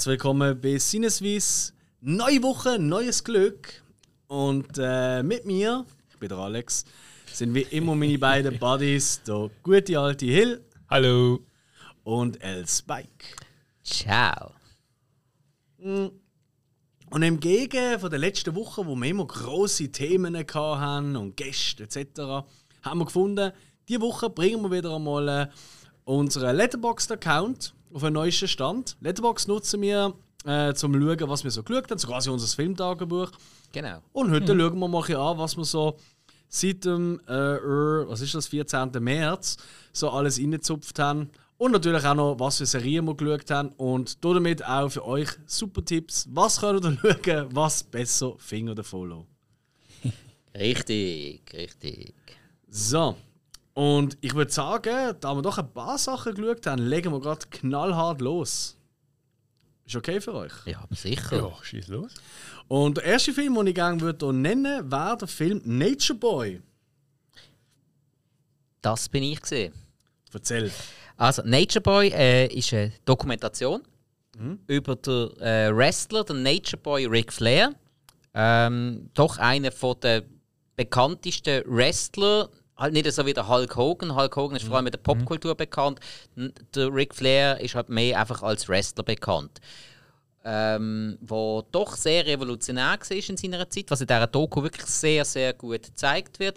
Herzlich willkommen bei Sinneswiss. Neue Woche, neues Glück. Und äh, mit mir, ich bin der Alex, sind wie immer meine beiden Buddies, der gute alte Hill. Hallo. Und El Spike. Ciao. Und entgegen von der letzten Woche, wo wir immer grosse Themen hatten und Gäste etc., haben wir gefunden, diese Woche bringen wir wieder einmal äh, unseren Letterboxd-Account auf den neuesten Stand. Letterboxd nutzen wir, äh, zum schauen, was wir so geschaut haben, so quasi unser Filmtagebuch. Genau. Und heute schauen wir mal an, was wir so seit dem äh, was ist das, 14. März so alles reingezupft haben. Und natürlich auch noch, was für Serien wir geschaut haben. Und damit auch für euch super Tipps. Was könnt ihr schauen, was besser Finger davon lassen. Richtig, richtig. So. Und ich würde sagen, da wir doch ein paar Sachen geschaut haben, legen wir gerade knallhart los. Ist okay für euch? Ja, aber sicher. Ja, schieß los. Und der erste Film, den ich gerne würde nennen wäre der Film Nature Boy. Das bin ich gesehen. Erzähl. Also, Nature Boy äh, ist eine Dokumentation über den äh, Wrestler, den Nature Boy Ric Flair. Ähm, doch einer der bekanntesten Wrestler. Halt nicht so wie der Hulk Hogan. Hulk Hogan ist vor allem in der Popkultur bekannt. N- Der Ric Flair ist halt mehr einfach als Wrestler bekannt. ähm, wo doch sehr revolutionär war in seiner Zeit, was in dieser Doku wirklich sehr, sehr gut gezeigt wird.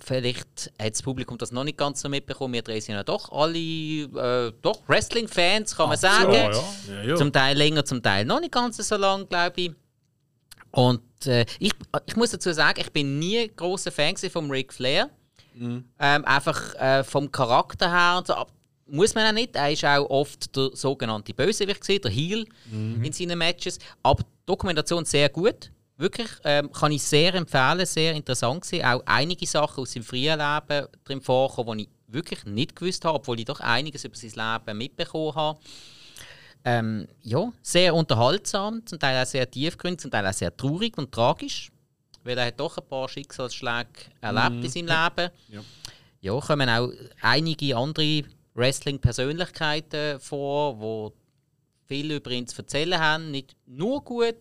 Vielleicht hat das Publikum das noch nicht ganz so mitbekommen. Wir drehen sind ja doch alle äh, doch Wrestling-Fans, kann man sagen. Ja, ja. Ja. Zum Teil länger, zum Teil noch nicht ganz so lang, glaube ich. Und äh, ich, ich muss dazu sagen, ich bin nie großer Fan vom Ric Flair. Ähm, einfach äh, vom Charakter her. So, muss man auch nicht. Er ist auch oft der sogenannte Bösewicht, gewesen, der Heel in seinen Matches. Aber die Dokumentation sehr gut. Wirklich, ähm, kann ich sehr empfehlen, sehr interessant gewesen. Auch einige Sachen aus seinem frühen Leben drin vorkommen, die ich wirklich nicht gewusst habe, obwohl ich doch einiges über sein Leben mitbekommen habe. Ähm, ja, sehr unterhaltsam, zum Teil auch sehr tiefgründig, zum Teil auch sehr traurig und tragisch. Weil er hat doch ein paar Schicksalsschläge erlebt in seinem Leben. Ja. Ja, kommen auch einige andere Wrestling-Persönlichkeiten vor, die viel über ihn zu erzählen haben. Nicht nur gut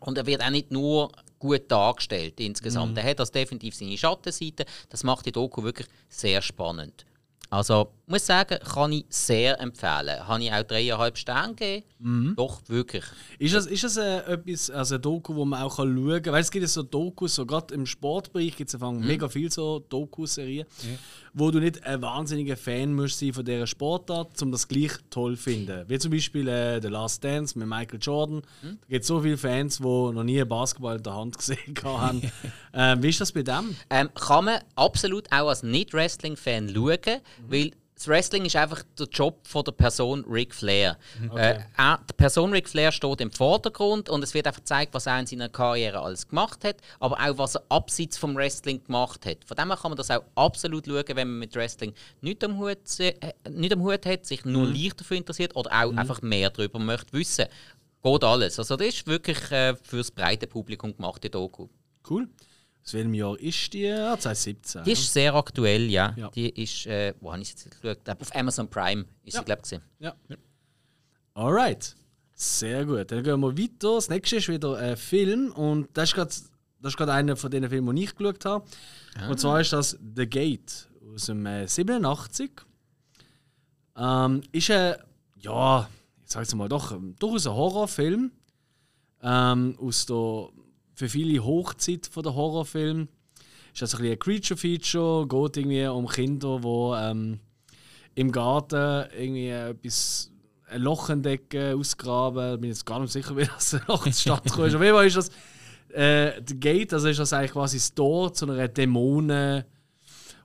und er wird auch nicht nur gut dargestellt insgesamt. Er hat also definitiv seine Schattenseite. Das macht die Doku wirklich sehr spannend. Also, muss sagen, kann ich sehr empfehlen. Habe ich auch dreieinhalb Sterne gegeben. Doch, wirklich. Ist das, ist das äh, etwas, also ein Doku, wo man auch kann schauen kann? Weil es gibt ja so Dokus, so gerade im Sportbereich gibt es mega viel so Doku-Serien, wo du nicht ein wahnsinniger Fan musst sein von dieser Sportart, um das gleich toll zu finden. Wie zum Beispiel äh, The Last Dance mit Michael Jordan. Da gibt es so viele Fans, die noch nie Basketball in der Hand gesehen haben. ähm, wie ist das bei dem? Ähm, kann man absolut auch als Nicht-Wrestling-Fan schauen, weil das Wrestling ist einfach der Job von der Person Ric Flair. Äh, er, die Person Ric Flair steht im Vordergrund und es wird einfach gezeigt, was er in seiner Karriere alles gemacht hat, aber auch was er abseits vom Wrestling gemacht hat. Von dem her kann man das auch absolut schauen, wenn man mit Wrestling nicht am Hut, äh, nicht am Hut hat, sich nur leicht dafür interessiert oder auch einfach mehr darüber möchte wissen. Geht alles. Also das ist wirklich äh, fürs breite Publikum gemacht, die Doku. Cool. Aus welchem Jahr ist die? Ah, 2017. Die ist sehr aktuell, ja. Ja. Die ist, äh, wo habe ich jetzt geschaut? Auf Amazon Prime ist Ja. sie, glaube ich. Ja. Alright. Sehr gut. Dann gehen wir weiter. Das nächste ist wieder ein Film. Und das ist gerade das ist gerade einer von den Filmen, die ich geschaut habe. Und zwar ist das The Gate aus dem äh, 87. Ähm, ist ein, ja, ich sage es mal, doch, durchaus ein Horrorfilm. Ähm, aus der, für viele Hochzeit von der Horrorfilm. Ist also ein, ein Creature-Feature, geht irgendwie um Kinder, die ähm, im Garten irgendwie etwas ein Loch entdecken, ausgraben. Ich bin jetzt gar nicht sicher, wie das noch zustande gekommen ist. Auf jeden Fall ist das äh, Gate, also ist das eigentlich quasi das Tor zu einer Dämonen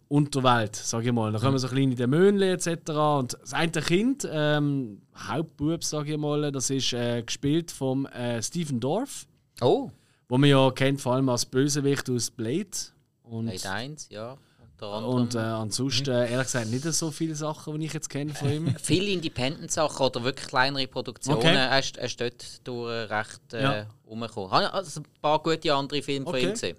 Unterwelt, sage ich mal. Da kommen so kleine Dämonen etc. Und das eine Kind, ähm, Hauptbub, sage ich mal, das ist äh, gespielt vom äh, Stephen Dorff, Oh, wo man ja kennt vor allem als Bösewicht aus Blade. Und, Blade 1, ja. Und äh, ansonsten, äh, ehrlich gesagt, nicht so viele Sachen, die ich jetzt kenne von ihm. Viele Independent-Sachen oder wirklich kleinere Produktionen. Okay. Er ist, er ist dort durch recht äh, Ja. rumgekommen. Habe also ein paar gute andere Filme Okay. von ihm gesehen.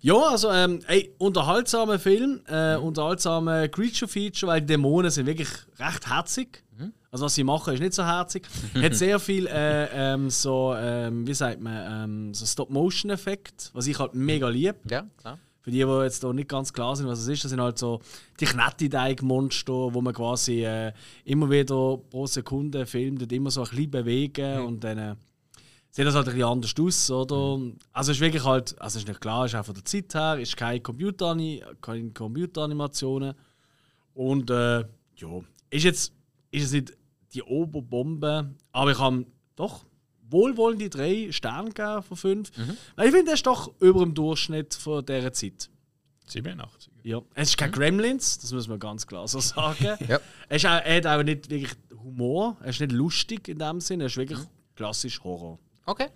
Ja, also ähm, ey, unterhaltsamer Film, äh, unterhaltsamer Creature-Feature, weil die Dämonen sind wirklich recht herzig. Also was sie machen, ist nicht so herzig. Hat sehr viel äh, ähm, so, ähm, wie sagt man, ähm, so Stop-Motion-Effekt, was ich halt mega lieb. Ja, klar. Für die, die jetzt da nicht ganz klar sind, was es ist, das sind halt so die Knetteteig-Monster, wo man quasi äh, immer wieder pro Sekunde filmt, immer so ein bisschen bewegen und dann äh, sieht das halt ein bisschen anders aus, oder? Also es ist wirklich halt, also es ist nicht klar, es ist auch von der Zeit her, es ist keine, Computer keine Computeranimationen und äh, ja, ist jetzt ist es nicht die Oberbombe, aber ich habe doch wohlwollende drei Sterne gegeben von fünf. Weil ich finde, das ist doch über dem Durchschnitt von dieser Zeit. 87. Ja. Es ist kein Gremlins, das muss man ganz klar so sagen. Ja. es ist auch, er hat auch nicht wirklich Humor, er ist nicht lustig in dem Sinne, er ist wirklich klassisch Horror. Okay.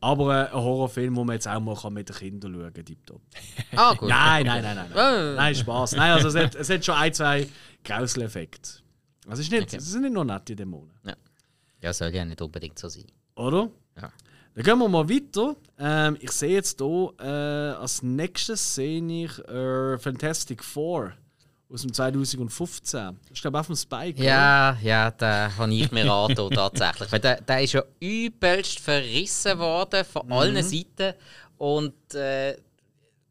Aber äh, ein Horrorfilm, den man jetzt auch mal kann mit den Kindern schauen kann, tipptopp. Ah, gut. Nein, nein, nein, nein. Äh. Nein, nein Spaß. Nein, also es hat, es hat schon ein, zwei Grauseleffekte. Also es, ist nicht, Okay. es sind nicht nur nette Dämonen. Ja, soll ja nicht unbedingt so sein. Oder? Ja. Dann gehen wir mal weiter. Ähm, ich sehe jetzt hier, äh, als nächstes sehe ich äh, Fantastic Four aus dem 2015. Das ist glaube ich auch vom Spike. oder? Ja, ja, da habe ich mir raten tatsächlich. Weil der, der ist ja übelst verrissen worden von allen Seiten. Und äh,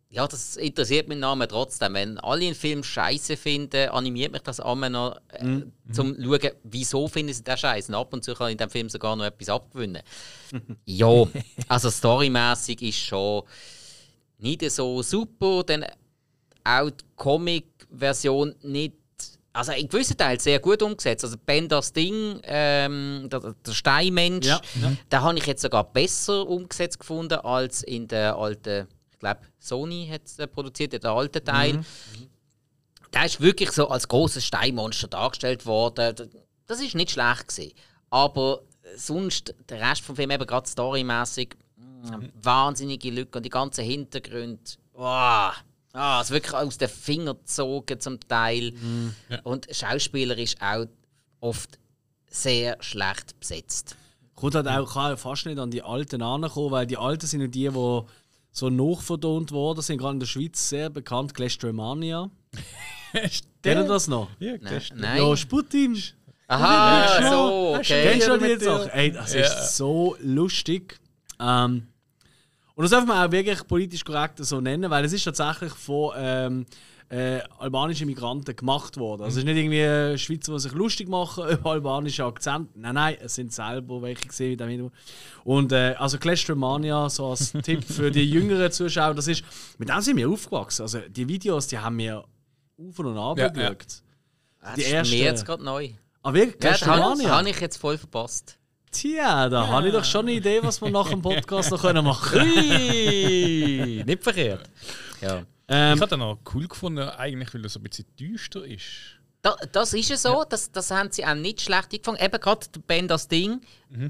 ja, das interessiert mich Namen trotzdem. Wenn alle einen Film scheiße finden, animiert mich das immer noch, äh, zum zu schauen, wieso finden sie den scheiße. Ab und zu kann ich in dem Film sogar noch etwas abgewinnen. ja, also storymäßig ist schon nicht so super, denn auch die Comic-Version nicht. Also in gewissen Teilen sehr gut umgesetzt. Also Benders Ding, ähm, der, der Steinmensch, Ja, ja. den habe ich jetzt sogar besser umgesetzt gefunden als in der alten, ich glaube Sony hat es äh, produziert, in der alten Teil. Mhm. Der ist wirklich so als großes Steinmonster dargestellt worden. Das ist nicht schlecht gewesen. Aber sonst der Rest vom Film eben gerade storymäßig wahnsinnige Lücke und die ganzen Hintergründe. Wow. Ah, es ist wirklich aus den Fingern gezogen zum Teil. Und schauspielerisch auch oft sehr schlecht besetzt. Kommt halt auch kann fast nicht an die Alten ankommen, weil die Alten sind ja die, die so nachverdont worden sind, gerade in der Schweiz sehr bekannt, Glestromania. Kennen das noch? Ja, Nein. das Nein. Ja, Sputin. Aha, Ja. so, okay. Kennst du die mit jetzt auch? Ey, das Ja. ist so lustig. Ähm, und das darf man auch wirklich politisch korrekt so nennen, weil es ist tatsächlich von ähm, äh, albanischen Migranten gemacht worden. Also es ist nicht irgendwie Schweizer, die sich lustig machen über albanische Akzent. Nein, nein, es sind selber welche gesehen, da Und äh, also Clash-Mania, so als Tipp für die jüngeren Zuschauer, das ist, mit dem sind wir aufgewachsen. Also die Videos, die haben wir auf und ab Ja, geschaut. Ah, Die Das ist erste- mir jetzt gerade neu. Ah, wirklich? Ja, das habe ich jetzt voll verpasst. Tja, da habe ich doch schon eine Idee, was wir nach dem Podcast noch können machen können. Nicht verkehrt. Ja. Ähm, Ich habe den auch cool gefunden, eigentlich, weil er so ein bisschen düster ist. Da, das ist ja so, das, das haben sie auch nicht schlecht eingefangen. Eben gerade der Ben das Ding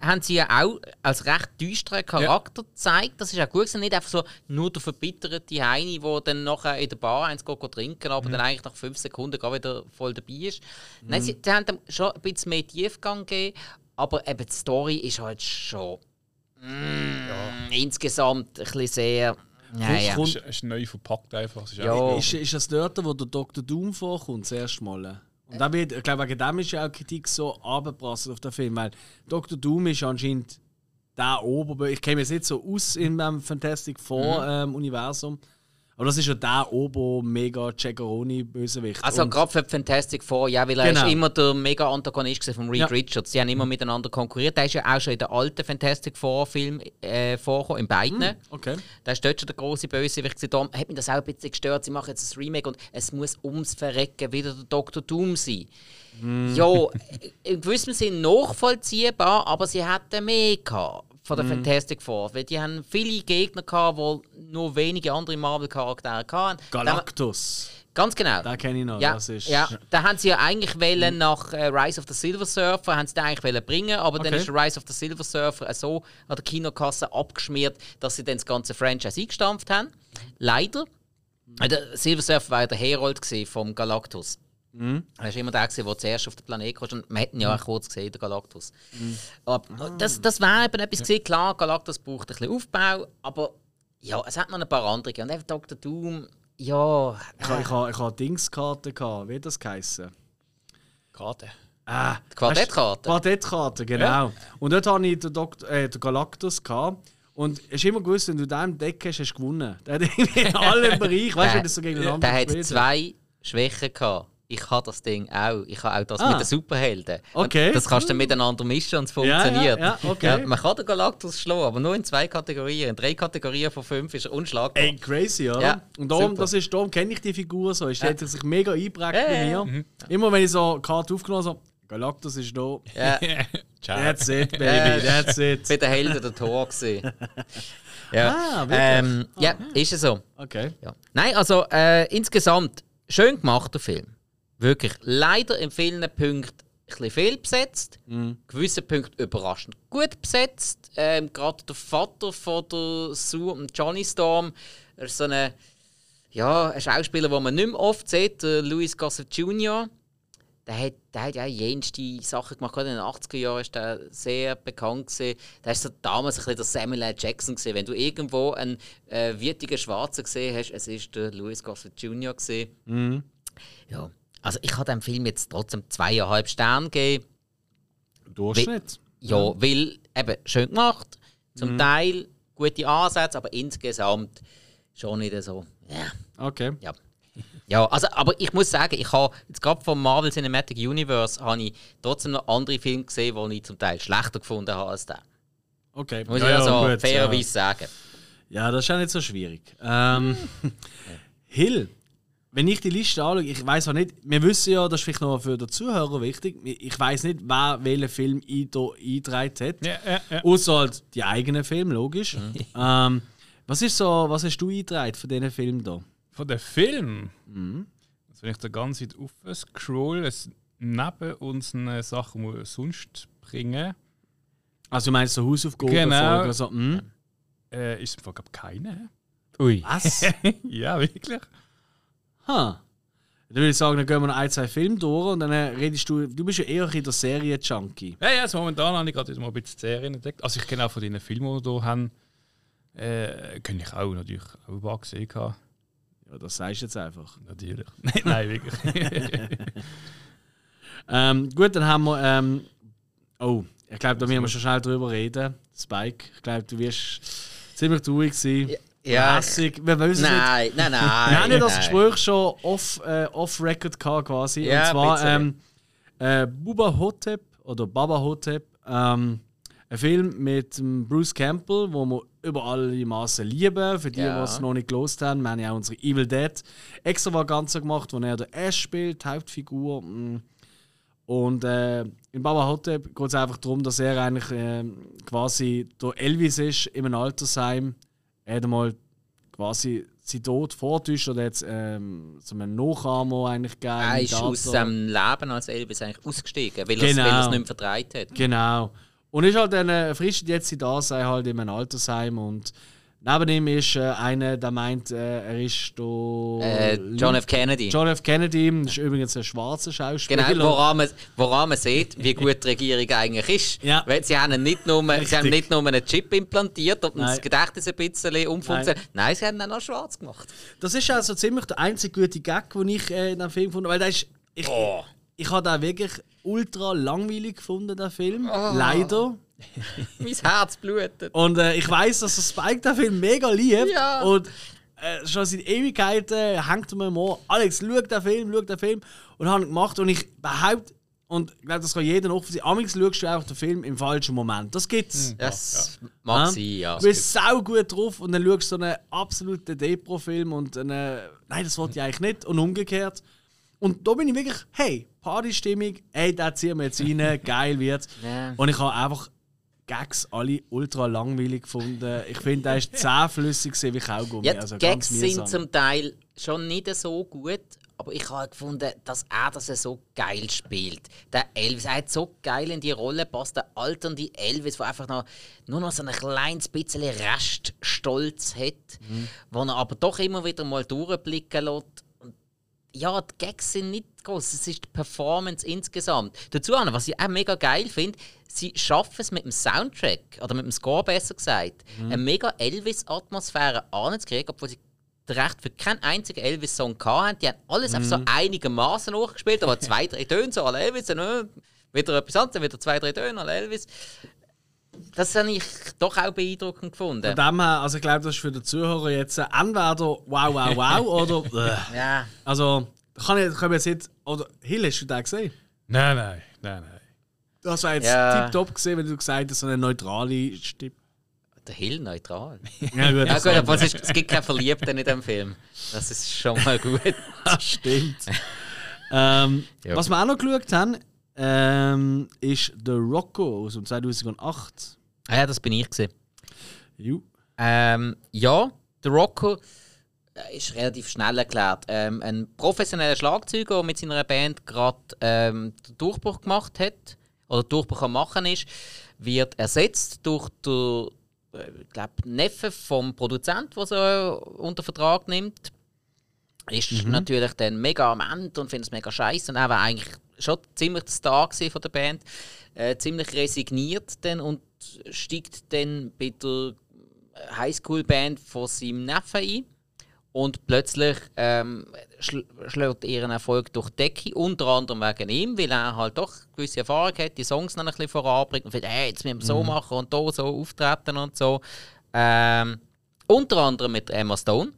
haben sie ja auch als recht düsteren Charakter gezeigt. Das ist auch gut gewesen. Nicht einfach so nur der verbitterte Heini, der dann nachher in der Bar eins geht, geht trinken, aber dann eigentlich nach fünf Sekunden gar wieder voll dabei ist. Nein, sie, sie haben dem schon ein bisschen mehr Tiefgang gegeben, aber eben die Story ist halt schon mm, insgesamt ein bisschen sehr... Ja, ja. Kommt- ist, neu verpackt einfach. Es ist Ja. ist, ist das dort, wo der Dr. Doom vorkommt, das erste Mal? Und da wird, ich glaube, wegen dem ist ja auch die Kritik so abgeprasselt auf den Film, weil Dr. Doom ist anscheinend der Oberböse. Ich kenne mich jetzt nicht so aus in dem Fantastic Four ähm, Universum, aber das ist ja der Ober mega Ceccaroni Bösewicht. Also gerade für Fantastic Four, ja, weil er Genau. ist immer der mega Antagonist von Reed Ja. Richards. Die haben immer miteinander konkurriert. Der ist ja auch schon in den alten Fantastic Four Film äh, vorgekommen, in beiden. okay. Da ist dort schon der große Bösewicht. Darum hat mich das auch ein bisschen gestört. Sie machen jetzt ein Remake und es muss ums Verrecken wieder der Dr. Doom sein. Ja, in gewissem Sinn nachvollziehbar, aber sie hatten mehr gehabt von der Fantastic Four. Weil die haben viele Gegner gehabt, die nur wenige andere Marvel-Charaktere hatten. Galactus. Ganz genau. Den kenne ich noch. Ja, Das ist, ja, da haben sie ja eigentlich wollen, nach äh, Rise of the Silver Surfer haben sie den eigentlich wollen bringen, aber dann Okay. ist Rise of the Silver Surfer äh, so an der Kinokasse abgeschmiert, dass sie dann das ganze Franchise eingestampft haben. Leider. Äh, Der Silver Surfer war ja der Herold vom Galactus. Mhm. Er war immer der, der zuerst auf den Planeten kam. Und wir hätten ja auch kurz gesehen, der Galactus. Aber das, das wäre eben etwas gewesen. Klar, Galactus braucht ein bisschen Aufbau, aber ja, es hat noch ein paar andere. Und eben Dr. Doom, ja. Ich habe ich ha, ich ha Dingskarte gehabt. Wie hat das geheißen? Karte. Ah, Die Quartettkarte? Quartettkarte, genau. Und dort hatte ich den, Dok äh, den Galactus. Gehabt. Und es ist immer gewusst, wenn du den im Deck hast, hast du gewonnen. Der hat in allen Bereichen, weißt du, wenn das so gegeneinander Der hat zwei Schwächen gehabt. Ich habe das Ding auch. Ich habe auch das Ah. mit den Superhelden. Okay. Das kannst du miteinander mischen und es Ja, ja, funktioniert. ja, okay. man kann den Galactus schlagen, aber nur in zwei Kategorien. In drei Kategorien von fünf ist er unschlagbar. Ey, crazy, oder? Ja, und darum, super. das ist, darum kenne ich die Figur so. Ist, Die hat sich mega eingeprägt Ja, bei ja, mir. Immer wenn ich so eine Karte aufgenommen habe, so, Galactus ist da. Ja. That's it, baby, Ja. that's it. bei den Helden der Tor gesehen. ja. Ah, wirklich? ähm, ja, ist es so. Okay. Ja. Nein, also äh, insgesamt schön gemachter Film. Wirklich. Leider in vielen Punkten ein fehl besetzt. Gewisse Punkte überraschend gut besetzt. Ähm, Gerade der Vater von der Sue und Johnny Storm er ist so eine, ja, ein Schauspieler, den man nicht mehr oft sieht, der Louis Gossett Jr. Der hat, der hat ja jenste Sachen gemacht. Gerade in den 80er Jahren ist der sehr bekannt. Gewesen. Der ist so damals ein bisschen der Samuel L. Jackson. Gewesen. Wenn du irgendwo einen äh, würdigen Schwarzen gesehen hast, es ist der Louis Gossett Jr. Gewesen. Ja. Also ich habe dem Film jetzt trotzdem zweieinhalb Sterne gegeben. Durchschnitt. Ja, weil eben schön gemacht, zum Teil gute Ansätze, aber insgesamt schon nicht so. Ja. Okay. Ja. Ja, also, aber ich muss sagen, ich habe jetzt gerade vom Marvel Cinematic Universe habe ich trotzdem noch andere Filme gesehen, die ich zum Teil schlechter gefunden habe als der. Okay. Muss Ja, ich ja, also gut, fairerweise sagen. Ja. ja, das ist ja nicht so schwierig. Ähm, Hill, wenn ich die Liste anschaue, ich weiß auch nicht, wir wissen ja, das ist vielleicht noch für den Zuhörer wichtig, ich weiß nicht, wer welchen Film ich da eingetragen hat. Ja, ja, ja. Außer halt die eigenen Filme, logisch. ähm, was ist so, was hast du eingetragen von diesen Filmen da? Von dem Film. Mhm. Also wenn ich da ganz weit auf scroll, es neben unseren Sachen, die wir sonst bringen, Also du meinst so Hausaufgaben, Genau. Folgen, so, hm? äh, ist es im Fall glaub, keine. Ui. Was? ja, wirklich. Ha. Dann würde ich sagen, dann gehen wir noch ein, zwei Filme durch und dann redest du, du bist ja eher in der Serie-Junkie. Ja, ja, also momentan habe ich gerade wieder mal ein bisschen die Serien entdeckt. Also ich kenne auch von den Filmen, die wir hier haben, äh, kenne ich auch natürlich auch ein paar gesehen. haben. Ja, das sagst du jetzt einfach. Natürlich. nein, nein, wirklich. Ähm, gut, dann haben wir. Ähm, oh, ich glaube, da müssen wir schon schnell drüber reden. Spike, ich glaube, du wirst ziemlich traurig sein. Ja. Hässig. Wir wissen es nicht. Nein, nein, nein. Wir haben ja das nein. Gespräch schon off, äh, off-Record gehabt, quasi. Ja, und zwar ähm, äh, Buba Hotep oder Baba Hotep. Ähm, ein Film mit ähm, Bruce Campbell, wo wir über alle Maßen lieben. Für die, Ja. die es noch nicht gelost haben, wir haben ja auch unsere Evil Dead extravaganza gemacht, wo er der Ash spielt, die Hauptfigur. mm. Und äh, in Baba Hotep geht es einfach darum, dass er eigentlich ähm, quasi der Elvis ist in einem Altersheim. Er hat einmal quasi sein Tod vortäuscht oder jetzt ähm, so einen Nachahmer eigentlich gegeben. Er ist aus seinem Leben als Elvis eigentlich ausgestiegen, weil er Genau. es nicht mehr vertreibt hat. Genau. Und ist halt dann äh, frischt jetzt sein Dasein halt in einem Altersheim und neben ihm ist äh, einer, der meint, äh, er ist Äh, John F. Kennedy. John F. Kennedy, ist übrigens ein schwarzer Schauspieler. Genau, woran man, woran man sieht, wie gut die Regierung eigentlich ist. Ja. Weil sie haben nicht nur, sie haben nicht nur einen Chip implantiert und Nein. das Gedächtnis ein bisschen umfunktioniert. Nein. sie haben ihn auch noch schwarz gemacht. Das ist also ziemlich der einzige gute Gag, den ich äh, in dem Film fand. Weil ist, ich, Oh. ich habe den wirklich ultra langweilig gefunden, den Film. Oh. Leider. mein Herz blutet. Und äh, ich weiß, dass der Spike den Film mega liebt. Ja. Und äh, schon seit Ewigkeiten hängt er mir Ohr, Alex, schau den Film, schau den Film. Und habe ihn gemacht. Und ich behaupte, und ich glaube, das kann jeder nachvollziehen, amigs schaust du einfach den Film im falschen Moment. Das gibt's. Das mag sein, ja. Du bist sau gut drauf und dann schaust du so einen absoluten Depro-Film und einen, nein, das wollte ich eigentlich nicht und umgekehrt. Und da bin ich wirklich, hey, Partystimmung, hey, da ziehen wir jetzt rein, geil wird's. Ja. Und ich habe einfach Gags alle ultra langweilig gefunden. Ich finde, der ist zähflüssig wie Kaugummi. Ja, die also Gags ganz sind zum Teil schon nicht so gut, aber ich habe gefunden, dass er das so geil spielt. Der Elvis, er hat so geil in die Rolle passt, der alternde Elvis, der einfach noch, nur noch so ein kleines bisschen Reststolz hat, Mhm. wo er aber doch immer wieder mal durchblicken lässt. Ja, die Gags sind nicht groß. Es ist die Performance insgesamt. Dazu, was ich auch mega geil finde, sie schaffen es mit dem Soundtrack, oder mit dem Score besser gesagt, Mhm. eine mega Elvis-Atmosphäre anzukriegen, obwohl sie recht für keinen einzigen Elvis-Song hatten. Die haben alles auf so Mhm. einigermaßen nachgespielt, aber zwei, drei Töne, so alle Elvis, dann, äh, wieder etwas anderes, wieder zwei, drei Töne, alle Elvis. Das habe ich doch auch beeindruckend gefunden. Von dem her, also ich glaube, das ist für den Zuhörer jetzt entweder wow, wow, wow oder. Äh. Ja. Also, kann ich, können wir jetzt nicht. Oder Hill, hast du den gesehen? Nein, nein, nein, nein. Das war jetzt Ja. tiptop gesehen, wenn du gesagt hast, so eine neutrale Stimme. Der Hill neutral. Ja, gut, Ja gut, aber es, ist, es gibt keine Verliebten in dem Film. Das ist schon mal gut. das stimmt. ähm, Ja. Was wir auch noch geschaut haben, ähm, ist The Rocco aus dem 2008. Ah ja, das bin ich gesehen. Ähm, ja, der Rocco äh, ist relativ schnell erklärt. Ähm, ein professioneller Schlagzeuger, der mit seiner Band gerade ähm, den Durchbruch gemacht hat, oder Durchbruch am machen ist, wird ersetzt durch den äh, glaub, Neffe vom Produzent, der so unter Vertrag nimmt. Ist natürlich dann mega am Ende und findet es mega scheiße. Und er war eigentlich schon ziemlich der Star von der Band. Äh, ziemlich resigniert dann und steigt dann bei der Highschool-Band von seinem Neffen ein. Und plötzlich ähm, schl schlägt ihren Erfolg durch die Decke, unter anderem wegen ihm, weil er halt doch gewisse Erfahrung hat, die Songs noch ein bisschen voranbringt und findet, hey, jetzt müssen wir so machen und da so auftreten und so. Ähm, unter anderem mit Emma Stone.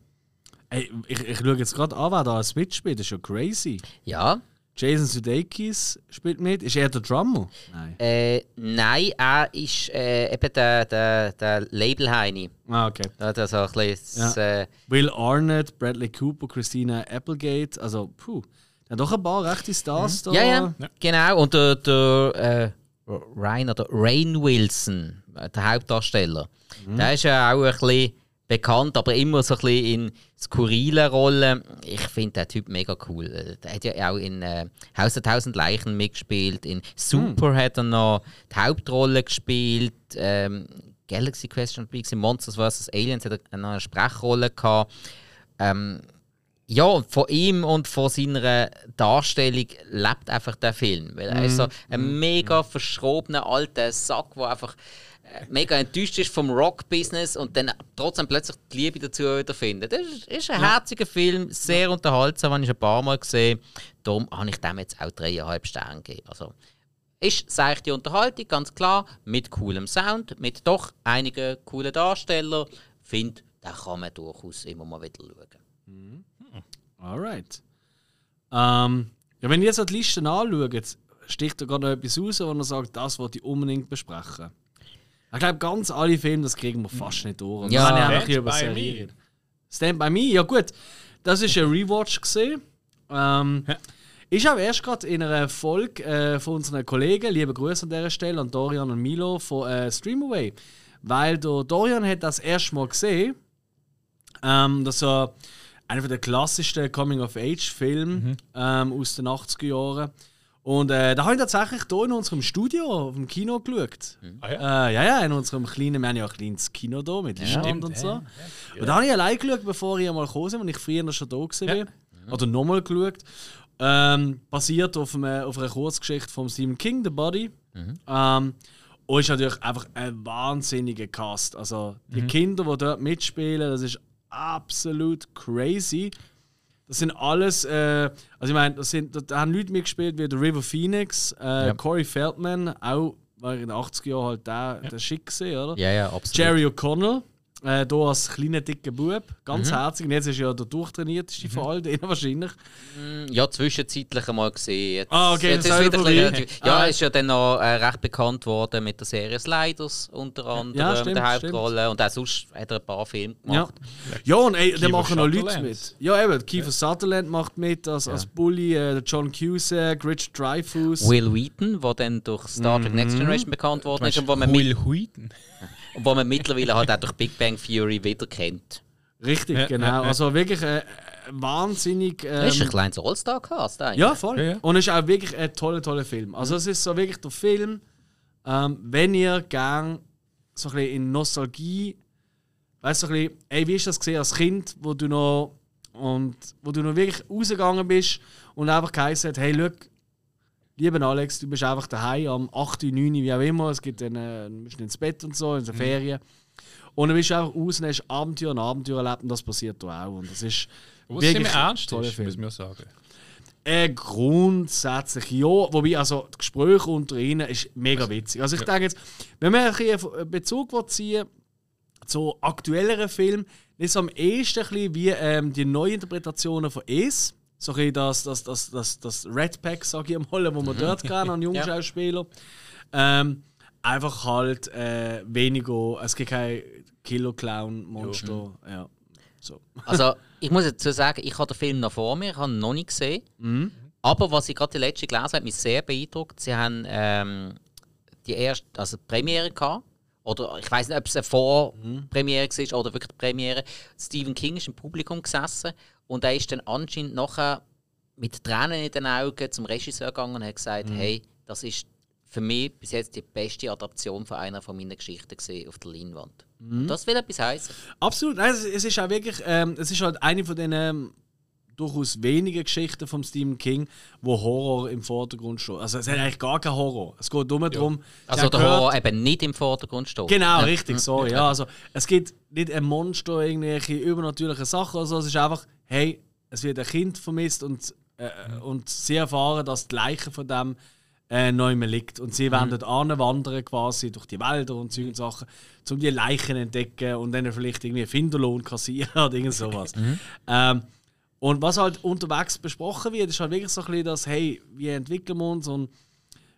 Ey, ich, ich schaue jetzt gerade an, wer da als mitspielt. Das ist ja crazy. Ja. Jason Sudeikis spielt mit. Ist er der Drummer? Nein. Äh, nein, er ist äh, eben der, der, der Label-Heini. Ah, okay. Also so ein bisschen, das, äh, Will Arnett, Bradley Cooper, Christina Applegate. Also, puh. Da doch ein paar rechte Stars da. Ja, ja, genau. Und der, der äh, Ryan oder Rain Wilson, äh, der Hauptdarsteller, der ist ja auch ein bisschen bekannt, aber immer so ein bisschen in skurrilen Rollen. Ich finde den Typ mega cool. Der hat ja auch in äh, Haus der tausend Leichen mitgespielt. In Super hat er noch die Hauptrolle gespielt. Ähm, Galaxy Question in Monsters vs. Aliens hat er noch eine Sprechrolle gehabt. Ähm, ja, und von ihm und von seiner Darstellung lebt einfach der Film. Weil er ist so ein mega verschrobener alter Sack, der einfach mega enttäuscht ist vom Rock-Business und dann trotzdem plötzlich die Liebe dazu wieder findet. Das ist, ist ein herziger Film, sehr unterhaltsam, habe ich ein paar Mal gesehen. Darum habe ich dem jetzt auch dreieinhalb Sterne gegeben. Also, ist seichte Unterhaltung, ganz klar, mit coolem Sound, mit doch einigen coolen Darstellern. Finde, da kann man durchaus immer mal wieder schauen. Alright. Ähm, ja, wenn ihr jetzt so die Liste anschaut, sticht da gerade noch etwas raus, wo er sagt, das wollte ich unbedingt besprechen. Ich glaube, ganz alle Filme, das kriegen wir fast nicht durch. Ja. wir haben ja noch über by Serien. Stand by Me, ja gut. Das ist ein Rewatch gesehen. Ähm, Ist auch erst gerade in einer Folge äh, von unseren Kollegen, liebe Grüße an dieser Stelle an Dorian und Milo von äh, Streamaway. Weil der Dorian hat das erste Mal gesehen. Ähm, das so einer der klassischsten Coming-of-Age-Filme ähm, aus den 80er Jahren. Und äh, da habe ich tatsächlich hier in unserem Studio, auf dem Kino geschaut. Ah, ja? Äh, ja, ja, in unserem kleinen, wir haben ja ein kleines Kino da mit Stand Stimmt, und so. ja, Und da habe ich allein geschaut, bevor ich einmal gekommen bin, und ich früher schon da war. Oder nochmal geschaut. Ähm, basiert auf, einem, auf einer Kurzgeschichte von Stephen King, The Body. Ähm, und ist natürlich einfach ein wahnsinniger Cast. Also die Kinder, die dort mitspielen, das ist absolut crazy. Das sind alles, äh, also ich meine, da, da haben Leute mitgespielt wie der River Phoenix, äh, Ja. Corey Feldman, auch war in den 80er Jahren halt der, der Schick gewesen, oder? Ja, ja, absolut. Jerry O'Connell, äh, hier als kleiner, dicker Bub, ganz Mhm. herzig. Und jetzt ist er ja der durchtrainierteste von all denen wahrscheinlich. Ja, zwischenzeitlich einmal gesehen. Jetzt, Ah, okay, jetzt ist wieder ein bisschen Ja, Ah. ist ja dann noch äh, recht bekannt worden mit der Serie Sliders unter anderem, Ja, stimmt, der Hauptrolle. Und auch sonst hat er ein paar Filme Ja. gemacht. ja, und ey, da machen noch Leute mit. Ja, eben, Kiefer Sutherland macht mit als, als Bully, äh, der John Cusack, Richard Dreyfuss. Will Wheaton, der dann durch Star Trek Mhm. Next Generation bekannt worden ist und wo man, mit, Will Wheaton. und wo man mittlerweile halt auch durch Big Bang Theory wieder kennt. Richtig, Ja, genau. ja, ja. Also wirklich äh, wahnsinnig. Ähm, Das ist ein kleines All-Star-Cast eigentlich. Ja, voll. Ja, ja. Und es ist auch wirklich ein toller, toller Film. Also es ist so wirklich der Film, ähm, wenn ihr gern so ein bisschen in Nostalgie, weißt du, so ein bisschen, ey, wie ist das gesehen als Kind, wo du noch und wo du noch wirklich rausgegangen bist und einfach geheißen hat, hey, schau, lieber Alex, du bist einfach daheim am 8., 9., wie auch immer, es gibt dann, äh, du ins Bett und so, in der Ferien. Und dann bist du einfach raus und hast Abenteuer und Abenteuer erlebt und das passiert da auch. Und das ist Wo es ziemlich ein ernst toller ist, Film. muss man sagen. Äh, grundsätzlich ja. Wobei, also das Gespräch unter ihnen ist mega witzig. Also ich denke jetzt, wenn man einen Bezug ziehen zu aktuelleren Filmen, ist es am ehesten ein bisschen wie ähm, die Neuinterpretationen von Es. So ein das, das, das, das, das Red Pack, sage ich mal, wo man dort kann an jungen Ja. Ähm, einfach halt äh, weniger, es gibt kein Killer-Clown-Monster. Ja. So. Also, ich muss dazu sagen, ich habe den Film noch vor mir, ich habe ihn noch nicht gesehen. Aber was ich gerade die letzte gelesen habe, hat mich sehr beeindruckt. Sie haben ähm, die erste, also die Premiere gehabt. Oder ich weiß nicht, ob es eine Vorpremiere war oder wirklich die Premiere. Stephen King ist im Publikum gesessen und er ist dann anscheinend nachher mit Tränen in den Augen zum Regisseur gegangen und hat gesagt: Hey, das ist für mich bis jetzt die beste Adaption von einer von meinen Geschichten gesehen auf der Leinwand. Und das will etwas heißen. Absolut. Nein, es, es ist auch wirklich, ähm, es ist halt eine von den ähm, durchaus wenigen Geschichten von Stephen King, wo Horror im Vordergrund steht. Also es hat eigentlich gar keinen Horror. Es geht nur darum, Also der gehört- Horror eben nicht im Vordergrund steht. Genau, Ja. richtig, so. Ja, also es gibt nicht ein Monster, irgendwelche übernatürlichen Sachen oder so. Es ist einfach, hey, es wird ein Kind vermisst und, äh, und sie erfahren, dass die Leiche von dem äh, neu mehr liegt. Und sie werden dort anwandern quasi durch die Wälder und solche Sachen, um die Leichen zu entdecken und dann vielleicht irgendwie einen Finderlohn kassieren oder irgend sowas. Ähm, und was halt unterwegs besprochen wird, ist halt wirklich so ein bisschen das, hey, wie entwickeln wir uns und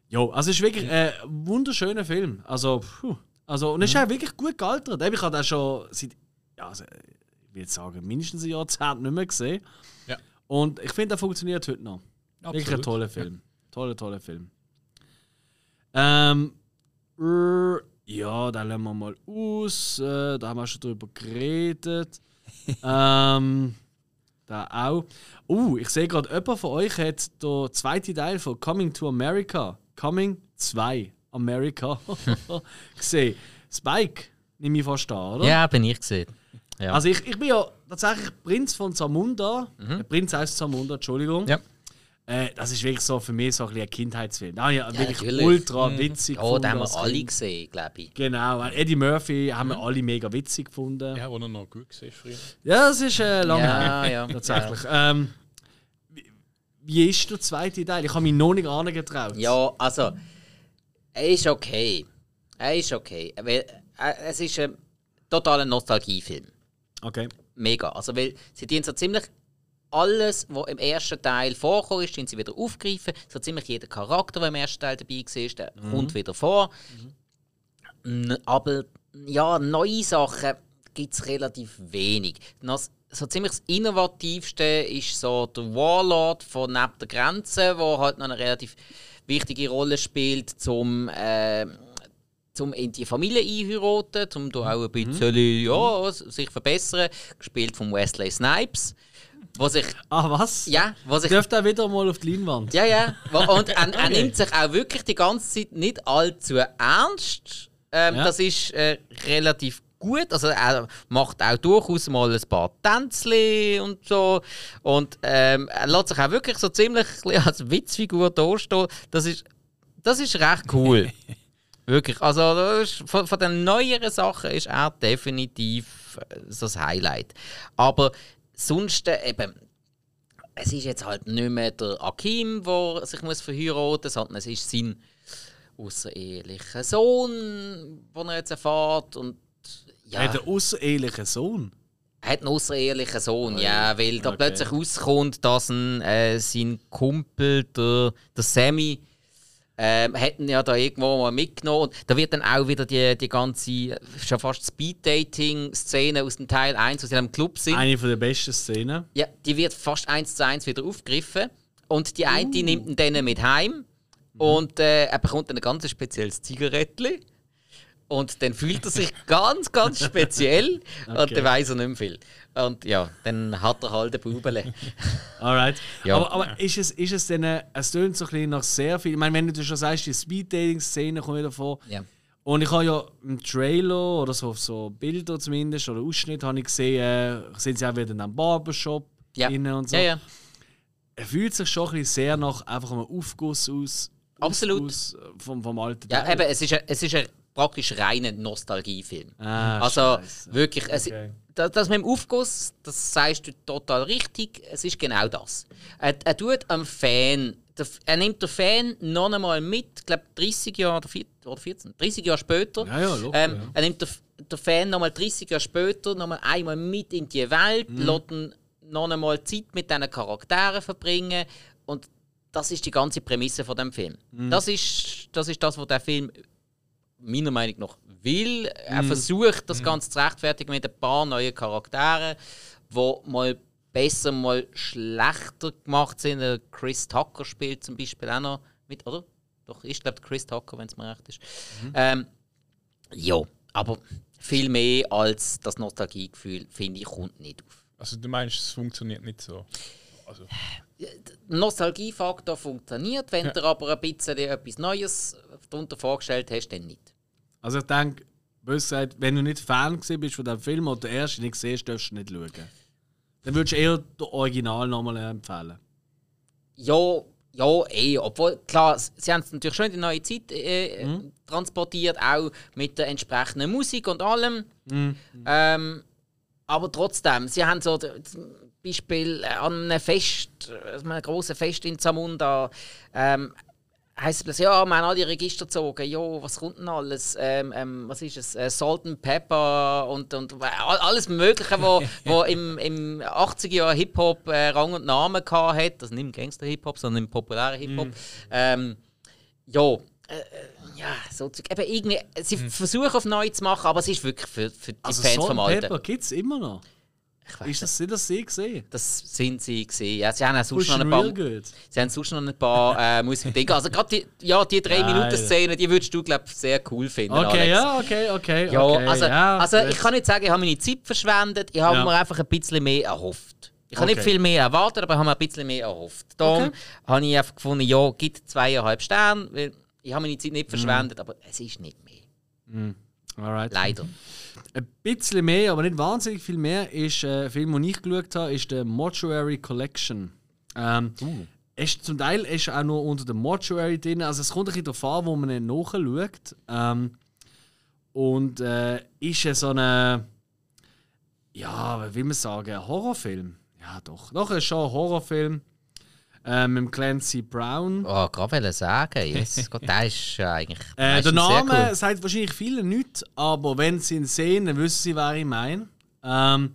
ja, also es ist wirklich ein wunderschöner Film. Also, puh. also und es ist auch wirklich gut gealtert. Ich habe das schon seit, ja, also, ich jetzt sagen, mindestens ein Jahrzehnt nicht mehr gesehen. Ja. Und ich finde, der funktioniert heute noch. Wirklich ein Absolut. toller Film. Toller, toller Film. Ähm, äh, ja, da lassen wir mal aus. Äh, da haben wir schon drüber geredet. ähm, da auch. Uh, ich sehe gerade, jemand von euch hat den zweiten Teil von Coming to America, Coming 2 America, gesehen. Spike, nehme ich fast an, oder? Ja, bin ich gesehen. Ja. Also ich, ich bin ja tatsächlich Prinz von Zamunda. Äh, Prinz aus Zamunda, Entschuldigung. Mhm. Ja. Äh, das ist wirklich so für mich so ein, ein Kindheitsfilm. Habe ich ja, wirklich natürlich. Mhm. ultra witzig oh, den haben wir alle Kind. gesehen, glaube ich. Genau, weil Eddie Murphy haben wir alle mega witzig gefunden. Ja, Ja, wo er noch gut war früher. das ist äh, lange Ja, her. ja. Tatsächlich. Ähm, wie, wie ist der zweite Teil? Ich habe mich noch nicht angetraut. Ja, also, er ist okay. Er ist okay. Weil, äh, es ist ein totaler Nostalgiefilm. Okay. Mega. Also, weil sie dienen so ziemlich alles, was im ersten Teil vorkommt, ist, den sie wieder aufgreifen. So ziemlich jeder Charakter, der im ersten Teil dabei war, der kommt wieder vor. N- Aber ja, neue Sachen gibt es relativ wenig. Das, so ziemlich das Innovativste ist so der Warlord von neben der Grenze, wo halt noch eine relativ wichtige Rolle spielt, zum äh, zum in die Familie einheiraten, um da auch ein bisschen ja, sich verbessern. Gespielt von Wesley Snipes. Was ich, Ah, was? ja, was ich Dürft ihr wieder mal auf die Leinwand? ja, ja. Und er, er nimmt sich auch wirklich die ganze Zeit nicht allzu ernst. Ähm, Ja. Das ist äh, relativ gut. Also er macht auch durchaus mal ein paar Tänzchen und so. Und ähm, er lässt sich auch wirklich so ziemlich als Witzfigur dastehen. Das ist, das ist recht cool. wirklich. Also von, von den neueren Sachen ist er definitiv äh, so das Highlight. Aber sonst äh, eben es ist jetzt halt nicht mehr der Akim, der sich muss verheiraten muss, sondern es ist sein außerehelicher Sohn, den er jetzt erfährt. Und ja, Er hat einen außerehelichen Sohn. er hat einen außerehelichen Sohn, ja, weil da Okay. plötzlich rauskommt, dass ein, äh, sein Kumpel, der, der Sammy, ähm, hat ihn ja da irgendwo mal mitgenommen. Und da wird dann auch wieder die, die ganze, schon fast Speed-Dating-Szene aus dem Teil 1, wo sie einem Club sind. Eine von der besten Szenen. Ja, die wird fast eins zu eins wieder aufgegriffen. Und die eine die nimmt ihn dann mit heim. Und äh, er bekommt dann ein ganz spezielles Zigarettchen. Und dann fühlt er sich ganz, ganz speziell. Und Okay. dann weiß er nicht mehr viel. Und ja, dann hat er halt ein Bubele. Alright. Ja. Aber, aber ist, es, ist es denn, äh, es tönt so ein bisschen nach sehr viel. Ich meine, wenn du schon sagst, die Speed-Dating-Szene kommt wieder vor. ja. Und ich habe ja im Trailer oder so, so Bilder zumindest oder Ausschnitt habe ich gesehen, äh, sind sie auch wieder in einem Barbershop. Ja. innen und so. Ja, ja. Er fühlt sich schon ein bisschen sehr nach einfach einem Aufguss aus. Absolut. Aufguss äh, vom, vom alten Ja, Teil. eben, es ist, ein, es ist ein praktisch reiner Nostalgiefilm. Ah, also Scheisse. wirklich, es, Okay. das, das mit dem Aufguss, das sagst du total richtig. Es ist genau das. Er, er tut am Fan, der, er nimmt den Fan noch einmal mit, ich glaube 30 Jahre oder, 4, oder 14, 30 Jahre später. Ja, ja, locker, ähm, ja. Er nimmt den, den Fan noch mal 30 Jahre später noch mal einmal mit in die Welt, Mhm. lässt ihn noch einmal Zeit mit diesen Charakteren verbringen und das ist die ganze Prämisse von dem Film. Mhm. Das, ist, das ist das, was der Film meiner Meinung nach will. Er Mhm. versucht, das Ganze zu rechtfertigen mit ein paar neuen Charakteren, die mal besser, mal schlechter gemacht sind. Chris Tucker spielt zum Beispiel auch noch mit, oder? Doch, ich glaube Chris Tucker, wenn es mir recht ist. Mhm. Ähm, ja, aber viel mehr als das Nostalgiegefühl, finde ich, kommt nicht auf. Also du meinst, es funktioniert nicht so? Also, Nostalgiefaktor funktioniert, wenn du aber ein bisschen etwas Neues darunter vorgestellt hast, dann nicht. Also ich denke, bös gesagt, wenn du nicht Fan bist von dem Film oder der erste nicht siehst, darfst du nicht schauen. Dann würdest du eher das Original nochmal empfehlen. Ja, ja, eh. Obwohl, klar, sie haben es natürlich schon in die neue Zeit äh, Mhm. transportiert, auch mit der entsprechenden Musik und allem. Mhm. Ähm, aber trotzdem, sie haben so zum Beispiel äh, an einem Fest, äh, einem grossen Fest in Zamunda, ähm, heisst es ja, wir haben alle Register gezogen, ja, was kommt denn alles? Ähm, ähm, was ist es? Äh, Salt and Pepper und, und äh, all- alles Mögliche, wo, wo im, im 80er Jahr Hip-Hop äh, Rang und Namen gehabt hat, also nicht im Gangster-Hip-Hop, sondern im populären Hip-Hop. Ähm, ja, äh, äh, ja, so Zeug. Eben irgendwie, sie versuchen auf neu zu machen, aber es ist wirklich für, für die Also Fans Salt vom Alten. Pepper gibt es immer noch. Ich Ist das, sind das sie gesehen? Das sind sie gesehen. Ja, sie haben auch sonst noch ein paar, sie haben sonst noch ein paar äh, Musikdinge. Also gerade die, ja, die drei. Minuten Szene, die würdest du glaube sehr cool finden. Okay, Alex. ja, okay, okay. Ja, okay, also, ja, also ich kann nicht sagen, ich habe meine Zeit verschwendet. Ich habe Ja. mir einfach ein bisschen mehr erhofft. Ich habe nicht viel mehr erwartet, aber ich habe mir ein bisschen mehr erhofft. Darum Okay. habe ich einfach gefunden, ja, gibt zweieinhalb Sterne, weil ich habe meine Zeit nicht Mhm. verschwendet, aber es ist nicht mehr. Alright. Leider. Ein bisschen mehr, aber nicht wahnsinnig viel mehr, ist äh, ein Film, den ich geschaut habe, ist der Mortuary Collection. Ähm, ist zum Teil ist auch nur unter dem Mortuary drin, also es kommt ein bisschen darauf an, wo man ihn nachschaut. Ähm, und äh, ist ja so eine, ja, wie will man sagen, ein Horrorfilm. Ja, doch. Doch, es ist schon ein Horrorfilm. Äh, mit dem Clancy Brown. Oh, gerade wollte sagen, yes. Gott, der ist ja eigentlich. Äh, der Name cool. sagt wahrscheinlich vielen nichts, aber wenn sie ihn sehen, dann wissen sie, wer ich meine. Ähm,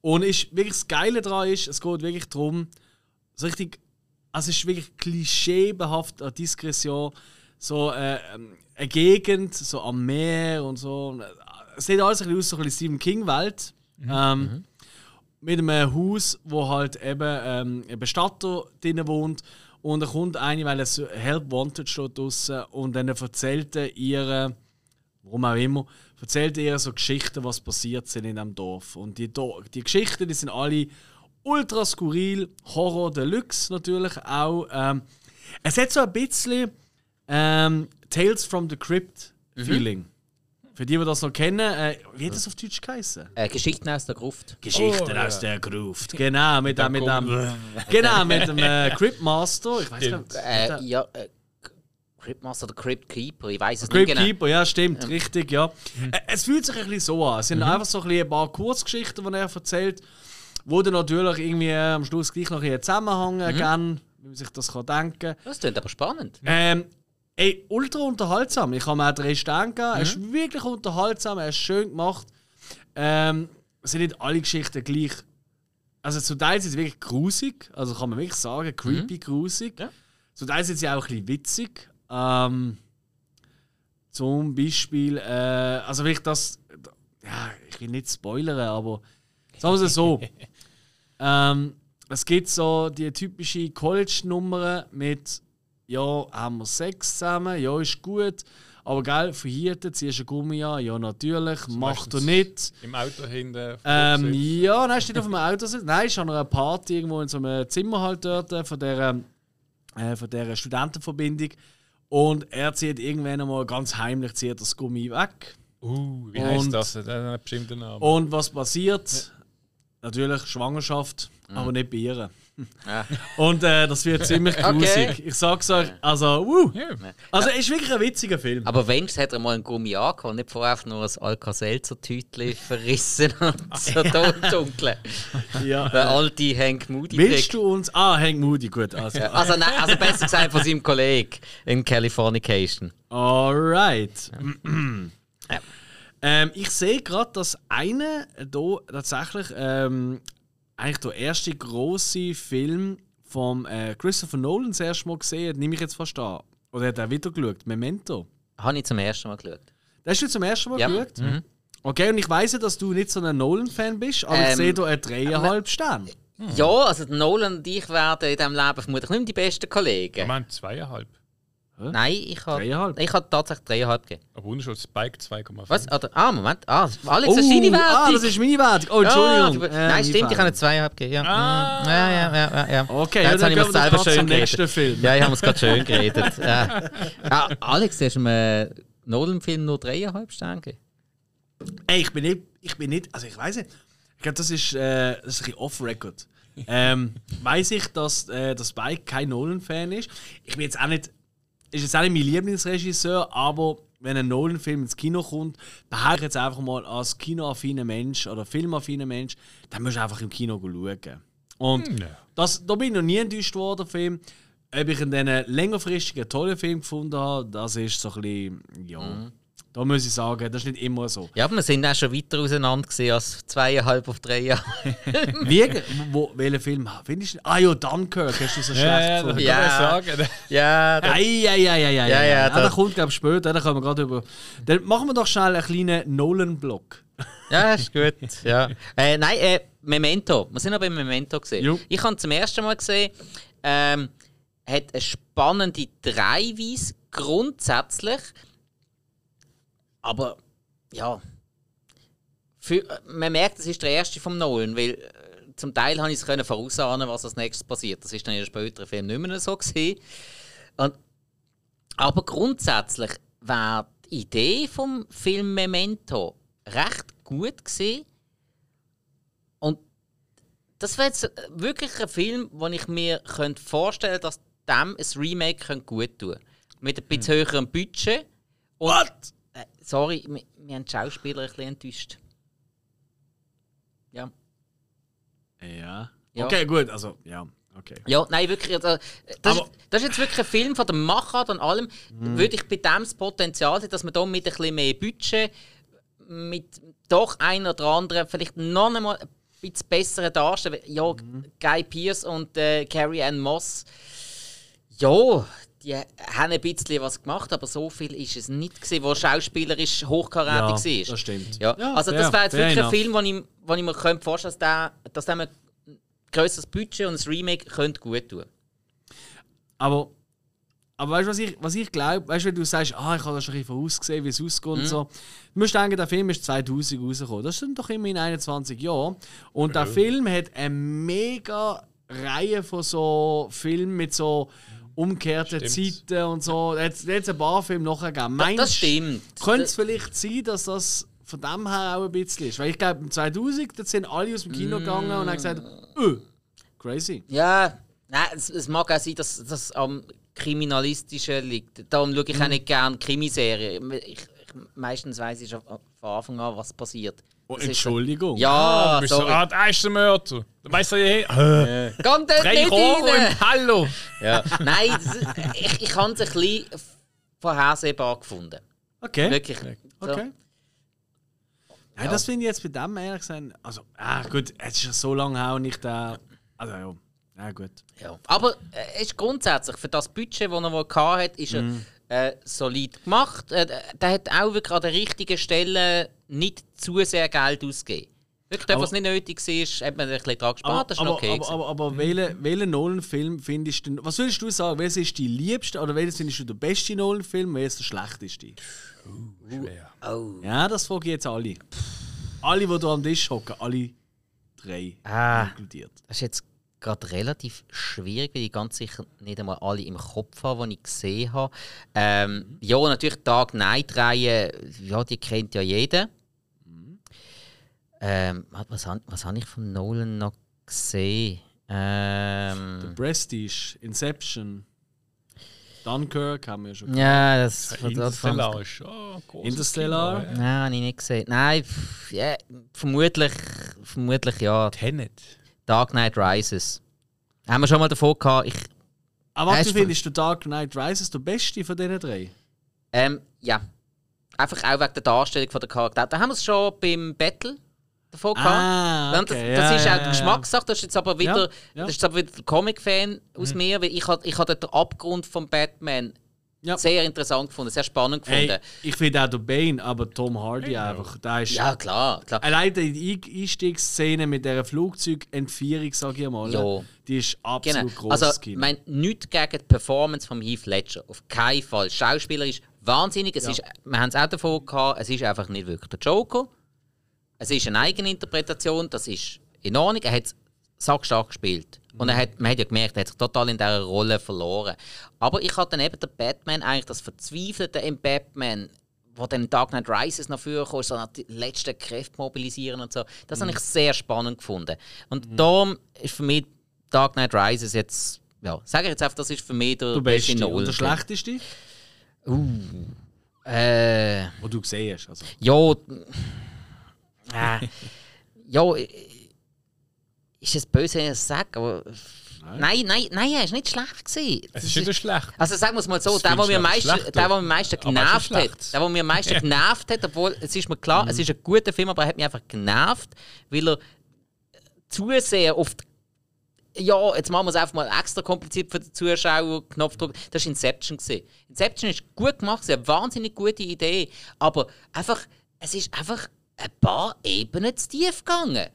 und ist, wirklich das Geile daran ist, es geht wirklich darum, so richtig, also es ist wirklich klischeebehaft an Diskretion, so äh, eine Gegend, so am Meer und so. Es sieht alles ein bisschen aus, so ein bisschen Stephen King-Welt. Ähm, mit einem Haus, wo halt eben ähm, ein Bestatter drin wohnt. Und da kommt eine, weil es Help Wanted steht draussen, und dann erzählt er ihr, warum auch immer, erzählt er ihr so Geschichten, was passiert sind in diesem Dorf. Und die, die Geschichten, die sind alle ultra skurril, Horror Deluxe natürlich auch. Ähm, es hat so ein bisschen ähm, Tales from the Crypt Feeling. Für die, die das noch kennen, äh, wie hat das auf Deutsch geheißen? Äh, Geschichten aus der Gruft. Geschichten Oh, ja. aus der Gruft. Genau, mit dem, mit dem, genau, mit dem äh, Crypt Master. Ich weiß gar nicht. Äh, ja, äh, Crypt Master oder Crypt Keeper, ich weiß es Crypt nicht genau. Keeper, ja, stimmt, richtig, ja. Äh, Es fühlt sich ein bisschen so an. Es sind einfach so ein, paar Kurzgeschichten, die er erzählt, wo dann natürlich irgendwie äh, am Schluss gleich noch einen Zusammenhang ergeben, wie man sich das kann denken Das klingt aber spannend. Ähm, ey, ultra unterhaltsam. Ich habe mir auch drei Sterne gegeben. Er ist wirklich unterhaltsam, er ist schön gemacht. Ähm, es sind nicht alle Geschichten gleich. Also zum Teil sind sie wirklich grusig, also kann man wirklich sagen, creepy grusig. Ja. Zum Teil sind sie auch ein bisschen witzig. Ähm, zum Beispiel, äh, also wirklich das, ja, ich will nicht spoilern, aber sagen wir es so. ähm, es gibt so die typische College-Nummer mit ja, haben wir Sex zusammen, ja, ist gut. Aber geil, verhütet, ziehst du Gummi an, ja, natürlich, macht er nicht. Im Auto hinten. Ähm, ja, nein, steht auf dem Auto. Nein, ist an einer Party irgendwo in so einem Zimmer halt dort äh, von der, äh, von der Studentenverbindung. Und er zieht irgendwann einmal ganz heimlich zieht das Gummi weg. Uh, wie Und- heißt das? Der hat einen bestimmten Namen. Und was passiert? natürlich Schwangerschaft, Mhm. aber nicht Bieren. Ja. Und äh, das wird ziemlich grusig. Okay. Ich sag's euch, also, wuh. Ja. Also, es ist wirklich ein witziger Film. Aber wenigstens hat er mal einen Gummi angehabt und nicht vorher einfach nur ein Alka-Seltzer-Tütchen verrissen und so da im Dunkeln. Ja, Der alte Hank Moody. willst du uns. Ah, Hank Moody, gut. Also, Ja, Also, nein, also besser gesagt von seinem Kollegen in Californication. Alright. Ja. ähm, ich sehe gerade, dass einer hier tatsächlich ähm, eigentlich der erste große Film von äh, Christopher Nolan das erste Mal gesehen nehme ich jetzt fast an. Oder hat er wieder geschaut? Memento. Habe ich zum ersten Mal geschaut. Das hast du zum ersten Mal Ja. geschaut? Okay, und ich weiß ja, dass du nicht so ein Nolan-Fan bist, aber ich Ähm, sehe hier einen dreieinhalb Sterne. Ja, also der Nolan und ich werden in diesem Leben vermutlich nicht mehr die besten Kollegen. Ich meine zweieinhalb. Nein, ich habe ich habe tatsächlich dreieinhalb gegeben. Aber Unterschied Spike 2,5. Was? Oder, ah, Moment. Ah, Alex, das ist deine Wertung. ah, das ist meine Wertung. Oh, Ja, Entschuldigung. du- Äh, Nein, stimmt, ich habe eine zweieinhalb gegeben. Ja. Ah. Ja, ja, ja, ja, ja. Okay, ja, ja, jetzt habe ich mir selber schön geredet. Film. Ja, ich habe es gerade schön geredet. Ja. Ah, Alex, du hast einem äh, Nolan-Film nur dreieinhalb Sterne gegeben. Ey, ich bin nicht, ich bin nicht, also ich weiß nicht, ich glaube, das ist, äh, das ist ein bisschen off-record. ähm, weiß ich, dass, äh, dass Spike kein Nolan-Fan ist. Ich bin jetzt auch nicht, ist jetzt auch nicht mein Lieblingsregisseur, aber wenn ein Nolan-Film ins Kino kommt, behaupte ich jetzt einfach mal als kinoaffiner Mensch oder filmaffiner Mensch, dann musst du einfach im Kino schauen. Und Hm, das, da bin ich noch nie enttäuscht worden, Film. Ob ich in diesen längerfristigen tollen Film gefunden habe, das ist so ein bisschen, ja. Mhm. Da muss ich sagen, das ist nicht immer so. Ja, aber wir sind auch schon weiter auseinander gesehen als zweieinhalb auf drei. Wie, wo, welchen Film findest du? Ah ja, Dunkirk hast du so schlecht Ja, ja, gefunden. kann Ja. man sagen. ja, Ja, ja, ja, ja, ja, ja. Ja, ja, ja, da- der kommt, glaube ich, später. Da können wir gerade über. Dann machen wir doch schnell einen kleinen Nolan-Block. Ja, ist gut. Ja. Äh, nein, äh, Memento. Wir sind noch bei Memento gesehen. Jo. Ich habe zum ersten Mal gesehen, ähm, hat eine spannende Dreiweise grundsätzlich, aber ja, für, äh, man merkt, es ist der erste vom Nolan, weil äh, zum Teil habe ich es vorausahnen, was als nächstes passiert. Das ist dann in den späteren Filmen nicht mehr so gewesen. Und, aber grundsätzlich war die Idee vom Film Memento recht gut gesehen und das wäre jetzt wirklich ein Film, wo ich mir könnte vorstellen könnte, dass dem ein Remake könnte gut tun Mit ein bisschen höherem Budget. Und, What? Äh, sorry, wir, wir haben die Schauspieler ein bisschen enttäuscht. Ja. Ja. Ja. Okay, gut, also, ja, okay. Ja, nein, wirklich. Also, das, Aber- ist, das ist jetzt wirklich ein Film von der Machart und allem. Würde ich bei dem das Potenzial sehen, dass man da mit ein bisschen mehr Budget, mit doch ein oder anderen, vielleicht noch einmal ein bisschen besseren darstellen. Ja, Guy Pearce und äh, Carrie Ann Moss, ja, die haben ein bisschen was gemacht, aber so viel ist es nicht gesehen, wo schauspielerisch hochkarätig Ja, war. das stimmt. Ja, Ja, also fair, das wäre jetzt wirklich ein Film, wo ich, wo ich mir könnte vorstellen könnte, dass der, dass der ein grösseres Budget und ein Remake könnte gut tun. Aber, aber weißt du, was ich, was ich glaube? Weißt du, wenn du sagst, ah, ich habe das schon ein bisschen vorausgesehen, wie es ausgeht und so. Du musst denken, der Film ist 2000 rausgekommen. Das sind doch immerhin 21 Jahre. Und der Film hat eine mega Reihe von so Filmen mit so umgekehrten Stimmt. Zeiten und so. Jetzt jetzt ein paar Filme nachher gegeben. Meinst das stimmt. Könnte es vielleicht sein, dass das von dem her auch ein bisschen ist? Weil ich glaube, im 2000 da sind alle aus dem Kino gegangen und haben gesagt, öh, crazy. Ja, nein, es, es mag auch sein, dass das am Kriminalistischen liegt. Darum schaue ich auch nicht gerne Krimiserien. Ich, ich, meistens weiß ich schon von Anfang an, was passiert. Oh, Das Entschuldigung. Ja, Du bist so, sorry. ah, da ist der Mörder. Du weißt ja, hey, äh, Gang dort drei nicht rein! Hallo. Ja. Nein, das, ich, ich habe es ein bisschen vorhersehbar gefunden. Okay. Wirklich. So. Okay. Ja, das finde ich jetzt bei dem ehrlich gesagt. Also, ah, gut, es ist ja so lange her und ich da. Also, ja. Ja, gut. Ja. Aber äh, es ist grundsätzlich, für das Budget, das er wohl hatte, ist er Mhm. äh, solid gemacht. Äh, der hat auch wirklich an der richtigen Stelle nicht zu sehr Geld ausgegeben. Wirklich, dort, Aber- was nicht nötig war, hat man ein bisschen daran gespart. Das ist aber, okay. aber, gewesen. aber, aber welchen welchen Nolan-Film findest du. Was würdest du sagen? Welches ist die liebste oder welches findest du der beste Nolan-Film? Welches der schlechteste? Schwer. oh. Ja, das frage ich jetzt alle. Alle, die hier am Tisch hocken, alle drei Ah. inkludiert. Das ist jetzt gerade relativ schwierig, weil ich ganz sicher nicht einmal alle im Kopf habe, die ich gesehen habe. Ähm, ja, natürlich Tag-Night-Reihe, ja, die kennt ja jeder. Ähm, was, was, han- was habe ich von Nolan noch gesehen? Ähm, Prestige, Inception, Dunkirk haben wir ja schon. ja, das das- Interstellar ist oh, großes Interstellar? Kino, ja. Nein, habe ich nicht gesehen. Nein, pff, ja, vermutlich, vermutlich ja. Tenet. Dark Knight Rises. Haben wir schon mal davon gehabt. Ich, Aber was Hast du findest, du Dark Knight Rises der beste von diesen drei? ähm, ja. Einfach auch wegen der Darstellung von der Charakter. Da haben wir es schon beim Battle davon gehabt. Ah, Und das, okay. das ja, ist ja, auch ja, die Geschmackssache. Das ist jetzt aber wieder, Ja, ja. Das ist aber wieder der Comic-Fan aus mir, weil ich habe ich hab den Abgrund von Batman Ja. sehr interessant gefunden, sehr spannend gefunden. Hey, ich finde auch der Bane, aber Tom Hardy Hey, einfach. Der ist ja, klar, klar. Allein die Ein- Einstiegsszene mit dieser Flugzeugentführung, sag ich mal, Ja. die ist absolut Genau. großes Also, Kino. mein nichts gegen die Performance von Heath Ledger. Auf keinen Fall. Schauspieler ist wahnsinnig. Es Ja. ist, wir haben es auch davon gehabt, es ist einfach nicht wirklich der Joker. Es ist eine Eigeninterpretation, das ist in Ordnung. Er hat es sackstark gespielt. Und er hat, man hat ja gemerkt, er hat sich total in dieser Rolle verloren. Aber ich hatte dann eben den Batman, eigentlich das Verzweifelte im Batman, wo dann Dark Knight Rises noch vorkam, so noch die letzten Kräfte mobilisieren und so. Das habe ich sehr spannend gefunden. Und darum ist für mich Dark Knight Rises jetzt, ja, sage ich jetzt einfach, das ist für mich der du bist und der schlechteste, Äh, den du gesehen hast. Also. ja. Äh, ja. Ist es böse, wenn ich das sage, aber. Nein, nein, nein, er war nicht schlecht. Gewesen. Es ist nicht schlecht. also sagen wir es mal so, der, der mir am meisten, es genervt hat, der, der mir am meisten genervt hat, obwohl es ist mir klar, Mhm. es ist ein guter Film, aber er hat mich einfach genervt, weil er zu sehr die ja, jetzt machen wir es einfach mal extra kompliziert für den Zuschauer, Knopfdruck. Das war Inception. Gewesen. Inception ist gut gemacht, eine wahnsinnig gute Idee, aber einfach, es ist einfach ein paar Ebenen zu tief gegangen.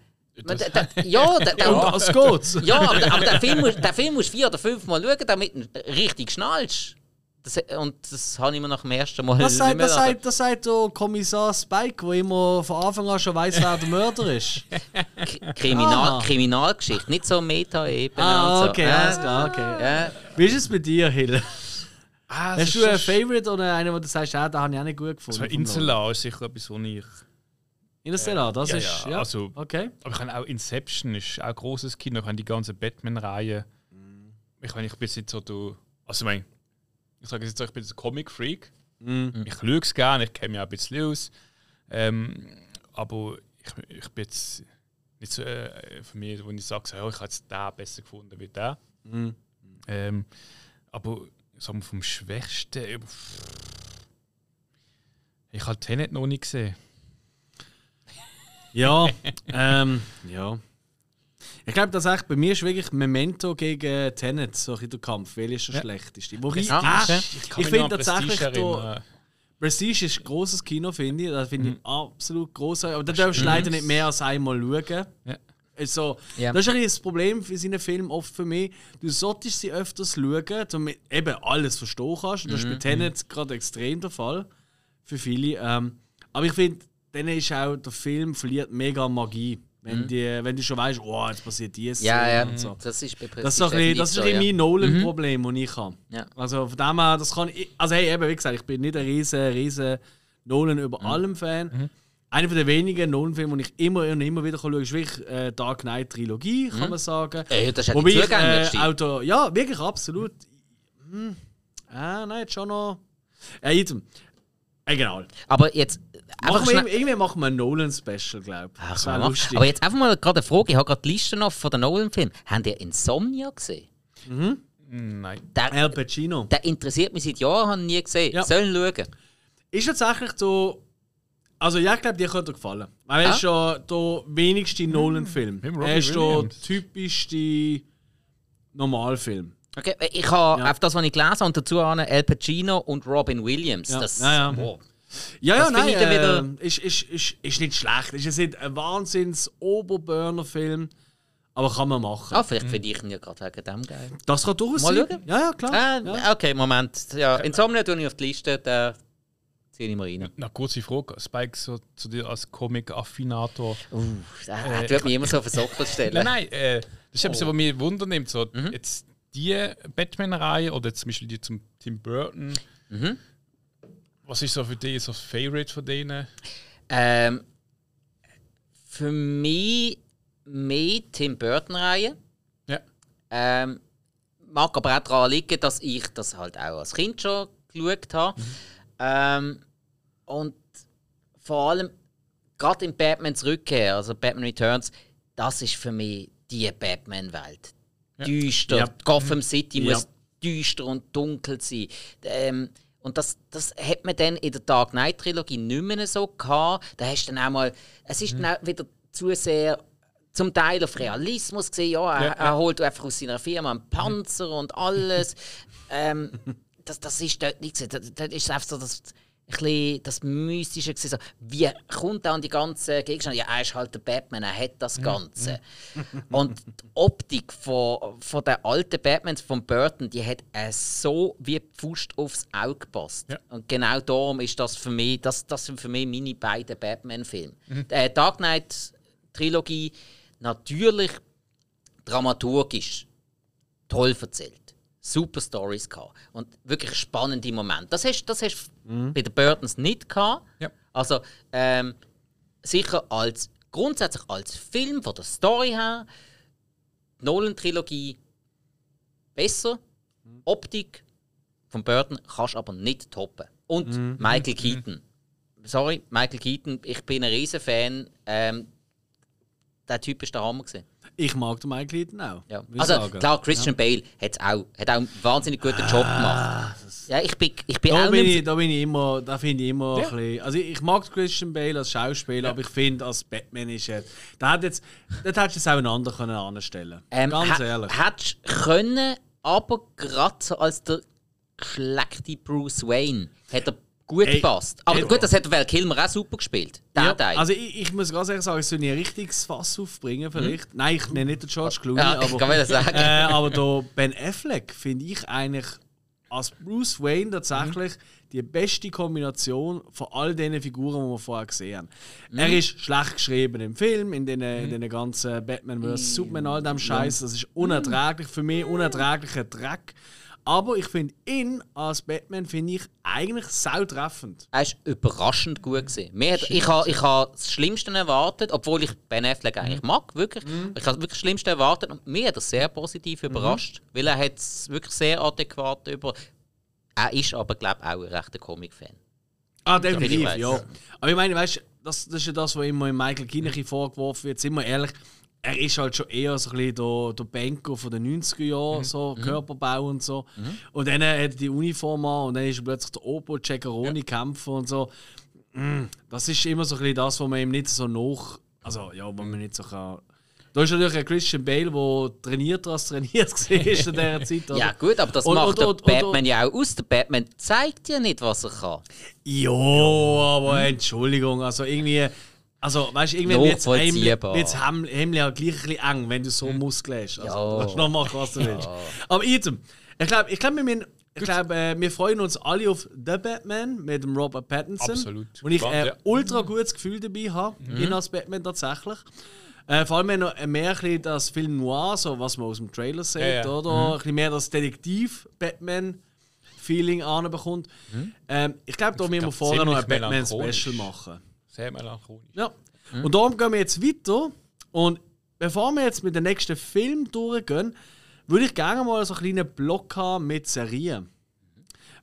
Man, der, der, ja, der, der, Und das geht's. ja, aber, aber der, Film, musst- der Film musst du vier oder fünf Mal schauen, damit du richtig schnallst. Das, und das habe ich mir nach dem ersten Mal Das sagt, mehr das, sagt, das sagt der Kommissar Spike, der immer von Anfang an schon weiß, wer der Mörder ist. K- Kriminal, Ah. Kriminalgeschichte, nicht so Meta-Ebene. ah, und so. okay, Äh, alles klar, okay. Ja. Wie ist es bei dir, Hill? Ah, Hast du einen Favorite oder einen, wo du sagst, ja, den habe ich auch nicht gut gefunden? So? Interstellar ist sicher etwas, wo ich. Interstellar, das Ja, ist. ja, Ja, also- Okay. Aber ich habe auch Inception, ist auch ein grosses Kino. Ich habe die ganze Batman-Reihe. Mhm. Ich meine, ich bin jetzt so du. Also, ich meine, ich sage jetzt, ich bin ein Comic-Freak. Mhm. Ich schaue es gerne, ich kenne mich auch ein bisschen aus. Ähm, aber ich, ich bin jetzt nicht so äh, für mich, wo ich sage, so, ja, ich habe jetzt den besser gefunden wie der. Mhm. Ähm, aber sagen wir, vom Schwächsten. Ich habe Tenet noch nicht gesehen. Ja, ähm, ja. Ich glaube tatsächlich, bei mir ist wirklich Memento gegen Tenet so ein der Kampf. Welcher ist der Ja. schlechteste? Wobei, Ja, ah, okay. ich, kann mich finde tatsächlich, Prestige da. Prestige ist ein grosses Kino, finde ich. Das finde ich absolut groß. Aber da Das darfst du leider nicht mehr als einmal schauen. Ja. Also, Ja. Das ist ein das Problem für seine Filme oft für mich. Du solltest sie öfters schauen, damit eben alles verstehen kannst. Und das ist bei Tenet gerade extrem der Fall. Für viele. Ähm, aber ich finde, dann ist auch der Film verliert mega Magie. Wenn, die, wenn du schon weißt, oh, jetzt passiert dies. Ja, ja, Und so. das ist bei Das ist, so ein bisschen, das ist ein bisschen mein Nolan-Problem, das ich habe. Ja. Also von dem her, das kann ich. Also hey, eben, wie gesagt, ich bin nicht ein riesen, riesen Nolan über allem Fan. Einer von den wenigen Nolan-Filme, die ich immer und immer wieder schauen kann, ist wirklich äh, Dark Knight Trilogie, kann man sagen. Ey, das ist ja Wobei ich, äh, da, ja, wirklich absolut. Hm. Ah, nein, jetzt schon noch. Äh, item. Egal. Aber jetzt Machen wir, irgendwie- irgendwie machen wir ein Nolan-Special, glaube ich. Ach, Das wäre lustig. Aber jetzt einfach mal gerade eine Frage. Ich habe gerade die Liste noch von den Nolan-Filmen. Habt ihr Insomnia gesehen? Nein. Der, Al Pacino. der interessiert mich seit Jahren, habe ich nie gesehen. Ja. Sollen schauen. Ist tatsächlich so. Also, ja, ich glaube, dir könnte er gefallen. Weil er Ah? ist schon der wenigste Nolan-Film. Mit Robin Er ist der typischste Normalfilm. Okay, ich habe Ja. auf das, was ich gelesen habe, und dazu Al Pacino und Robin Williams. Ja. Das, Ja, ja. Wow. Ja, ja, Das nein, äh, ist, ist, ist, ist nicht schlecht. Ist jetzt nicht ein wahnsinns Oberburner-Film, aber kann man machen. Ah, vielleicht finde ich ihn ja gerade wegen dem geil. Das kann durchaus Mal sein. schauen. Ja, ja, klar. Ah, ja. Okay, Moment. Ja, Insomnia tue ich auf die Liste, da ziehe ich mal rein. Na, kurze Frage. Spike, so zu dir als Comic-Affinator. Uh, er tut mich immer so auf den Sockel stellen. Nein, nein, äh, das ist etwas, Oh. was mich wundernimmt. So, Mhm. Jetzt die Batman-Reihe oder zum Beispiel die zum Tim Burton. Mhm. Was ist so für dich so das Favorite von denen? Ähm, für mich mehr Tim Burton-Reihe. Ja. Ähm, mag aber auch daran liegen, dass ich das halt auch als Kind schon geschaut habe. Ähm, und vor allem, gerade in Batmans Rückkehr, also Batman Returns, das ist für mich die Batman-Welt. Düster. Ja. Gotham City Ja. muss düster und dunkel sein. Ähm, und das, das hat man dann in der Dark Knight Trilogie nicht mehr so gehabt. Da hast du dann auch mal, es ist dann auch wieder zu sehr zum Teil auf Realismus gesehen. Ja, er, Ja, ja. er holt einfach aus seiner Firma einen Panzer und alles. ähm, das, das ist dort nicht. Das, das ist einfach so das, ein bisschen das Mystische gewesen. Wie kommt er an die ganzen Gegenstände? Ja, er ist halt der Batman, er hat das Ganze. Und die Optik von, von der alten Batmans von Burton, die hat äh, so wie die Faust aufs Auge gepasst. Ja. Und genau darum ist das für mich, das, das sind für mich meine beiden Batman-Filme. Äh, Dark Knight Trilogie natürlich dramaturgisch toll erzählt. Super Stories gehabt. Und wirklich spannende Momente. Das hast das hast du bei den Burtons nicht gehabt. Ja. Also ähm, sicher als grundsätzlich als Film von der Story her, die Nolan-Trilogie besser. Optik von Burton kannst du aber nicht toppen. Und Michael Keaton. Sorry, Michael Keaton, ich bin ein riesen Fan. Ähm, der Typ ist der Hammer gewesen. Ich mag den Michael Keaton auch. Ja. Also sagen. klar, Christian Bale hat's auch, hat auch einen wahnsinnig guten Job gemacht. Ja, ich bin, ich bin Da auch bin, ich, da bin ich immer, da finde ich immer Ja. ein bisschen, also ich, mag Christian Bale als Schauspieler, aber ich finde, als Batman ist er, da hat jetzt, dort hättest du es auch einander können anstellen. Ähm, Ganz ehrlich. Hättest können, aber gerade so als der geschleckte Bruce Wayne hat er gut Ey, gepasst. Aber ey, gut, das hat Val Kilmer auch super gespielt. Der Ja, Teil. also ich, ich muss ganz ehrlich sagen, soll ich ein richtiges Fass aufbringen vielleicht? Nein, ich nenne nicht den George Clooney, ja, ich aber, kann sagen. äh, aber der Ben Affleck finde ich eigentlich als Bruce Wayne tatsächlich die beste Kombination von all diesen Figuren, die wir vorher gesehen haben. Er ist schlecht geschrieben im Film, in den, in den ganzen Batman vs. Superman, all dem Scheiß. Das ist unerträglich, für mich unerträglicher Dreck. Aber ich finde ihn als Batman finde ich eigentlich sautreffend. Er ist überraschend gut hat, ich habe ich ha das Schlimmste erwartet, obwohl ich Ben Affleck Mhm. eigentlich mag, wirklich. Ich habe wirklich das Schlimmste erwartet und mir hat er sehr positiv Mhm. überrascht, weil er hat es wirklich sehr adäquat über. Er ist aber glaube ich auch ein rechter Comic-Fan. Ah, definitiv, ja. Aber ich meine, weißt das, das ist ja das, was immer in Michael Keaton vorgeworfen wird. Sind wir ehrlich, er ist halt schon eher so ein bisschen der, der Banker von den 90er Jahren, so Körperbau und so. Und dann hat er die Uniform an und dann ist er plötzlich der Opo Ceccaroni kämpfer und so. Mm, Das ist immer so ein bisschen das, was man ihm nicht so nach. Also, ja, wo man nicht so kann. Da ist natürlich ein Christian Bale, der trainiert als trainiert war in dieser Zeit. oder? Ja, gut, aber das Und- macht und- der und- und- Batman ja auch aus. Der Batman zeigt ja nicht, was er kann. Ja, aber Entschuldigung, also irgendwie. Also, weißt du, irgendwie wird es Nachvollziehbar. Hemd ja gleich ein bisschen eng, wenn du so Muskeln hast. Also, Ja. du kannst noch machen, was du willst. Aber Item, ich glaube, ich glaub, wir, müssen- ich glaub, äh, wir freuen uns alle auf The Batman mit dem Robert Pattinson. Absolut. Und ich Ja, ein ja. ultra gutes Gefühl dabei habe, ihn als Batman tatsächlich. Äh, vor allem wenn noch mehr ein bisschen das Film Noir, so was man aus dem Trailer sieht, Ja, ja. oder? Ein bisschen mehr das Detektiv-Batman-Feeling anbekommt. Ähm, ich glaube, da müssen wir vorher noch ein Batman-Special machen. Sehr melancholisch. Ja. Und darum gehen wir jetzt weiter. Und bevor wir jetzt mit dem nächsten Film durchgehen, würde ich gerne mal so einen kleinen Block haben mit Serien.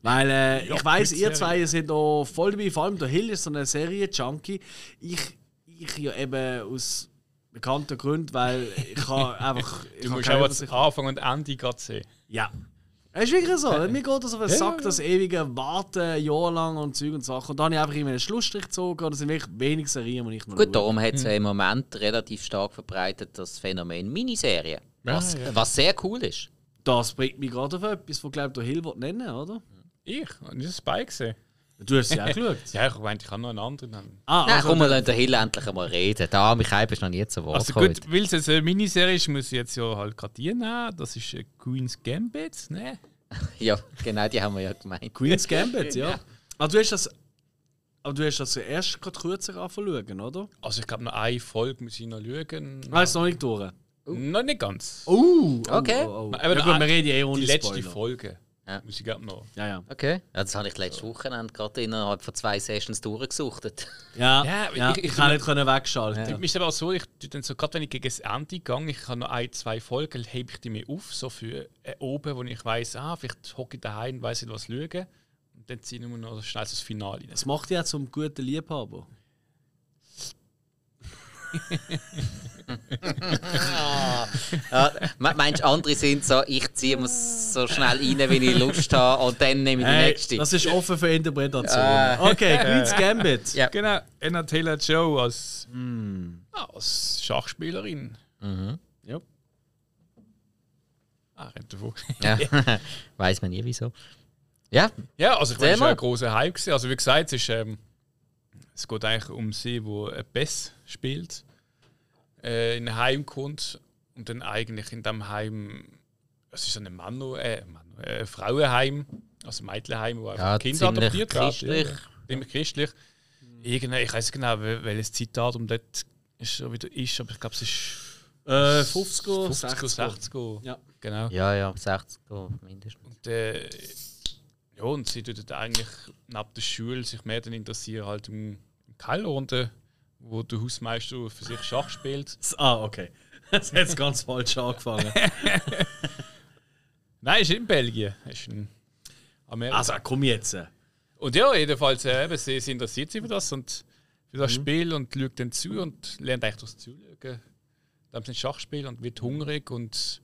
Weil äh, Ja, ich weiß, ihr zwei sind da voll dabei, vor allem der Hill ist so eine Serie-Junkie. Ich, ich ja eben aus bekannten Gründen, weil ich habe einfach. ich Du habe musst auch das Anfang und Ende gerade sehen. Ja. Es ist wirklich so. Mir geht das auf den Sack, das ewige Warten, jahrelang und Zeug und Sachen. Und dann habe ich einfach immer einen Schlussstrich gezogen. Und es sind wirklich wenig Serien, die ich noch Gut, darum hat es ja im Moment relativ stark verbreitet, das Phänomen Miniserie. Was, Ja, ja. was sehr cool ist. Das bringt mich gerade auf etwas, was glaube der Hill nennen, oder? Ich? Habe ich das Spy gesehen? Du hast sie auch geschaut. Ja, ich meinte, ich habe noch einen anderen. Ah, Nein, also, komm, wir lassen den Hill endlich einmal reden. Da, Michael, bist noch nie zu Wort Also gut, weil es jetzt eine Miniserie ist, muss ich jetzt ja halt gerade die nehmen. Das ist äh, Queen's Gambit, ne? Ja, genau, die haben wir ja gemeint. Queen's Gambit, ja. Aber du hast das. Aber du hast das erst gerade kürzer anfangen, oder? Also ich glaube, noch eine Folge muss ich noch schauen. Ah, ist noch nicht durch. Noch nicht ganz. Oh, Okay. Oh, oh, oh. Aber Ja, gut, die- wir reden ja eh ohne die letzte Spoiler. Folge. Ja. Muss ich glaube noch. Ja, ja. Okay. Ja, das habe ich letztes Wochenende gerade innerhalb von zwei Sessions durchgesuchtet. Ja, Ja, ja, ich- ich, ich- kann nicht können wegschalten. Ja. Mir ist aber auch so, ich dann so, gerade wenn ich gegen das Ende gehe, ich habe noch ein, zwei Folgen, hebe ich die mir auf, so für äh, oben, wo ich weiß, ah, vielleicht hocke ich daheim und weiss nicht, was schauen. Und dann ziehe ich mir noch schnell so das Finale rein. Das macht ja zum guten Liebhaber. Ja, me- meinst du, andere sind so, ich ziehe mir so schnell rein, wie ich Lust habe und dann nehme ich die Hey, nächste? das ist offen für Interpretation. Ah. Okay, Queen's Gambit. Ja. Genau, Anna Taylor Joe als, ah, als Schachspielerin. Ja. Ah, rennt davon. Ja. Weiß man nie wieso. Ja, Ja, also ich meine, es war ein großer Hype. Gewesen. Also wie gesagt, es, ist, ähm, es geht eigentlich um sie, wo ein Bess spielt, äh, in ein Heim kommt und dann eigentlich in dem Heim, es ist ein Mann, äh, Mann, äh, ein Frauenheim, also ein Mädchenheim, wo einfach Ja, Kinder ziemlich adoptiert christlich. Ja, ja. Ziemlich christlich. Irgendwie, ich weiß nicht genau, wel- welches Zitat dort ist, schon wieder ist, aber ich glaube, es ist Äh, 50er, 50er, 60er. 60er. Ja. Genau. ja, ja, 60 mindestens. Und, äh, ja, und sie tut eigentlich neben der Schule sich mehr dann interessieren halt im Keller unten, wo der Hausmeister für sich Schach spielt. Ah, okay. Das hat jetzt ganz falsch angefangen. Nein, ist in Belgien. Ist in Amerika. Also, komm jetzt. und ja, jedenfalls, äh, eben, sie, sie interessiert sich für das und für Mhm. das Spiel und schaut dann zu und lernt eigentlich das Zuschauen. Dann ein Schach spielen und wird hungrig und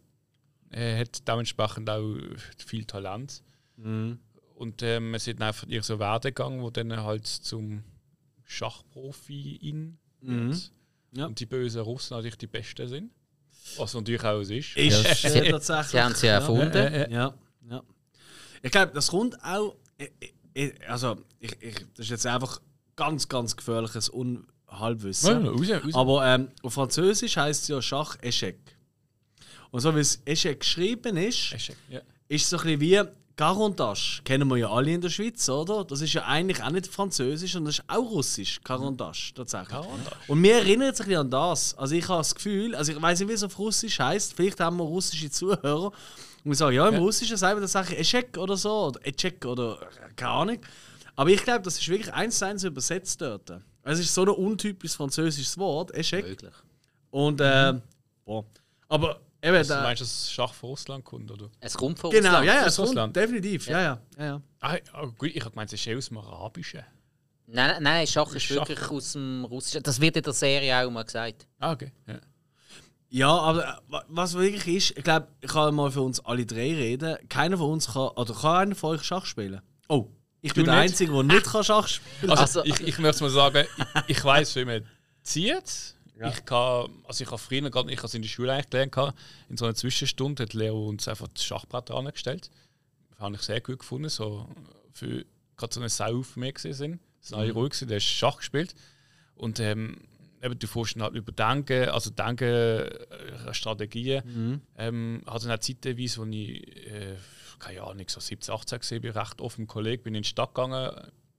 äh, hat dementsprechend auch viel Talent. Mhm. Und ähm, man sieht einfach ihr so Werdegang, wo dann halt zum Schachprofi in Mhm. Ja. Und die bösen Russen natürlich die Besten sind. Was natürlich auch es ist. Ist Ja, ja, sie- tatsächlich. Sie haben sie erfunden. Äh, äh, Ja, ja. Ich glaube, das kommt auch. ich- ich- Also, ich, ich, das ist jetzt einfach ganz, ganz gefährliches Unhalbwissen. Ja, raus, raus. Aber ähm, auf Französisch heißt es ja Schach Eschec. Und so wie es Eschec geschrieben ist, Ja. ist es so ein bisschen wie Carontage. Kennen wir ja alle in der Schweiz, oder? Das ist ja eigentlich auch nicht Französisch, sondern das ist auch Russisch. Carontage, tatsächlich. Carontage. Und mir erinnert sich an das. Also ich habe das Gefühl, also ich weiß nicht, wie es auf Russisch heißt. Vielleicht haben wir russische Zuhörer. Und sagen, ja, im Ja. Russischen sagen wir das Sache Eschek oder so, oder Echek oder äh, keine Ahnung. Aber ich glaube, das ist wirklich eins zu eins übersetzt dort. Es ist so ein untypisches französisches Wort, Eschek. Möglich. Und äh, boah. Aber eben, Also, du da, meinst, dass Schach von Russland kommt, oder? Es kommt von genau, Russland. ja, ja, aus es kommt, Russland. definitiv, ja, ja, ja. ja. Ah, ah, gut, ich habe gemeint, es ist eher aus dem Arabischen. Nein, nein, nein, Schach ist Schach. wirklich aus dem Russischen. Das wird in der Serie auch mal gesagt. Ah, okay. Ja. Ja, aber äh, wa- was wirklich ist, ich glaube, ich kann mal für uns alle drei reden. Keiner von uns kann, oder kann einer von euch Schach spielen? Oh, ich bin Du der nicht? Einzige, der nicht kann Schach spielen Also, Also- ich, ich möchte mal sagen, ich, ich weiß, wie man zieht. Ich kann, also ich habe früher gerade, ich habe es in der Schule eigentlich gelernt, gehabt. in so einer Zwischenstunde hat Leo uns einfach das Schachbrett angestellt. Das habe ich sehr gut gefunden, so für gerade so eine Sau für mich gesehen sind. War alle ruhig, der hat Schach gespielt. Und ähm, eben, du fährst halt überdenken, also denken, äh, Strategien. Ähm, hatte dann auch zeitweise, wo ich, äh, keine Ahnung, so 17, 18 gesehen bin, recht offen Kollege, bin in die Stadt gegangen,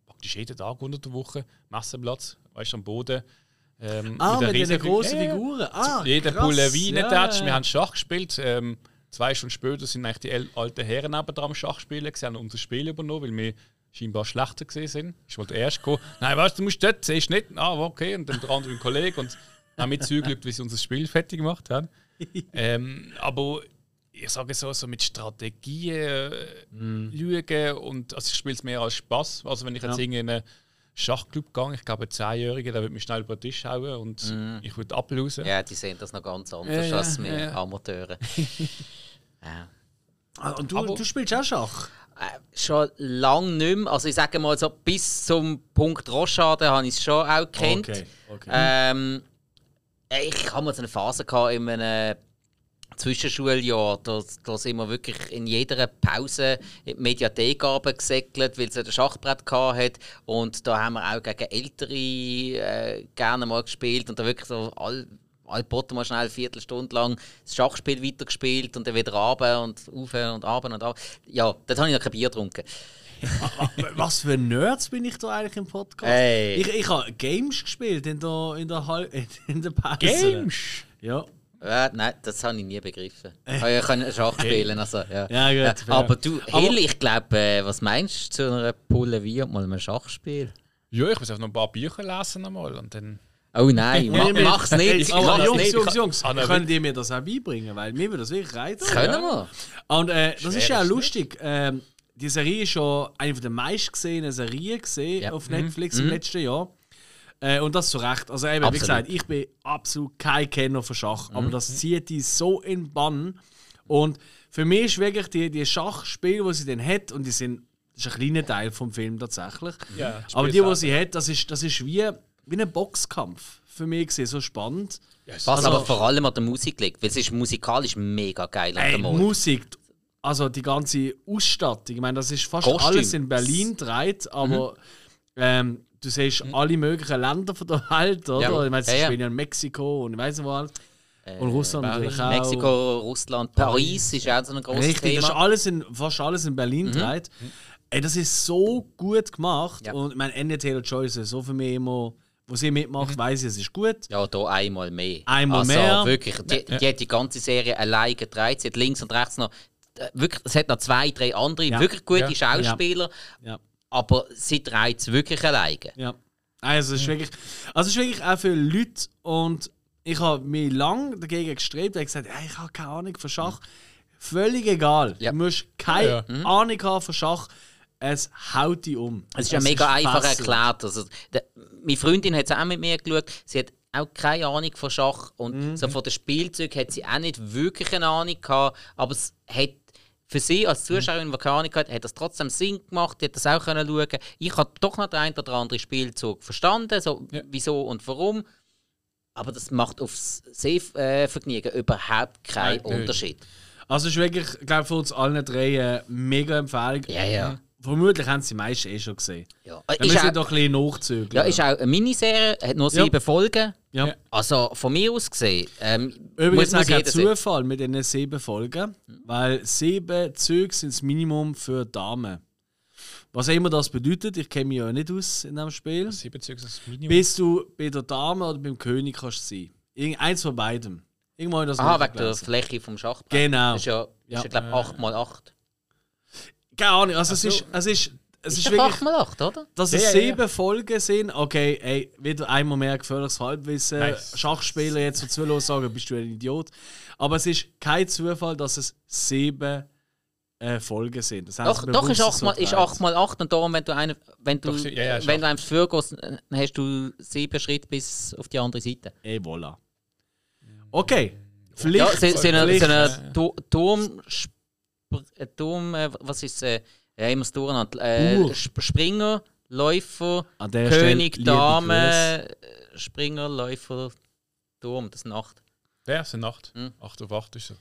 praktisch jeden Tag unter der Woche, Messenplatz, weißt du, am Boden. Ähm, Ah, mit riesen diesen grossen Ja. Figuren. Ah, Jeder. Pulle Wein ja, wir haben Schach gespielt. Ähm, zwei Stunden später sind eigentlich die alten Herren neben dran am Schach spielen. Sie haben unser Spiel übernommen, weil wir scheinbar schlechter gesehen sind. Ich wollte erst kommen. Nein, weißt du, du musst dort, siehst nicht. Ah, okay. Und dann der andere Kollege und haben mit zugeschaut, wie sie unser Spiel fertig gemacht haben. ähm, aber ich sage so, so mit Strategien äh, schauen und also ich spiele es mehr als Spaß. Also wenn ich jetzt Ja. in einen Schachclub gehe, ich glaube ein Zehnjähriger, der wird mich schnell über den Tisch hauen und ich würde ablösen. Ja, die sehen das noch ganz anders Ja, ja, als wir ja. Amateure. ja. Ah, und du, Aber- du spielst auch Schach? Äh, schon lange nicht mehr. Also ich sage mal so, bis zum Punkt Rochade habe ich es schon auch gekannt. Okay, okay. Ähm, äh, ich habe mal so eine Phase gehabt in einem Zwischenschuljahr. Da, da sind wir wirklich in jeder Pause in die Mediathek gesegelt, weil es ein Schachbrett hat. Und da haben wir auch gegen Ältere äh, gerne mal gespielt und da wirklich so all alle mal schnell eine Viertelstunde lang das Schachspiel weitergespielt und dann wieder runter und auf und ab und ab. Ja, dort habe ich noch kein Bier getrunken. Was für Nerds bin ich da eigentlich im Podcast? Hey. Ich, ich habe Games gespielt in der, in der, Hal in der Pause. Games! Ja. Äh, nein, das habe ich nie begriffen. Ich kann Schach spielen, also, ja. Ja, gut, fair. aber du, Hill, ich glaube, äh, was meinst du zu einer Pulle wie und mal einem Schachspiel? Ja, ich muss einfach noch ein paar Bücher lesen einmal und dann. Oh nein, ma, mach's nicht. Aber mach's Jungs, nicht. Jungs, Jungs, Ah, nein, könnt ihr mir das auch beibringen? Weil mir würde das wirklich reizen. Können wir? Und äh, das ist ja auch lustig. Ähm, die Serie ist schon eine der meistgesehenen Serien gesehen Ja. auf Netflix im letzten Jahr. Äh, und das zu Recht. Also eben, wie gesagt, ich bin absolut kein Kenner von Schach, aber das zieht die so in den Bann. Und für mich ist wirklich die, die Schachspiele, die sie dann hat, und die sind, das ist ein kleiner Teil vom Film tatsächlich. Ja, aber die, die sie hat, das ist, das ist wie, wie ein Boxkampf. Für mich gesehen, so spannend. Ja, Was Also- aber vor allem an der Musik liegt, weil es ist musikalisch mega geil an Ey, der Mode. Musik, also die ganze Ausstattung, ich meine, das ist fast Kostüm. alles in Berlin dreht, aber ähm, du siehst alle möglichen Länder von der Welt, oder? Ja. Ich meine, sie Ja, ja. spielen in Mexiko und ich weiß nicht wo alles. Und Russland natürlich auch. Mexiko, Russland, Paris ist auch so ein großes Richtig, das ist Thema. alles in, fast alles in Berlin dreht. Ey, das ist so gut gemacht. Ja. Und ich meine, Anya Taylor-Joy ist so für mich immer, wo sie mitmacht, weiß ich, es ist gut. Ja, hier einmal mehr. Einmal also, mehr. wirklich, die, die hat die ganze Serie alleine gedreht. Sie hat links und rechts noch, äh, wirklich, es hat noch zwei, drei andere Ja. wirklich gute Ja. Schauspieler, Ja. Aber sie dreht es wirklich alleine. Ja. Also es ist wirklich, also es ist wirklich auch für Leute und ich habe mich lange dagegen gestrebt und gesagt, hey, ich habe keine Ahnung von Schach. Völlig egal. Ja. Du musst keine Ja, Ahnung haben von Schach. Es haut dich um. Es ist ja mega einfach fesselnd. erklärt. Also, der, meine Freundin hat es auch mit mir geschaut. Sie hat auch keine Ahnung von Schach und Mhm. so von den Spielzeugen hat sie auch nicht wirklich eine Ahnung gehabt. Aber es hat für sie als Zuschauerin, die keine Ahnung hat, hat das trotzdem Sinn gemacht. Die hat das auch können schauen. Ich habe doch noch den einen oder anderen Spielzug verstanden, so Ja. wieso und warum. Aber das macht aufs Sehvergnügen überhaupt keinen Nein. Unterschied. Also es ist wirklich, ich glaube, für uns allen drei eine mega Empfehlung. Ja, ja. Vermutlich haben sie die meisten eh schon gesehen. Ja, Wir ist müssen auch, doch ein bisschen nachzügeln. ja, ist auch eine Miniserie, hat nur Ja. sieben Folgen. Ja. Ja. Also von mir aus gesehen, ähm, Übrigens muss auch kein sehen. Zufall mit diesen sieben Folgen, weil sieben Züge sind das Minimum für Damen. Was auch immer das bedeutet, ich kenne mich ja nicht aus in diesem Spiel. Sieben Züge ist das Minimum. Bis du bei der Dame oder beim König kannst sein. Irgend eins von beidem. Irgendwo das Aha, wegen der. Fläche vom Schachbrett. Genau. Das ist ja, Ja. ist ja glaube ich 8x8. Keine Ahnung, also es ist, es ist, es Ist, ist wirklich, 8x8, oder? dass es Ja, ja, ja. sieben Folgen sind. Okay, ey, wieder einmal mehr gefährliches Halbwissen. Nice. Schachspieler jetzt so zuhören sagen, bist du ein Idiot. Aber es ist kein Zufall, dass es sieben äh, Folgen sind. Das Doch, doch ist bewusst 8 mal, ist gedreht. 8 mal 8 und darum, wenn du, eine, wenn du, Doch, ja, ja, wenn du einem für gehst, dann hast du sieben Schritte bis auf die andere Seite. Et voilà. Okay. Pflicht. Ja, sie, sie, eine, Pflicht. sie eine Tu- Turm, äh, Turm, äh, was ist äh, ja immer das durcheinander, äh. Sp- Springer, Läufer, König, Stelle Dame, äh, Springer, Läufer, Turm, das sind acht. Ja, es sind Nacht. Hm. 8 auf 8 ist so.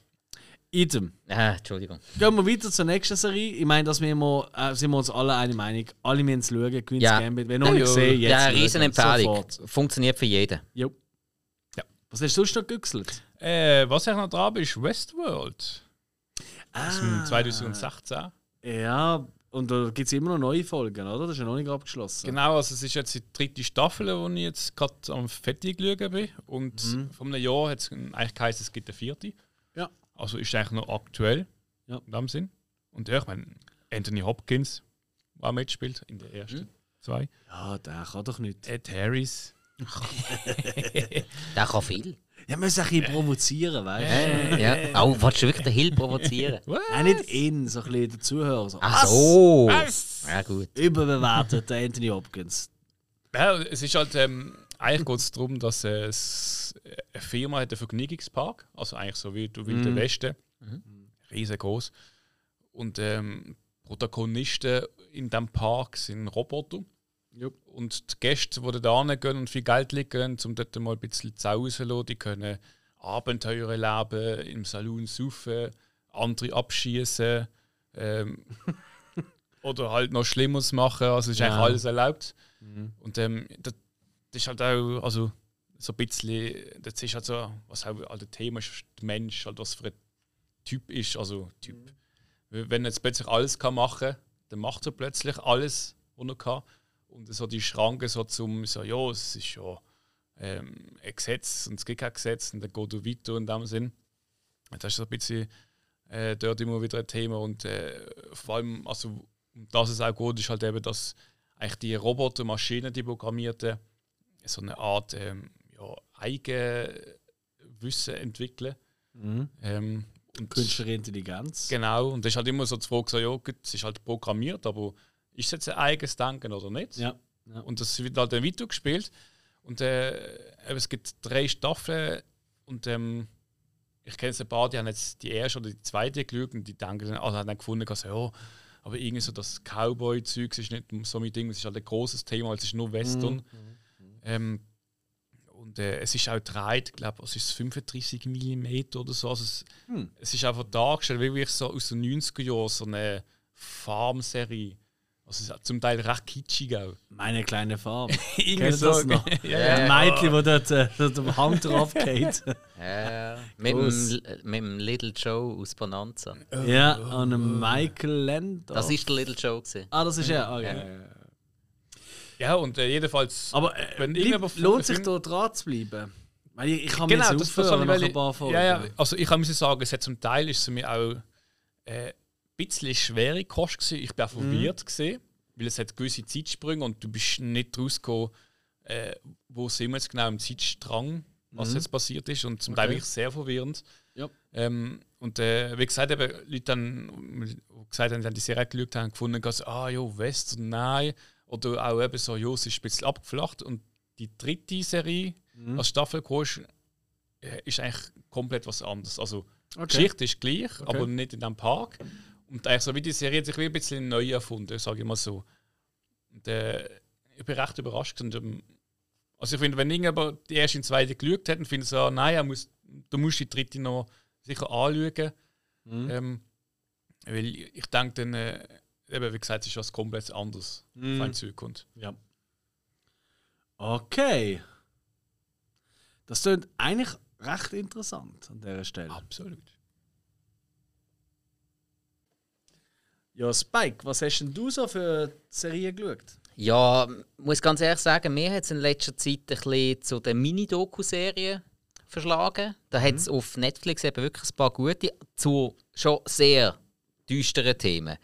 Item. Äh, Entschuldigung. Gehen wir weiter zur nächsten Serie. Ich meine, dass wir immer, äh, sind wir uns alle eine Meinung. Alle müssen es schauen. Queen's Ja. Gambit. Wer noch Ja, nicht ja. gesehen, jetzt. Ja. Riesenempfehlung. Funktioniert für jeden. Jo. Ja. Was hast du sonst noch gegüchselt? Äh, was ich noch dran bin, ist Westworld. Aus dem Ah. 2016. Ja, und da gibt es immer noch neue Folgen, oder? Das ist ja noch nicht abgeschlossen. Genau, also es ist jetzt die dritte Staffel, wo ich jetzt gerade am Fettig geschaut bin. Und Mhm. vor einem Jahr hat es eigentlich geheißen, es gibt eine vierte. Ja. Also ist eigentlich noch aktuell. Ja. In dem Sinn. Und ja, ich meine, Anthony Hopkins war mitspielt in der ersten Mhm. zwei. Ja, der kann doch nicht. Ed Harris. Der kann viel. Ja, man muss ein bisschen provozieren, weißt du? ja. Oh, willst du wirklich den Hill provozieren? Nein, nicht ihn, so ein bisschen der Zuhörer. So, Ach so. Was? Ja, gut. Überbewertet, der Anthony Hopkins. Ja, es ist halt, ähm, eigentlich geht es darum, dass äh, es eine Firma hat einen Vergnügungspark, also eigentlich so wie du Wilde Mhm. Westen, riesengroß. Und ähm, Protagonisten in diesem Park sind Roboter. Jupp. Und die Gäste, die da hingehen und viel Geld liegen, um dort mal ein bisschen zu Hause die können Abenteuer erleben, im Salon saufen, andere abschießen ähm, oder halt noch Schlimmeres machen. Also es ist Ja. eigentlich alles erlaubt. Und ähm, das, das ist halt auch, also so ein bisschen, das ist halt so, was auch halt das Thema ist, der Mensch, halt was für ein Typ ist, also Typ. Wenn er jetzt plötzlich alles kann machen, dann macht er plötzlich alles, was er kann. Und so die Schranke so zum, so, ja, es ist ja ähm, ein Gesetz und es gibt kein Gesetz und dann geht du weiter in dem Sinn. Das ist so ein bisschen äh, dort immer wieder ein Thema und äh, vor allem, also das es auch gut ist halt eben, dass eigentlich die Roboter, Maschinen, die programmierten, so eine Art ähm, ja, Eigenwissen entwickeln. Mhm. Ähm, und Künstliche Intelligenz. Genau, und das ist halt immer so die Frage, so, ja, gut, es ist halt programmiert, aber ist es jetzt ein eigenes Denken oder nicht? Ja. ja. Und das wird halt dann weitergespielt. Und äh, es gibt drei Staffeln und ähm, ich kenne ein paar, die haben jetzt die erste oder die zweite geschaut und die denken dann, also haben dann gefunden, also, ja, aber irgendwie so das Cowboy-Zeug ist nicht so mein Ding, es ist halt ein großes Thema, es ist nur Western. Mhm. Ähm, und äh, es ist auch dreit, ich glaube, es ist 35 mm oder so. Also es, Hm. es ist einfach dargestellt, wie wirklich so aus den 90er Jahren, so eine Farm-Serie. Also es ist zum Teil recht kitschig auch. Meine kleine Farm. Irgendwie Kennt das noch? ja, Ein ja. Mädchen, das dort, äh, am Hang drauf geht. Ja, mit, dem, mit dem Little Joe aus Bonanza. ja, an einem Michael Landau. Das ist der Little Joe. Gewesen. Ah, das ist er. Okay. Ja, und äh, jedenfalls. Aber äh, Wenn lieb, lohnt sich da dran zu bleiben? Weil ich, ich kann genau, mir das, jetzt das aufhören habe ich nach ein paar Folgen. Ja, ja, also ich muss sagen, es hat zum Teil ist es mir auch äh, ein bisschen schwere Kost gewesen. Ich bin auch Mhm. verwirrt gesehen, weil es hat gewisse Zeitsprünge und du bist nicht rausgekommen, äh, wo sind wir jetzt genau im Zeitstrang, was jetzt passiert ist und zum Teil Mhm. Okay. wirklich sehr verwirrend. Ja. Ähm, und äh, wie gesagt, eben, Leute dann, die gesagt haben, die die Serie geschaut haben, gefunden, dass, ah ja, Western, nein. Oder auch eben so, ja, es ist ein bisschen abgeflacht. Und die dritte Serie, Mhm. als Staffel ist, äh, ist eigentlich komplett was anderes. Also, die Okay. Geschichte ist gleich, aber nicht in diesem Park. Und eigentlich so wie die Serie hat sich wie ein bisschen neu erfunden, sage ich mal so. Und, äh, ich bin recht überrascht. Und, ähm, also ich finde, wenn irgendjemand die erste und zweite geschaut hat, dann finde ich so, nein, er muss, du musst die dritte noch sicher anschauen. Mhm. Ähm, weil ich denke dann, äh, eben, wie gesagt, es ist was komplett anderes, Mhm. wenn es zurückkommt. Ja. Okay. Das klingt eigentlich recht interessant an dieser Stelle. Absolut. Ja, Spike, was hast denn du so für Serien geschaut? Ja, muss ganz ehrlich sagen, mir hat es in letzter Zeit ein bisschen zu den Mini-Doku-Serien verschlagen. Da hat es auf Netflix eben wirklich ein paar gute, zu schon sehr düsteren Themen.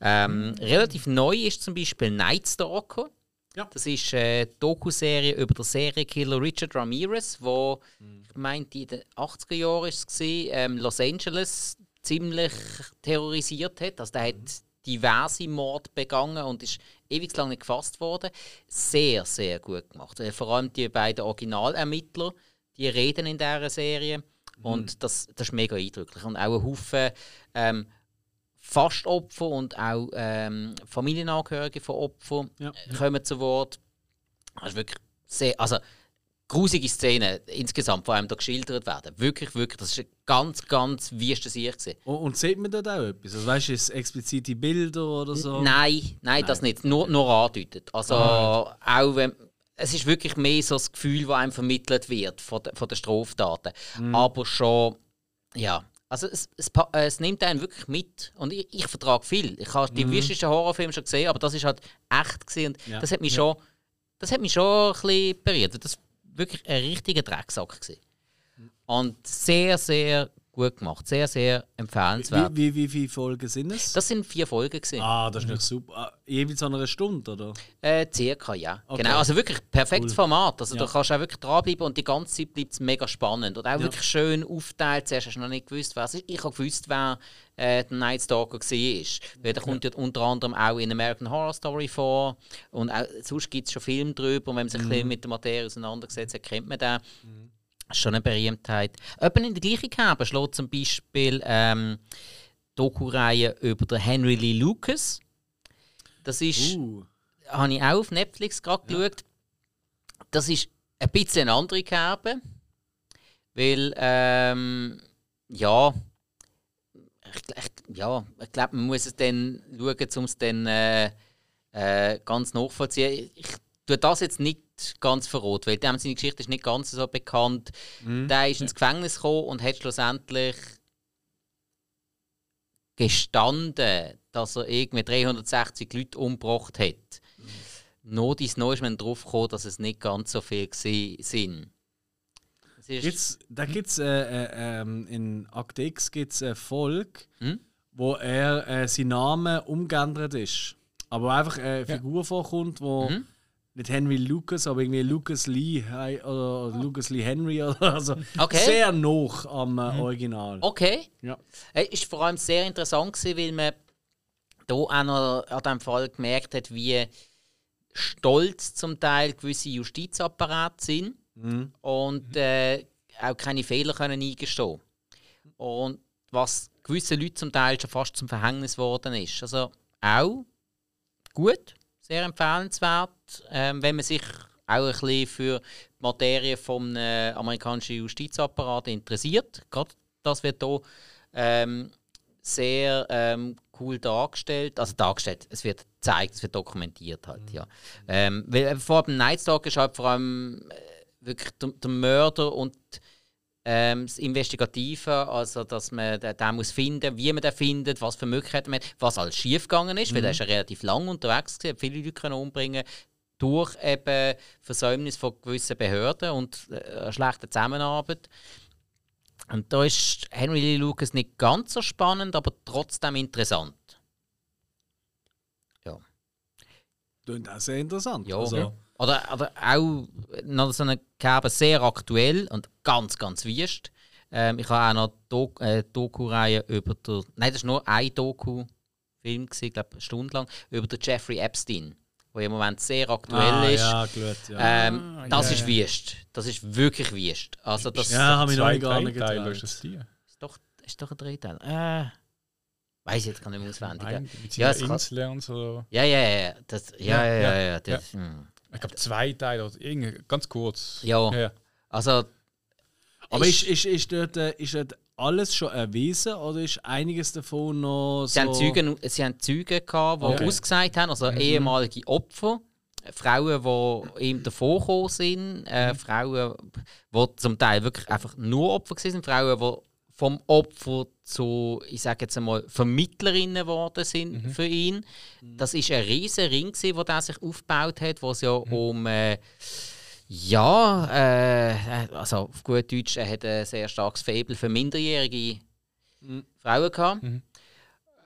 Ähm, relativ neu ist zum Beispiel Night Stalker. Ja. Das ist eine Doku-Serie über den Serienkiller Richard Ramirez, wo ich meinte in den 80er Jahren ist es ähm, Los Angeles ziemlich terrorisiert hat. Also der hat diverse Morde begangen und ist ewig lang nicht gefasst worden. Sehr, sehr gut gemacht. Äh, Vor allem die beiden Originalermittler, die reden in dieser Serie. Und das, das ist mega eindrücklich. Und auch ein Haufen ähm, Fastopfer und auch ähm, Familienangehörige von Opfern Ja. kommen zu Wort. Das ist wirklich sehr. Also, grusige Szenen insgesamt, vor allem da geschildert werden. Wirklich, wirklich. Das ist ganz, ganz wüste Sicht. gewesen. Und, und sieht man dort auch etwas? Also, weißt du, ist explizite Bilder oder so? Nein, nein, das nicht. Nur, nur andeutet. Also, Ah, auch wenn. Es ist wirklich mehr so das Gefühl, das einem vermittelt wird von, de, von den Straftaten. Mhm. Aber schon, ja. Also es, es, es nimmt einen wirklich mit. Und ich, ich vertrage viel. Ich habe die wüstesten Horrorfilme schon gesehen, aber das ist halt echt. Und Mhm. Ja. das hat mich schon, das hat mich schon ein bisschen berührt. Das wirklich ein richtiger Drecksack. Gewesen. Und sehr, sehr gut gemacht. Sehr, sehr empfehlenswert. Wie, wie, wie viele Folgen sind es? Das sind vier Folgen. Gewesen. ah, das ist nicht super. Ah, jeweils an einer Stunde, oder? Äh, circa, ja. Okay. Genau, also wirklich perfektes Cool. Format. Also Ja. da kannst du auch wirklich dranbleiben und die ganze Zeit bleibt es mega spannend. Und auch wirklich schön aufteilt. Zuerst hast du noch nicht gewusst, wer es ist. Ich habe gewusst, wer äh, der Night Stalker war. Weil der kommt ja unter anderem auch in American Horror Story vor. Und auch, sonst gibt es schon Filme drüber. Und wenn man sich ein bisschen mit der Materie auseinandergesetzt hat, kennt man den. Ist schon eine Berühmtheit. Jemand in der gleichen Kerbe schlägt zum Beispiel ähm, Doku-Reihe über den Henry Lee Lucas. Das ist Uh, habe ich auch auf Netflix gerade geschaut. Das ist ein bisschen eine andere Kerbe. Weil, ähm, ja, ich, ich, ja, ich glaube, man muss es dann schauen, um es dann äh, äh, ganz nachvollziehen. Ich tue das jetzt nicht ganz verrot, weil dem seine Geschichte ist nicht ganz so bekannt. Der ist ins Gefängnis gekommen und hat schlussendlich gestanden, dass er irgendwie 360 Leute umgebracht hat. noch dies Neu ist man drauf gekommen, dass es nicht ganz so viel sind. Gibt's, da gibt es äh, äh, ähm, in Act X gibt's eine Folge, Hm? wo er äh, sein Name umgeändert ist. Aber einfach eine Figur vorkommt, wo Mhm. Nicht Henry Lucas, aber irgendwie Lucas Lee oder, oder Lucas Lee Henry oder also Okay. sehr noch am äh, Original. Okay. Ja. Es ist vor allem sehr interessant, gewesen, weil man hier auch noch an diesem Fall gemerkt hat, wie stolz zum Teil gewisse Justizapparate sind und äh, auch keine Fehler können eingestehen Und was gewissen Leuten zum Teil schon fast zum Verhängnis geworden ist. Also auch gut, sehr empfehlenswert, ähm, wenn man sich auch ein bisschen für die Materie vom äh, amerikanischen Justizapparat interessiert. Gerade das wird hier ähm, sehr ähm, cool dargestellt. Also dargestellt, es wird gezeigt, es wird dokumentiert halt, ja. Ähm, weil äh, vor dem Night Stalker ist halt vor allem äh, wirklich der, der Mörder und ähm, das Investigative, also dass man den, den muss finden, wie man den findet, was für Möglichkeiten man hat, was alles schiefgegangen ist, weil der ist ja relativ lang unterwegs gewesen, viele Leute können umbringen durch eben Versäumnis von gewissen Behörden und äh, eine schlechte Zusammenarbeit. Und da ist Henry Lee Lucas nicht ganz so spannend, aber trotzdem interessant. Ja. Klingt auch sehr interessant. Ja. Also, Oder, oder auch noch so eine Kerbe sehr aktuell und ganz, ganz wüst. Ähm, ich habe auch noch Dok äh, Doku-Reihe über der. Nein, das war nur ein Doku-Film, ich glaube, eine Stunde lang, über den Jeffrey Epstein, der im Moment sehr aktuell ah, ist. ja, gut. Ja, Ähm, Ah, das ja, ist ja. wüst. Das ist wirklich wüst. Also, das Ja, habe ich noch Zwei, gar nicht getraut. ist das die. ist, doch, ist doch ein Drehteil. Äh, weiß ich jetzt gar nicht mehr auswendig. Mit Ja, ja, es kann- Inseln und so. Ja, ja, ja. ja. Das, ja, ja, ja. Ja, ja, das, hm. Ich glaube zwei Teile oder irgendwie ganz kurz. Ja. ja. Also, Aber ist, ist, ist, dort, äh, ist dort alles schon erwiesen oder ist einiges davon noch so... Sie haben Zeugen, sie haben Zeugen gehabt, die Okay. ausgesagt haben, also ehemalige Opfer, Frauen, die ihm davor sind, äh, Frauen, die zum Teil wirklich einfach nur Opfer waren, Frauen, die vom Opfer zu, ich sage jetzt einmal, Vermittlerinnen geworden sind für ihn. Das ist ein riesen Ring, gewesen, wo der sich aufgebaut hat, wo es ja um äh, ja, äh, also auf gut Deutsch, er hat ein sehr starkes Faible für minderjährige Frauen gehabt.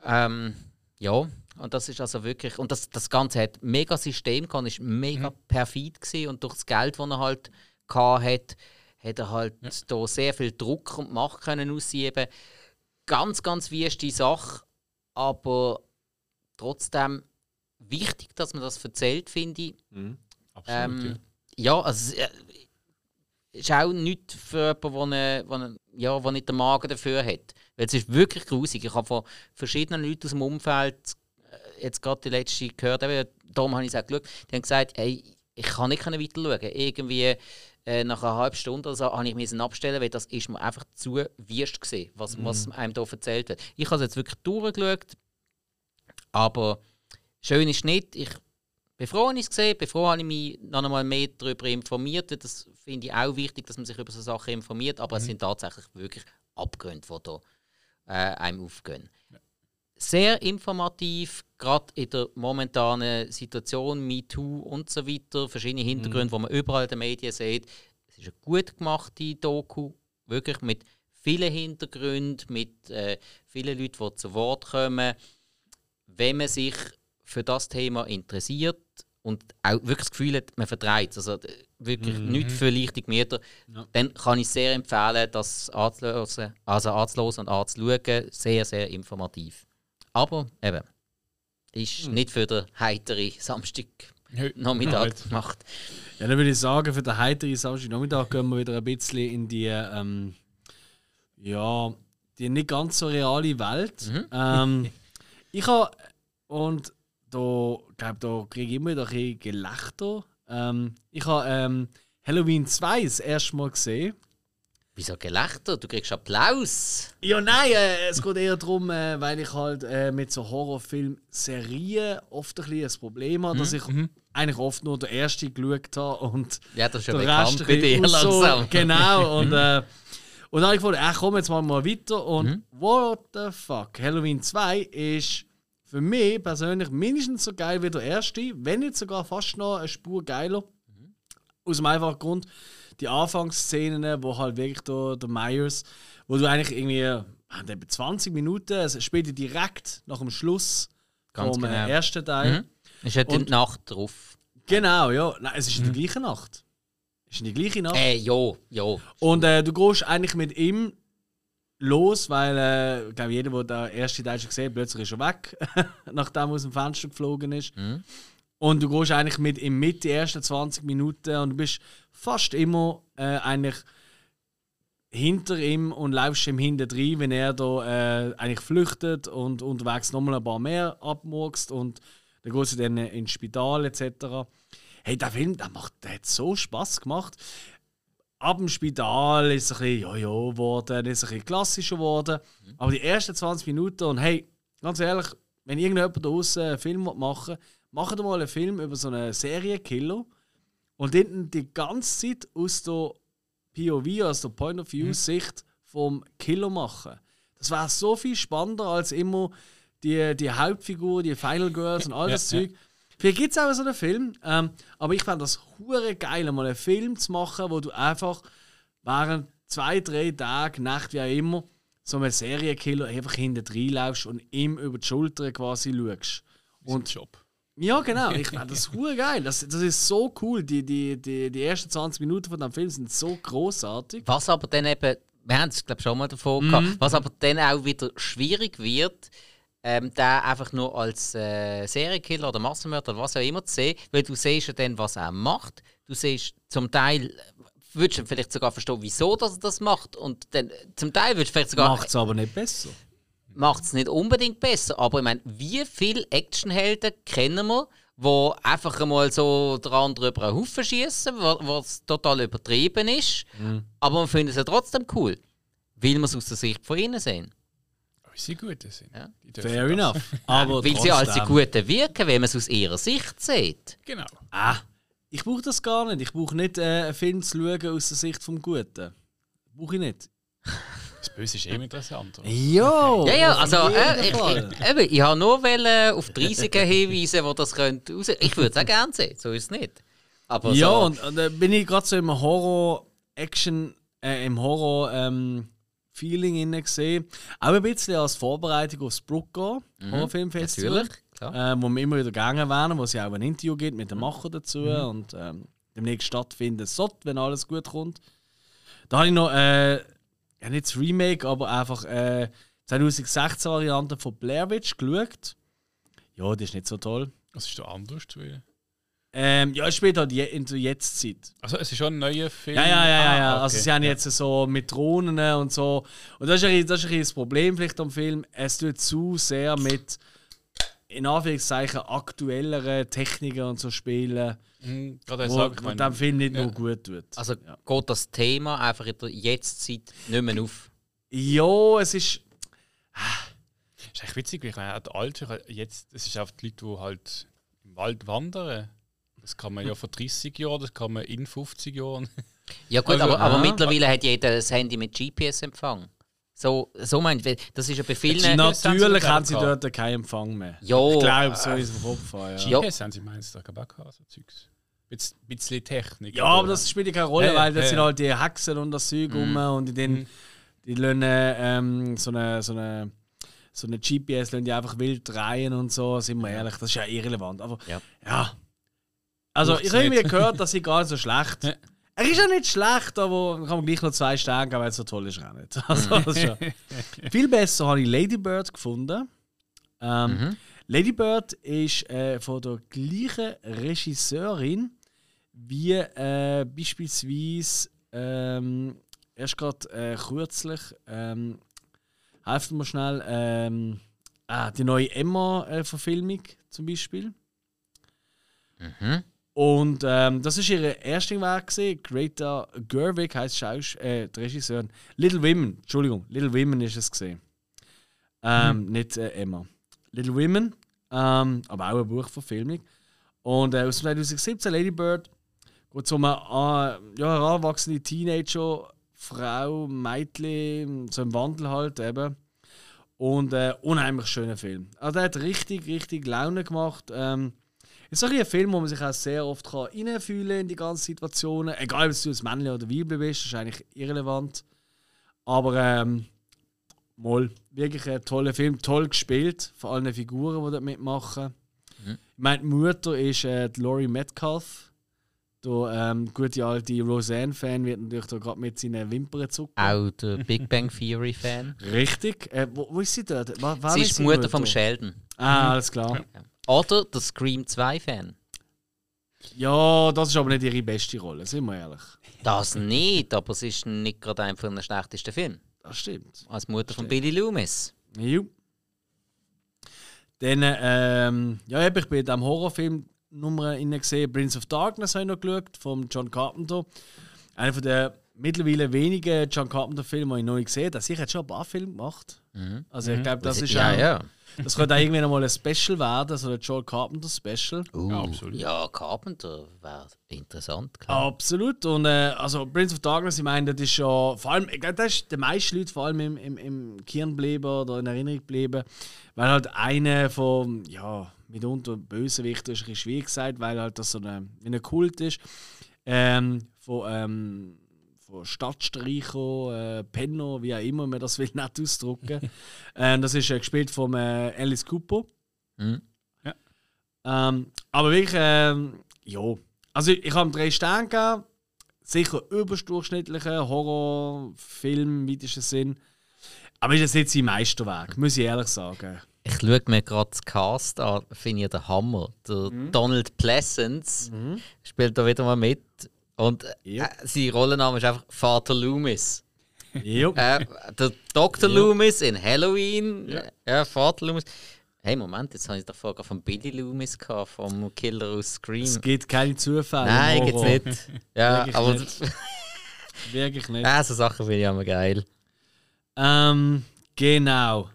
Ähm, ja, und das ist also wirklich, und das, das Ganze hat mega System gehabt, ist mega perfid gewesen und durch das Geld, das er halt gehabt hat, hat er halt da sehr viel Druck und Macht können ausüben. Ganz, ganz wichtige Sache, aber trotzdem wichtig, dass man das erzählt, finde ich. Absolut. Ähm, ja, also es äh, ist auch nichts für jemanden, der ne, ja, wo nicht den Magen dafür hat. Weil es ist wirklich grusig. Ich habe von verschiedenen Leuten aus dem Umfeld äh, jetzt gerade die letzte gehört, eben, darum habe ich es auch geschaut, die haben gesagt, hey, ich kann nicht weiter schauen. Irgendwie äh, nach einer halben Stunde oder so habe ich mich abstellen, weil das ist mir einfach zu wüst gesehen, was, was einem hier erzählt wird. Ich habe es jetzt wirklich durchgeschaut, aber schön ist nicht. Ich bin froh, ich es gesehen bin froh, habe ich mich noch einmal mehr darüber informiert. Das finde ich auch wichtig, dass man sich über so Sachen informiert, aber es sind tatsächlich wirklich Abgründe, die da äh, einem aufgehen. Sehr informativ, gerade in der momentanen Situation, MeToo und so weiter, verschiedene Hintergründe, die man überall in den Medien sieht. Es ist eine gut gemachte Doku, wirklich mit vielen Hintergründen, mit äh, vielen Leuten, die zu Wort kommen. Wenn man sich für das Thema interessiert und auch wirklich das Gefühl hat, man vertreibt es, also äh, wirklich nicht für leichte Gemüter, dann kann ich sehr empfehlen, das anzuhören, also anzuhören und anzuschauen. Sehr, sehr informativ. Aber eben, ist nicht für den heiteren Samstag Nachmittag gemacht. Ja, dann würde ich sagen, für den heiteren Samstagnachmittag gehen wir wieder ein bisschen in die, ähm, ja, die nicht ganz so reale Welt. Ähm, ich habe, und da, glaube da kriege ich immer wieder ein bisschen Gelächter. Ähm, ich habe ähm, Halloween 2 das erste Mal gesehen. Wieso Gelächter? Du kriegst Applaus. Ja, nein, äh, es geht eher darum, äh, weil ich halt äh, mit so Horrorfilm-Serien oft ein bisschen ein Problem habe, dass ich eigentlich oft nur den ersten geschaut habe und Ja, das ist ja der Rest bei dir langsam. Genau, und, äh, und dann habe ich gedacht, ach komm, jetzt machen wir mal weiter und Mhm. what the fuck, Halloween 2 ist für mich persönlich mindestens so geil wie der erste, wenn nicht sogar fast noch eine Spur geiler. Aus dem einfachen Grund, die Anfangsszenen, wo halt wirklich der, der Myers, wo du eigentlich irgendwie äh, etwa 20 Minuten, es spielt direkt nach dem Schluss Ganz vom äh, genau. ersten Teil. Mhm. Ist ja die Nacht drauf. Genau, ja. Nein, es ist in der gleichen Nacht. Es ist in der gleichen Nacht. Äh, ja, ja. Und äh, du gehst eigentlich mit ihm los, weil äh, ich glaube, jeder, der den ersten Teil schon gesehen hat, plötzlich ist er weg, nachdem er aus dem Fenster geflogen ist. Mhm. Und du gehst eigentlich mit ihm mit die ersten 20 Minuten und du bist fast immer äh, eigentlich hinter ihm und läufst ihm hinten rein, wenn er da äh, eigentlich flüchtet und unterwegs nochmal ein paar mehr abmurkst und dann gehst du dann ins Spital etc. Hey, der Film, der, macht, der hat so Spaß gemacht. Ab dem Spital ist es ein bisschen jojo geworden, ist ein bisschen klassischer geworden. Aber die ersten 20 Minuten und hey, ganz ehrlich, wenn irgendjemand da draußen einen Film machen will, macht mal einen Film über so einen Serienkiller und dann die ganze Zeit aus der POV, aus der Point of View Sicht vom Killer machen. Das wäre so viel spannender als immer die, die Hauptfigur, die Final Girls und all das Ja, Zeug. Vielleicht gibt es auch so einen Film, ähm, aber ich fände das hure geil, mal einen Film zu machen, wo du einfach während zwei, drei Tagen, Nacht, wie auch immer, so einen Serienkiller einfach hinten reinlaufst und ihm über die Schulter quasi schaust. Und Job. Ja, genau. Ich finde das hure geil. Das, das ist so cool. Die, die, die, die ersten 20 Minuten von dem Film sind so großartig. Was aber dann eben, wir haben es glaube schon mal davon Mhm. gehabt, was aber dann auch wieder schwierig wird, ähm, da einfach nur als äh, Serienkiller oder Massenmörder oder was auch immer zu sehen, weil du siehst ja dann, was er macht. Du siehst zum Teil, würdest du vielleicht sogar verstehen, wieso dass er das macht und dann, zum Teil würdest du vielleicht sogar Macht es aber nicht besser. Macht es nicht unbedingt besser. Aber ich meine, wie viele Actionhelden kennen wir, die einfach einmal so der andere über einen Haufen schießen, was total übertrieben ist, aber man findet es ja trotzdem cool, weil wir es aus der Sicht von ihnen sehen. Weil sie gute sind. Ja. Fair das. enough. Aber Weil sie als die trotzdem. Guten wirken, wenn man es aus ihrer Sicht sieht. Genau. Ah, ich brauche das gar nicht. Ich brauche nicht äh, einen Film zu schauen aus der Sicht vom Guten. Brauche ich nicht. Das Böse ist eh interessant. oder? Jo! Ja, ja, auf also äh, ich, ich, eben, ich habe nur wollen auf die Risiken hinweisen, wo das könnte raus. Ich würde es auch gerne sehen, so ist es nicht. Aber ja, so, und, und da bin ich gerade so im Horror-Action, äh, im Horror-Feeling inne gesehen. Auch ein bisschen als Vorbereitung aufs Brucker Horrorfilmfestival. Mhm. natürlich, klar. äh, wo wir immer wieder gegangen wären, wo es ja auch ein Interview gibt mit dem Macher dazu und ähm, demnächst stattfinden sollte, wenn alles gut kommt. Da habe ich noch, äh, ja nicht das Remake, aber einfach äh, 2016 Variante von Blair Witch geschaut. Ja, das ist nicht so toll. Was ist da anders? wie- Ähm, ja, es spielt halt je, in der Jetztzeit. Also, es ist schon ein neuer Film. Ja, ja, ja, ja. ja. Ah, Also okay. sie haben jetzt so mit Drohnen und so. Und das ist, ein, das ist ein das Problem vielleicht am Film. Es tut zu sehr mit in Anführungszeichen aktuelleren Techniken und so spielen, Mhm, wo, sagen, dem Film nicht ja. nur gut tut. Also ja. geht das Thema einfach in der Jetztzeit nicht mehr auf. ja, es ist. ist echt witzig, wie ich meine, der Alter, jetzt, das ist auch die Leute, die halt im Wald wandern. Das kann man ja vor 30 Jahren, das kann man in 50 Jahren. Ja gut, Also, aber, aber mittlerweile hat jeder ein Handy mit GPS-Empfang. So, so meint das ist ja bei vielen... Natürlich haben sie gehabt. dort keinen Empfang mehr. Ja, Ich glaube, so ist es im Kopf. Ja. GPS haben sie meins da gehabt, so Zeugs. Bisschen, bisschen Technik. Ja, aber das spielt ja keine Rolle, weil das sind halt die Hexen und das Zeug rum und die, den, die lassen ähm, so eine, so eine, so eine GPS lassen die einfach wild drehen und so, sind wir ehrlich, das ist ja irrelevant. Aber Ja. ja. Also, Braucht's ich habe irgendwie nicht. gehört, dass sie gar nicht so schlecht. Er ist ja nicht schlecht, aber kann man gleich noch zwei Sterne geben, weil es so toll ist auch nicht. Also, ja. Viel besser habe ich Lady Bird gefunden. Ähm, Mhm. Lady Bird ist äh, von der gleichen Regisseurin wie äh, beispielsweise ähm, erst gerade äh, kürzlich, ähm, helft mir schnell, ähm, ah, die neue Emma-Verfilmung zum Beispiel. Mhm. Und ähm, das ist ihre erste Werk gesehen. Greta Gerwig heißt Schausch äh, die Regisseurin. Little Women, Entschuldigung, Little Women ist es gesehen. Ähm, Nicht äh, Emma. Little Women, ähm, aber auch eine Buchverfilmung. Und äh, aus 2017 Lady Bird geht um eine äh, ja, heranwachsende Teenager, Frau, Mädchen, so im Wandel halt eben. Und äh, unheimlich schöner Film. Also der hat richtig, richtig Laune gemacht. Ähm, ist auch ein Film, wo man sich auch sehr oft kann reinfühlen in die ganzen Situationen. Egal, ob du ein Männchen oder Weibchen bist, ist eigentlich irrelevant. Aber ähm, mal, wirklich ein toller Film, toll gespielt, vor allem die Figuren, die dort mitmachen. Mhm. Ich meine, die Mutter ist äh, die Laurie Metcalf. Der ähm, gute alte Roseanne-Fan wird natürlich da gerade mit seinen Wimpern zucken. Auch der Big Bang Theory-Fan. Richtig. Äh, wo, wo, ist sie dort? War, war sie ist die Mutter, Mutter vom Sheldon. Ah, mhm. alles klar. Ja. Oder der Scream 2-Fan. Ja, das ist aber nicht ihre beste Rolle, sind wir ehrlich. Das nicht, aber es ist nicht gerade einer den schlechtesten Filmen. Das stimmt. Als Mutter stimmt. von Billy Loomis. Ja. Dann, ähm, ja, ich bin in diesem Horrorfilm Nummer gesehen. Prince of Darkness habe ich noch geschaut, von John Carpenter. Einer von der mittlerweile wenigen John Carpenter-Filme, die ich noch gesehen habe. Ich hat schon ein paar Filme gemacht. Mhm. Also ich glaube, das ist ja, auch, ja. Das könnte auch irgendwie mal ein Special werden, so ein Joel Carpenter Special. Uh, ja, absolut. Ja, Carpenter wäre interessant. Klar. Absolut. Und äh, also Prince of Darkness, ich meine, das ist schon, vor allem, ich glaube, das ist den meisten Leuten vor allem im, im, im Kirn geblieben oder in Erinnerung geblieben, weil halt einer von, ja, mitunter Bösewicht ist ein bisschen schwierig gesagt, weil halt das so eine, ein Kult ist. Ähm, von, ähm, von Stadtstreicher, äh, Penner, wie auch immer man das will, nicht ausdrücken. äh, das ist äh, gespielt von äh, Alice Cooper. Mhm. Ja. Ähm, aber wirklich, ähm, ja. Also ich, ich habe drei Sterne gegeben. Sicher überdurchschnittlicher Horrorfilm weitesten Sinn. Aber ist das jetzt sein Meisterwerk, muss ich ehrlich sagen. Ich schaue mir gerade das Cast an, finde ich der Hammer. Der mhm. Donald Pleasance mhm. spielt da wieder mal mit. Und äh, sein Rollenname ist einfach Vater Loomis. Yep. Äh, der Dr. Yep. Loomis in Halloween. Ja. ja, Vater Loomis. Hey, Moment, jetzt habe ich doch vorher von Billy Loomis gehabt, vom Killer aus Scream. Es gibt keine Zufälle. Nein, gibt's nicht. Ja, Wirklich aber. Nicht. Wirklich nicht. Ja, so Sachen finde ich immer geil. Ähm, genau.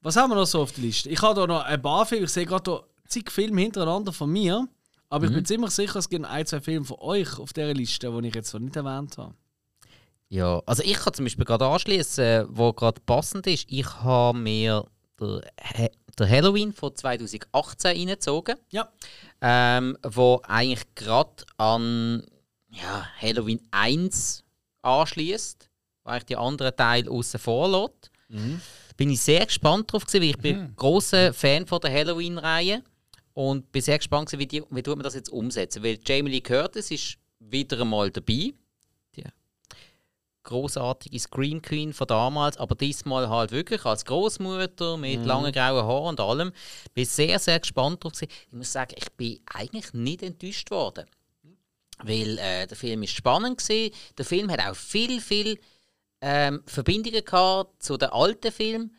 Was haben wir noch so auf der Liste? Ich habe da noch ein paar Filme. Ich sehe gerade zig Filme hintereinander von mir. Aber mhm. ich bin ziemlich sicher, es gibt ein, zwei Filme von euch auf dieser Liste, die ich jetzt noch nicht erwähnt habe. Ja, also ich kann zum Beispiel gerade anschließen, wo gerade passend ist. Ich habe mir der, der Halloween von 2018 reingezogen. Ja. Ähm, wo eigentlich gerade an ja, Halloween 1 anschließt, weil ich die anderen Teile außen vor lässt. Mhm. Bin ich sehr gespannt drauf gewesen, weil ich mhm. bin großer Fan von der Halloween-Reihe. Und bin sehr gespannt, wie, die, wie tut man das jetzt umsetzen. Weil Jamie Lee Curtis ist wieder einmal dabei. Die großartige Scream Queen von damals, aber diesmal halt wirklich als Großmutter mit mhm. langen grauen Haaren und allem. Bin sehr, sehr gespannt drauf. Ich muss sagen, ich bin eigentlich nicht enttäuscht worden. Weil äh, der Film ist spannend war. Der Film hat auch viel, viel ähm, Verbindungen gehabt zu den alten Filmen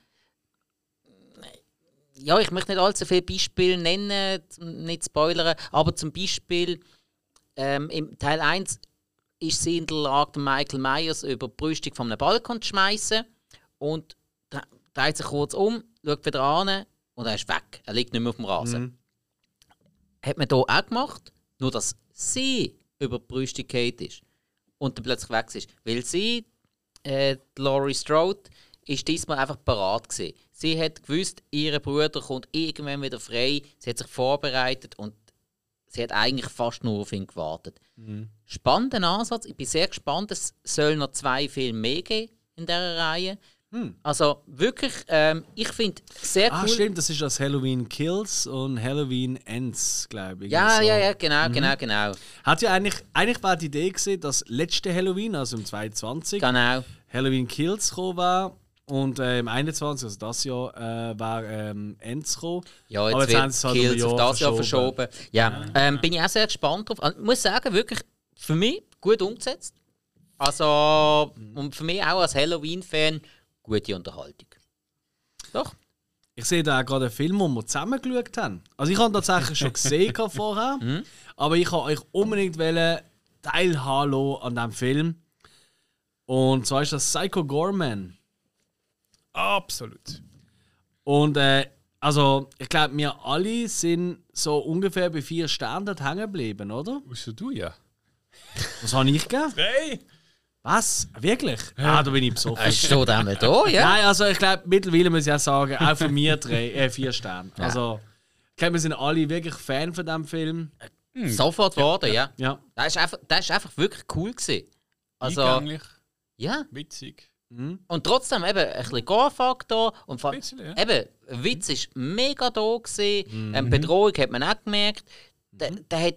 ja, ich möchte nicht allzu viele Beispiele nennen, nicht spoilern, aber zum Beispiel ähm, im Teil 1 ist sie in der Lage, Michael Myers über die Brüstung von einem Balkon zu schmeißen und dreht sich kurz um, schaut wieder an und er ist weg. Er liegt nicht mehr auf dem Rasen. Mhm. Hat man hier auch gemacht, nur dass sie über die Brüstung ist und dann plötzlich weg ist. Weil sie, äh, Laurie Strode, ist diesmal einfach parat gewesen. Sie hat gewusst, ihr Bruder kommt irgendwann wieder frei. Sie hat sich vorbereitet und sie hat eigentlich fast nur auf ihn gewartet. Mhm. Spannender Ansatz. Ich bin sehr gespannt. Es soll noch zwei Filme mehr geben in dieser Reihe. Hm. Also wirklich, ähm, ich finde sehr ah, cool. Ah, stimmt, das ist das Halloween Kills und Halloween Ends, glaube ich. Ja, so. ja, ja, genau, mhm. genau, genau. Hat ja eigentlich, eigentlich war die Idee gesehen, dass letzte Halloween, also im 22, genau. Halloween Kills gekommen war und äh, im 21, also das Jahr, äh, war ähm, Ends gekommen. Ja, jetzt, Aber jetzt wird halt Kills auf das Jahr verschoben. Ja, ja. Ähm, bin ich auch sehr gespannt drauf. Also, ich muss sagen, wirklich für mich gut umgesetzt. Also, mhm. und für mich auch als Halloween-Fan gute Unterhaltung. Doch. Ich sehe da gerade einen Film, den wir zusammen geschaut haben. Also ich habe tatsächlich schon gesehen vorher, mhm. aber ich wollte euch unbedingt teilhaben an diesem Film. Und zwar ist das Psycho Gorman. Absolut. Und äh, also, ich glaube, wir alle sind so ungefähr bei vier Sternen hängen geblieben, oder? Außer du ja. Was habe ich gegeben? Drei! Was? Wirklich? Ah, da bin ich besoffen. Es steht einmal da, ja? Nein, also ich glaube, mittlerweile muss ich auch sagen, auch von mir drei, äh, vier Sterne. Also, ich glaube, wir sind alle wirklich Fan von diesem Film. Sofort geworden, ja. Ja. Das ist einfach, das ist einfach wirklich cool gewesen. Also, Eingänglich, ja. witzig. Und trotzdem eben ein bisschen Gore-Faktor und vor Ein bisschen, ja. eben, Witz ist mega da gewesen. Mhm. Ähm, Bedrohung hat man auch gemerkt. Der, der hat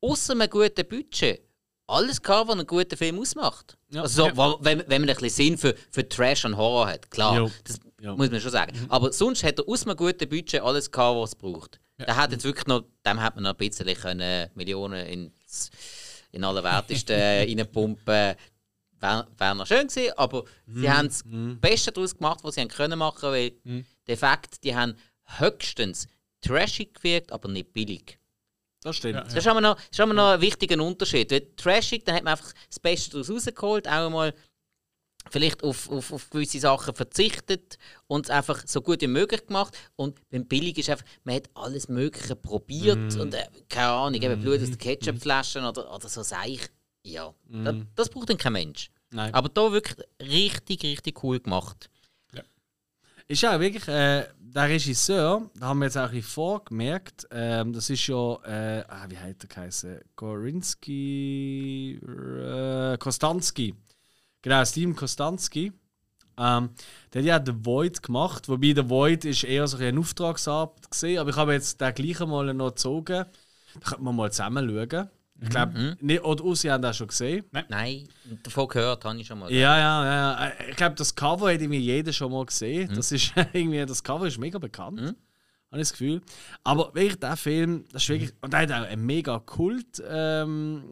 außer einem guten Budget alles gehabt, was einen guten Film ausmacht. Ja. Also so, Ja. wenn, wenn man ein bisschen Sinn für, für Trash und Horror hat, klar, Jo. das Ja. muss man schon sagen. Aber sonst hat er aus einem guten Budget alles gehabt, was es braucht. Der hat jetzt wirklich noch, dem hat man noch ein bisschen können, Millionen ins, in alle Wertesten äh, reinpumpen. Wäre wär noch schön gewesen, aber sie haben das Beste daraus gemacht, was sie haben können machen, weil die Effekte, die haben höchstens trashig gewirkt, aber nicht billig. Das stimmt. Ja. Das ist aber noch, das ist aber noch ein wichtiger Unterschied. Weil trashig, dann hat man einfach das Beste daraus rausgeholt, auch einmal vielleicht auf, auf, auf gewisse Sachen verzichtet und es einfach so gut wie möglich gemacht. Und beim Billig ist einfach, man hat alles Mögliche probiert und äh, keine Ahnung, eben Blut aus den Ketchupflaschen oder, oder so Seich. Ja, das, das braucht dann kein Mensch. Nein. Aber da wirklich richtig, richtig cool gemacht. Ist ja wirklich, äh, der Regisseur, da haben wir jetzt auch ein bisschen vorgemerkt, ähm, das ist ja, äh, ah, wie heißt der geheißen? Gorinski, äh, Kostanski. Genau, Steven Kostanski. Ähm, der hat ja The Void gemacht, wobei The Void ist eher so ein Auftragsarbeit gesehen, aber ich habe jetzt den gleichen mal noch gezogen. Da könnte man mal zusammen schauen. Ich glaube, mhm. oder Usi haben das schon gesehen. Nein, davon gehört habe ich schon mal. Ja, ja, ja. Äh, Ich glaube, das Cover hat irgendwie jeder schon mal gesehen. Das ist irgendwie, das Cover ist mega bekannt. Habe ich das Gefühl. Aber wirklich, der Film, das ist wirklich. Und der hat auch einen mega Kult, ähm,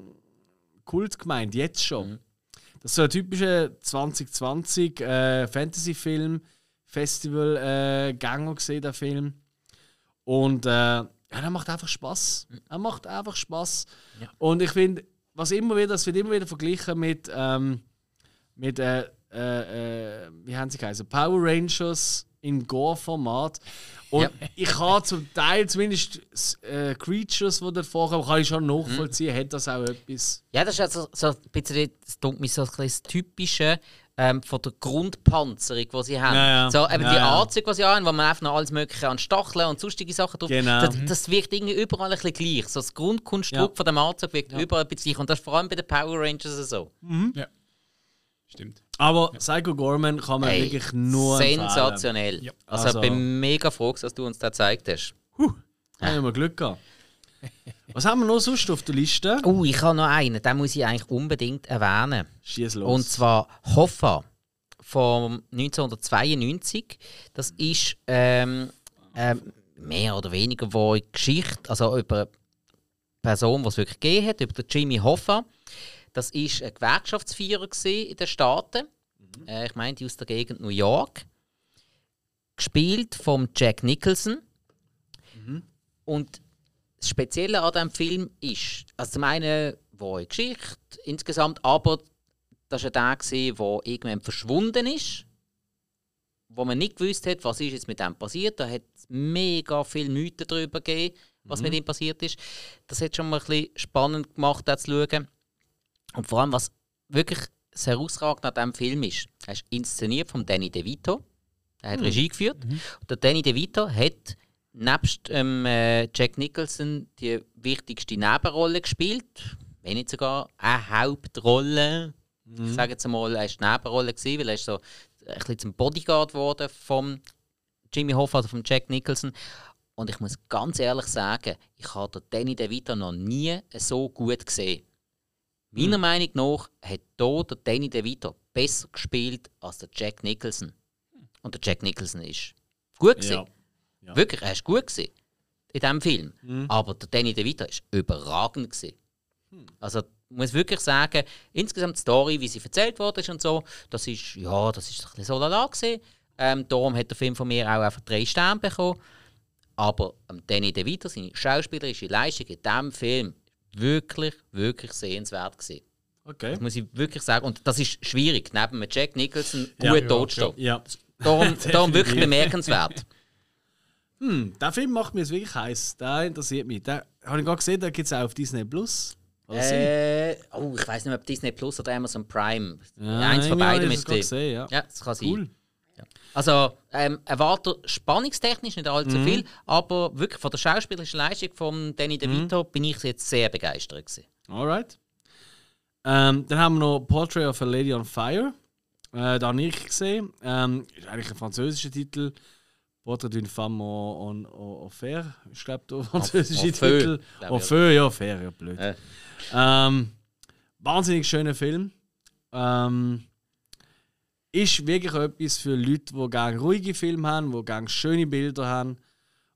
Kult gemeint, jetzt schon. Das ist so ein typischer 2020 äh, Fantasy-Film, Festival-Gänger gesehen, der Film. Und äh, ja, der macht einfach Spaß. Er macht einfach Spaß. Und ich finde, was immer wieder, das wird immer wieder verglichen mit, ähm, mit äh, äh, äh, wie haben sie geheißen? Power Rangers im Gore-Format. Und Ja. ich habe zum Teil zumindest äh, Creatures, die dort vorkommen, kann ich schon nachvollziehen, hat das auch etwas. Ja, das ist also so ein bisschen, das tut mich so ein bisschen das Typische ähm, von der Grundpanzerung, die sie haben. Ja, ja. So, eben Ja, die ja. Anzüge, die sie haben, wo man einfach noch alles Mögliche an Stacheln und sonstige Sachen drauf Genau. das, das wirkt irgendwie überall ein bisschen gleich. So das Grundkonstrukt Ja. von dem Anzug wirkt überall ein bisschen gleich. Und das ist vor allem bei den Power Rangers so. Ja. Stimmt. Aber Psycho Gorman kann man Hey, wirklich nur sensationell. Ja. Also, Also- ich bin mega froh, dass du uns das gezeigt hast. Haben wir Glück gehabt. Was haben wir noch sonst auf der Liste? Oh, ich habe noch einen, den muss ich eigentlich unbedingt erwähnen. Schieß los. Und zwar Hoffa von 1992. Das ist ähm, ähm, mehr oder weniger wo Geschichte, also über eine Person, die es wirklich gegeben hat, über den Jimmy Hoffa. Das ist ein Gewerkschaftsführer in den Staaten. Äh, ich meine, die aus der Gegend New York. Gespielt von Jack Nicholson. Und das Spezielle an diesem Film ist, also zum einen eine Geschichte insgesamt, aber das war der, der irgendwann verschwunden ist, wo man nicht gewusst hat, was ist jetzt mit dem passiert. Da hat es mega viele Mythen darüber gegeben, was mit ihm passiert ist. Das hat schon mal ein bisschen spannend gemacht, das zu schauen. Und vor allem, was wirklich das Herausragende an diesem Film ist, er ist inszeniert von Danny DeVito. Er hat Regie geführt. Und der Danny DeVito hat nebst ähm, äh, Jack Nicholson die wichtigste Nebenrolle gespielt. Wenn nicht sogar eine Hauptrolle. Ich sage jetzt mal, er war die Nebenrolle, gewesen, weil er ist so ein bisschen zum Bodyguard geworden vom Jimmy Hoffa, also von Jack Nicholson. Und ich muss ganz ehrlich sagen, ich habe den Danny DeVito noch nie so gut gesehen. Meiner Meinung nach hat hier der Danny DeVito besser gespielt als der Jack Nicholson. Und der Jack Nicholson ist gut gewesen. Ja. Wirklich, er ist gut gewesen in diesem Film. Aber der Danny DeVito ist überragend gewesen. Also ich muss wirklich sagen, insgesamt die Story, wie sie erzählt ist und so, das ist ja, das ist ein bisschen so lala gewesen. Ähm, darum hat der Film von mir auch einfach drei Sterne bekommen. Aber ähm, Danny DeVito, seine schauspielerische Leistung in diesem Film, wirklich, wirklich sehenswert gewesen. Okay. Das muss ich wirklich sagen. Und das ist schwierig, neben Jack Nicholson gut Ja, ja. Ja. Darum, darum wirklich bemerkenswert. Hm, der Film macht mir jetzt wirklich heiß. Der interessiert mich. Der habe ich gerade gesehen, da gibt es auch auf Disney Plus. Äh, oh, ich weiß nicht mehr, ob Disney Plus oder Amazon Prime. Ja, Eins von beiden müsste gesehen, ja. Ja, das kann sein. Cool. Also, ähm, erwarte spannungstechnisch nicht allzu Mhm. viel, aber wirklich von der schauspielerischen Leistung von Danny Mhm. DeVito bin ich jetzt sehr begeistert. Gewesen. Alright. Ähm, dann haben wir noch Portrait of a Lady on Fire. Äh, da habe ich gesehen. Ähm, ist eigentlich ein französischer Titel. Portrait d'une femme en, en, en, en fer. Ich glaube, der französische Titel. En feu, ja, fair, ja, blöd. Äh. Ähm, wahnsinnig schöner Film. Ähm, ist wirklich etwas für Leute, die gerne ruhige Filme haben, die gerne schöne Bilder haben,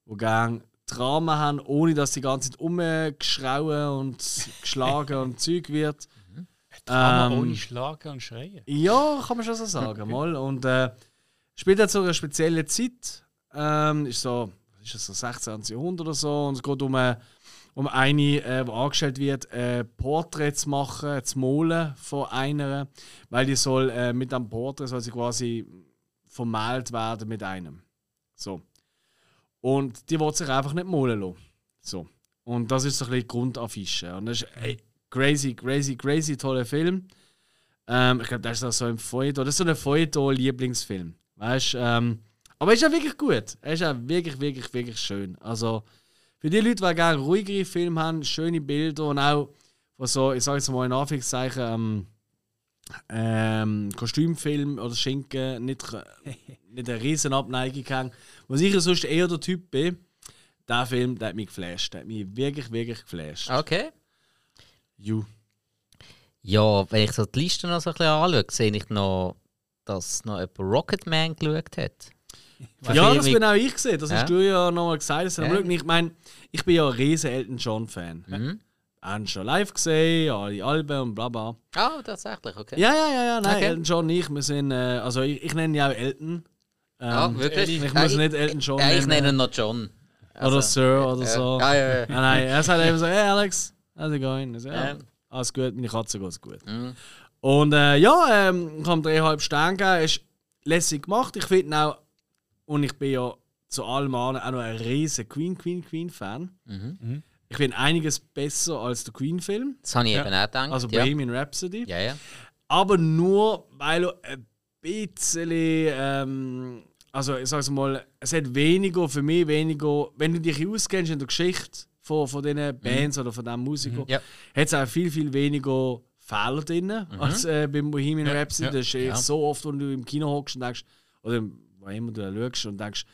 die gerne Drama haben, ohne dass die ganze Zeit umgeschrauen und geschlagen und Zeug wird. Aber Ähm, ohne Schlagen und Schreien. Ja, kann man schon so sagen. Mal. Und äh, spielt jetzt so eine spezielle Zeit. Ähm, ist so, ist das, so 16. Jahrhundert oder so. Und es geht um, äh, um eine, äh, die angestellt wird, äh, Porträts zu machen, zu malen von einer. Weil die soll äh, mit einem Porträt soll sie quasi vermalt werden mit einem. So. Und die will sich einfach nicht malen lassen. So. Und das ist so ein bisschen Grundaffische. Und das ist ey, crazy, crazy, crazy toller Film. Ähm, ich glaube, das ist auch so ein Feuilleton. Das ist so ein Feuilleton-Lieblingsfilm. Weißt ähm, Aber er ist ja wirklich gut. Er ist ja wirklich, wirklich, wirklich schön. Also, für die Leute, die gerne ruhigere Filme haben, schöne Bilder und auch von so, ich sage jetzt mal in Anführungszeichen, ähm, ähm, Kostümfilm oder Schinken nicht, nicht eine riesen Abneigung haben. Was ich ja sonst eher der Typ bin, der Film, der hat mich geflasht. Der hat mich wirklich, wirklich geflasht. Okay. You. Ja, wenn ich so die Liste noch so ein bisschen anschaue, sehe ich noch, dass noch jemand Rocketman geschaut hat. Ja, das bin auch ich gesehen. Das Ja. hast du ja nochmal gesagt. Das Ja. Ich meine, ich bin ja ein riesen Elton John-Fan. Mhm. Haben schon live gesehen, alle Alben und bla bla. Ah, tatsächlich, okay. Ja, ja, ja, ja, nein, Okay. Elton John und ich, wir sind, äh, also ich, ich nenne ihn auch Elton. Ähm, Ah, wirklich? Ich muss nicht Elton John Ja, ich nennen. nenne ihn noch John. Also, oder Sir oder so. Ja, ja, ja. Nein, nein, er sagt eben so, hey Alex, how's it going? So, Ja. alles gut, meine Katze geht's gut. Mhm. Und äh, ja, ähm, ich habe dreieinhalb Sterne gegeben, ist lässig gemacht. Ich finde auch, und ich bin ja zu allem anderen auch noch ein riesen Queen, Queen, Queen-Fan. Mhm. Ich finde einiges besser als der Queen-Film, Das habe ich Ja. eben auch gedacht. also ja. Bohemian Rhapsody. ja, ja. Aber nur, weil er ein bisschen, ähm, also ich sag's mal, es hat weniger, für mich weniger, wenn du dich auskennst in der Geschichte von, von diesen Bands oder von diesen Musikern, Ja. hat es auch viel, viel weniger Fehler drin als äh, beim Bohemian Ja, Rhapsody. ja, Das ist ja. so oft, wenn du im Kino hockst und denkst, oder wo immer du da schaust und denkst,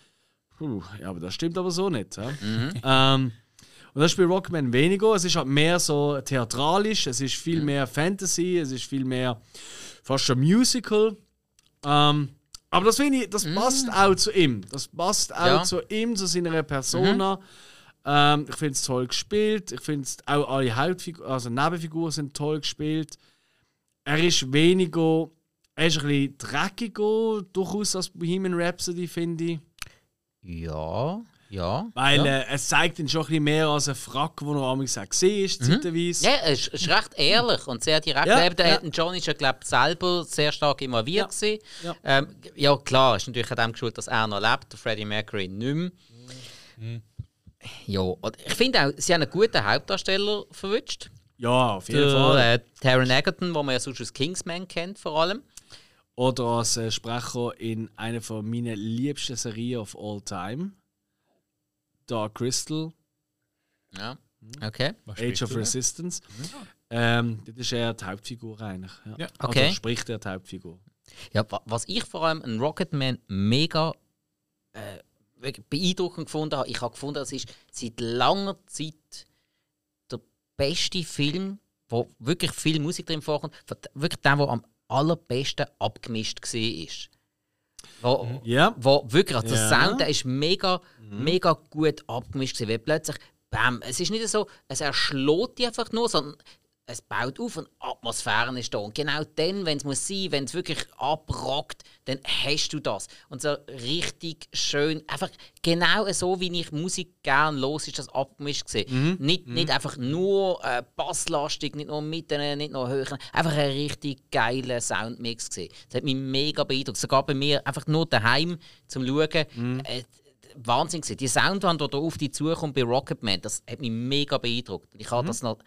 puh, ja, aber das stimmt aber so nicht. Ja? Ähm, und das spielt Rockman weniger. Es ist halt mehr so theatralisch, es ist viel mehr Fantasy, es ist viel mehr fast schon Musical. Ähm, aber das finde ich, das passt auch zu ihm. Das passt auch Ja. zu ihm, zu seiner Persona. Ähm, ich finde es toll gespielt. Ich finde auch alle Hauptfiguren, also Nebenfiguren sind toll gespielt. Er ist weniger, er ist ein bisschen dreckiger durchaus als Bohemian Rhapsody, finde ich. Ja, ja. Weil ja. äh, es zeigt ihn schon ein bisschen mehr als ein Frack, den er amigs auch gesehen ist, zeitweise. Ja, es ist, recht ehrlich und sehr direkt. Ja, Eben, der ja. Elton John ist ja, glaube ich, selber sehr stark involviert. Ja, gewesen. ja. Ähm, ja, klar, ist natürlich an dem geschuldet, dass er noch lebt, der Freddie Mercury nicht mehr. Ja, und ich finde auch, sie haben einen guten Hauptdarsteller verwünscht. Ja, auf jeden Der, Fall. äh, Taron Egerton, den man ja sonst aus Kingsman kennt, vor allem. Oder als äh, Sprecher in einer von meinen liebsten Serien of all time. Dark Crystal, Ja, okay. Was Age of du da? Resistance. Ähm, das ist er die Hauptfigur eigentlich. Ja. Ja. Okay. Also spricht er die Hauptfigur. Ja, wa- was ich vor allem an Rocketman mega äh, beeindruckend gefunden habe, ich habe gefunden, es ist seit langer Zeit der beste Film, wo wirklich viel Musik drin vorkommt, wirklich der, der am allerbesten abgemischt war. Wo, Ja. wo wirklich, also der Ja. Sound, ist mega, mega gut abgemischt gewesen, weil plötzlich, bam, es ist nicht so, es erschlägt dich einfach nur, sondern es baut auf und Atmosphäre ist da. Und genau dann, wenn es muss sein, wenn es wirklich abrockt, dann hast du das. Und so richtig schön, einfach genau so, wie ich Musik gerne los ist das abgemischt gesehen. Nicht, nicht einfach nur äh, basslastig, nicht nur mitten, nicht nur höher, einfach ein richtig geiler Soundmix gesehen. Das hat mich mega beeindruckt. Sogar bei mir einfach nur daheim zum Schauen. Äh, Wahnsinn gewesen. Die Soundwand, die da auf dich zukommt bei Rocketman, das hat mich mega beeindruckt. Ich habe das noch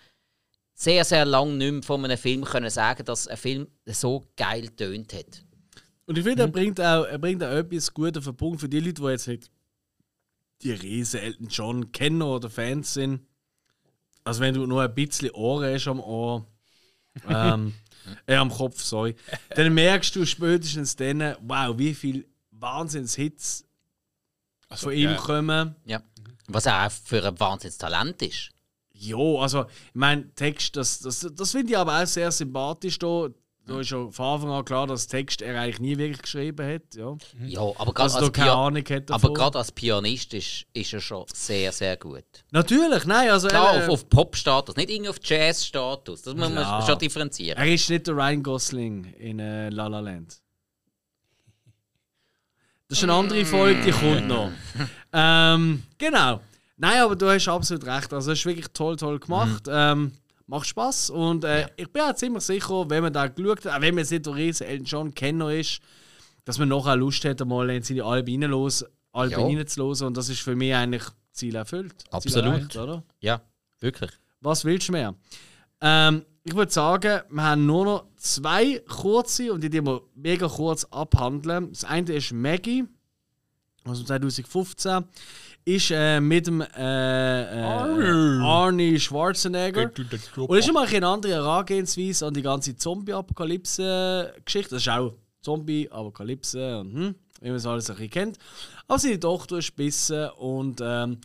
sehr, sehr lange nicht mehr von einem Film können sagen dass ein Film so geil tönt hat. Und ich finde, er, bringt auch, er bringt auch etwas gut auf den Punkt für die Leute, die jetzt nicht die riesen Elton John Kenner oder Fans sind. Also wenn du nur ein bisschen Ohren hast am Ohr, ähm, äh, am Kopf, sorry, dann merkst du spätestens dann, wow, wie viel Wahnsinnshits Also, von ihm ja. kommen. Ja. Was er auch für ein Wahnsinnstalent ist. Jo, also, ich meine, Text, das, das, das finde ich aber auch sehr sympathisch da. Da ist schon von Anfang an klar, dass Text er eigentlich nie wirklich geschrieben hat. Ja. Ja, aber gerade Also, da als, keine Pia Ahnung hat aber davon. gerade als Pianist ist, ist er schon sehr, sehr gut. Natürlich, nein, also Klar, er, auf, auf Pop-Status, nicht irgendwie auf Jazz-Status. Das muss man Klar. schon differenzieren. er ist nicht der Ryan Gosling in äh, La La Land. Das ist eine andere Folge, die kommt noch. ähm, genau. Nein, aber du hast absolut recht. Also, es ist wirklich toll, toll gemacht. Ähm, macht Spaß und äh, ich bin auch ziemlich sicher, wenn man da geschaut hat, auch wenn man jetzt nicht der riesen Elton John Kenner ist, dass man nachher Lust hätte, mal in seine Alben reinlos, Alben Ja. reinzuhören und das ist für mich eigentlich Ziel erfüllt. Ziel Absolut. erreicht, oder? Ja, wirklich. Was willst du mehr? Ähm, ich würde sagen, wir haben nur noch zwei kurze und die, wir mega kurz abhandeln. Das eine ist Maggie aus dem 2015. Ist äh, mit dem äh, äh, Arnie Schwarzenegger. Und ist immer eine andere Herangehensweise an die ganze Zombie-Apokalypse-Geschichte. Das ist auch Zombie-Apokalypse und hm, wie man es alles ein bisschen kennt. Aber seine Tochter ist bissen und ähm,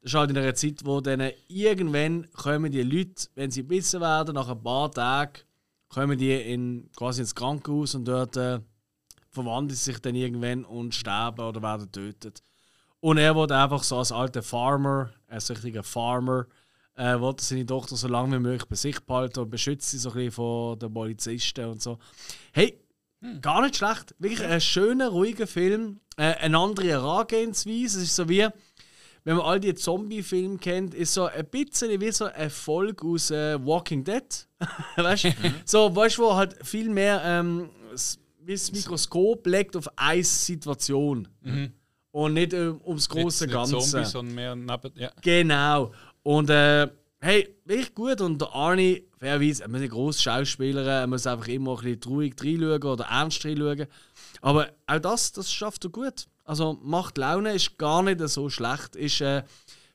das ist halt in einer Zeit, wo dann irgendwann kommen die Leute, wenn sie gebissen werden, nach ein paar Tagen, kommen die in, quasi ins Krankenhaus und dort äh, verwandeln sie sich dann irgendwann und sterben oder werden getötet. Und er wurde einfach so als alter Farmer, als richtiger Farmer, äh, wollte seine Tochter so lange wie möglich bei sich behalten und beschützt sie so ein bisschen vor den Polizisten und so. Hey, gar nicht schlecht. Wirklich ein schöner, ruhiger Film. Äh, eine andere Herangehensweise. Es ist so wie, wenn man all die Zombie-Filme kennt, ist so ein bisschen wie so eine Folge aus äh, Walking Dead. weißt du? so, weißt du, wo halt viel mehr ähm, das Mikroskop legt auf eine Situation. Und nicht äh, ums große Nicht- nicht Ganze. Zombies, sondern mehr neben. Ja. Genau. Und äh, hey, wirklich gut. Und der Arnie, fairerweise, er muss nicht gross Schauspieler, er muss einfach immer ein bisschen ruhig reinschauen oder ernst reinschauen. Aber auch das, das schafft er gut. Also macht Laune, ist gar nicht so schlecht. Ist äh,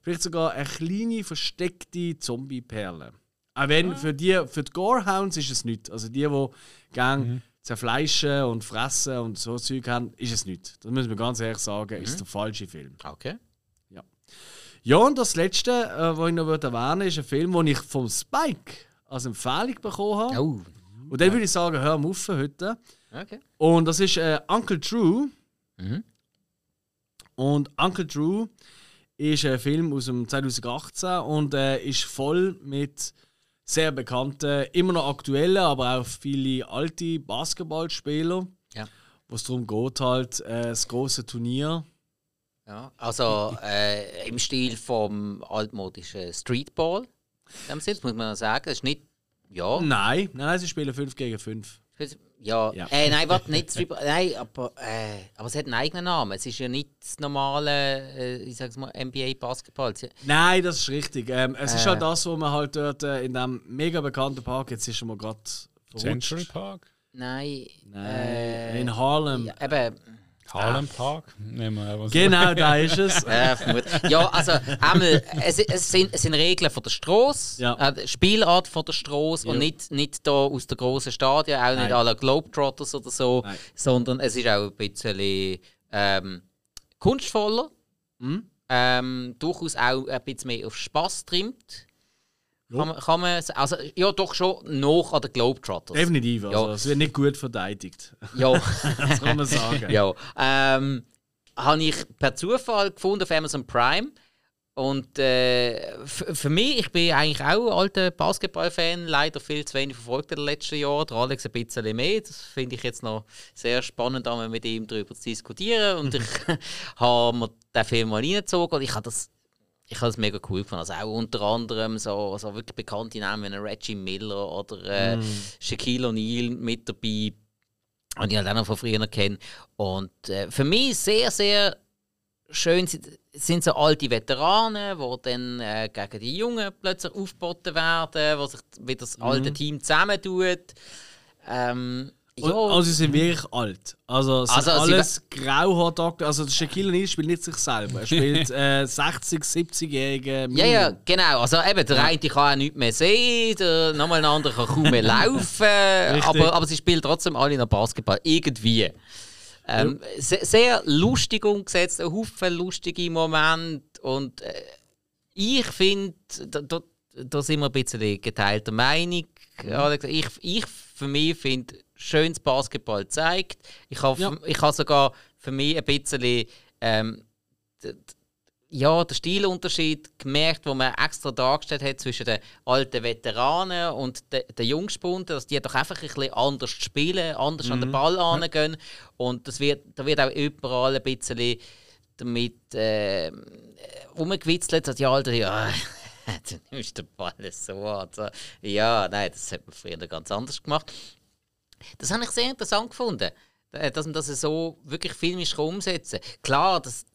vielleicht sogar eine kleine, versteckte Zombie-Perle. Auch wenn für die, für die Gorehounds ist es nicht. Also die, die gerne zerfleischen und fressen und so Zeug haben, ist es nicht. Das müssen wir ganz ehrlich sagen, ist der falsche Film. Okay. Ja, und das letzte, äh, was ich noch würde erwähnen ist ein Film, den ich vom Spike als Empfehlung bekommen habe. Oh. Und dann würde ich sagen, hör mal auf heute. Okay. Und das ist äh, Uncle Drew. Mhm. Und Uncle Drew ist ein Film aus dem 2018 und äh, ist voll mit sehr bekannten, immer noch aktuellen, aber auch viele alte Basketballspieler. Ja. Wo es darum geht, halt äh, das große Turnier. Ja, also äh, im Stil vom altmodischen Streetball. Sinn, muss man sagen. Das ist nicht. Ja. Nein, nein, nein, sie spielen 5 gegen 5. Ja, Ja. Äh, nein, warte, nicht Streetball. Nein, aber, äh, aber es hat einen eigenen Namen. Es ist ja nicht das normale, äh, ich sag's mal, NBA-Basketball. Nein, das ist richtig. Ähm, es ist halt das, wo man halt dort äh, in dem mega bekannten Park, jetzt ist er mal gerade Central Park? Nein. Nein, äh, in Harlem. Ja, eben. Harlem Park? Nehmen wir einfach so. Genau, da ist es. Äh, ja, also einmal, es, es, sind, es sind Regeln von der Straße, Ja. äh, Spielart von der Straße Ja. und nicht, nicht da aus der großen Stadien, auch nicht Nein. alle Globetrotters oder so, Nein. sondern es ist auch ein bisschen ähm, kunstvoller, Mhm. ähm, durchaus auch ein bisschen mehr auf Spaß trimmt. Kann man, kann man, also ja, doch schon noch an den Globetrotters. Definitiv. Also, Ja. Es wird nicht gut verteidigt. Ja. Das kann man sagen. ja. Ähm, habe ich per Zufall gefunden auf Amazon Prime. Und äh, für mich, ich bin eigentlich auch ein alter Basketball-Fan, leider viel zu wenig verfolgt in den letzten Jahren. Der Alex ein bisschen mehr. Das finde ich jetzt noch sehr spannend, mit ihm darüber zu diskutieren. Und ich habe mir den Film mal reingezogen und ich habe das, ich habe das mega cool gefunden. Also auch unter anderem so, so wirklich bekannte Namen wie Reggie Miller oder äh, Shaquille O'Neal mit dabei und ich halt auch noch von früher kenne. Und äh, für mich sehr, sehr schön sind, sind so alte Veteranen, die dann äh, gegen die Jungen plötzlich aufgeboten werden, wo sich wieder das alte Team zusammentut. Ähm. Und, also sie sind wirklich alt. Also es Also, sind alles Grauhaardoktor. Also Shaquille O'Neal spielt nicht sich selber. Er spielt äh, 60, 70-jährige Ja, ja, genau. Also eben, der eine kann auch nichts mehr sehen, der nochmal ein anderer kann kaum mehr laufen, aber, aber sie spielen trotzdem alle noch Basketball, irgendwie. Ähm, se sehr lustig umgesetzt, ein Haufen lustige Momente und äh, ich finde, da, da, da sind wir ein bisschen geteilter Meinung. Alex. Ich, ich für mich finde, schönes Basketball zeigt. Ich habe Ja. ich habe sogar für mich ein bisschen ähm, ja, den Stilunterschied gemerkt, wo man extra dargestellt hat zwischen den alten Veteranen und den, den Jungspunden, dass die doch einfach ein bisschen anders spielen, anders an den Ball angehen. Und das wird, da wird auch überall ein bisschen damit äh, rumgewitzelt, dass die Alten, ja, du nimmst den Ball so an. So. Ja, nein, das hat man früher ganz anders gemacht. Das habe ich sehr interessant gefunden, äh, dass man das so wirklich filmisch umsetzen kann. Klar, das,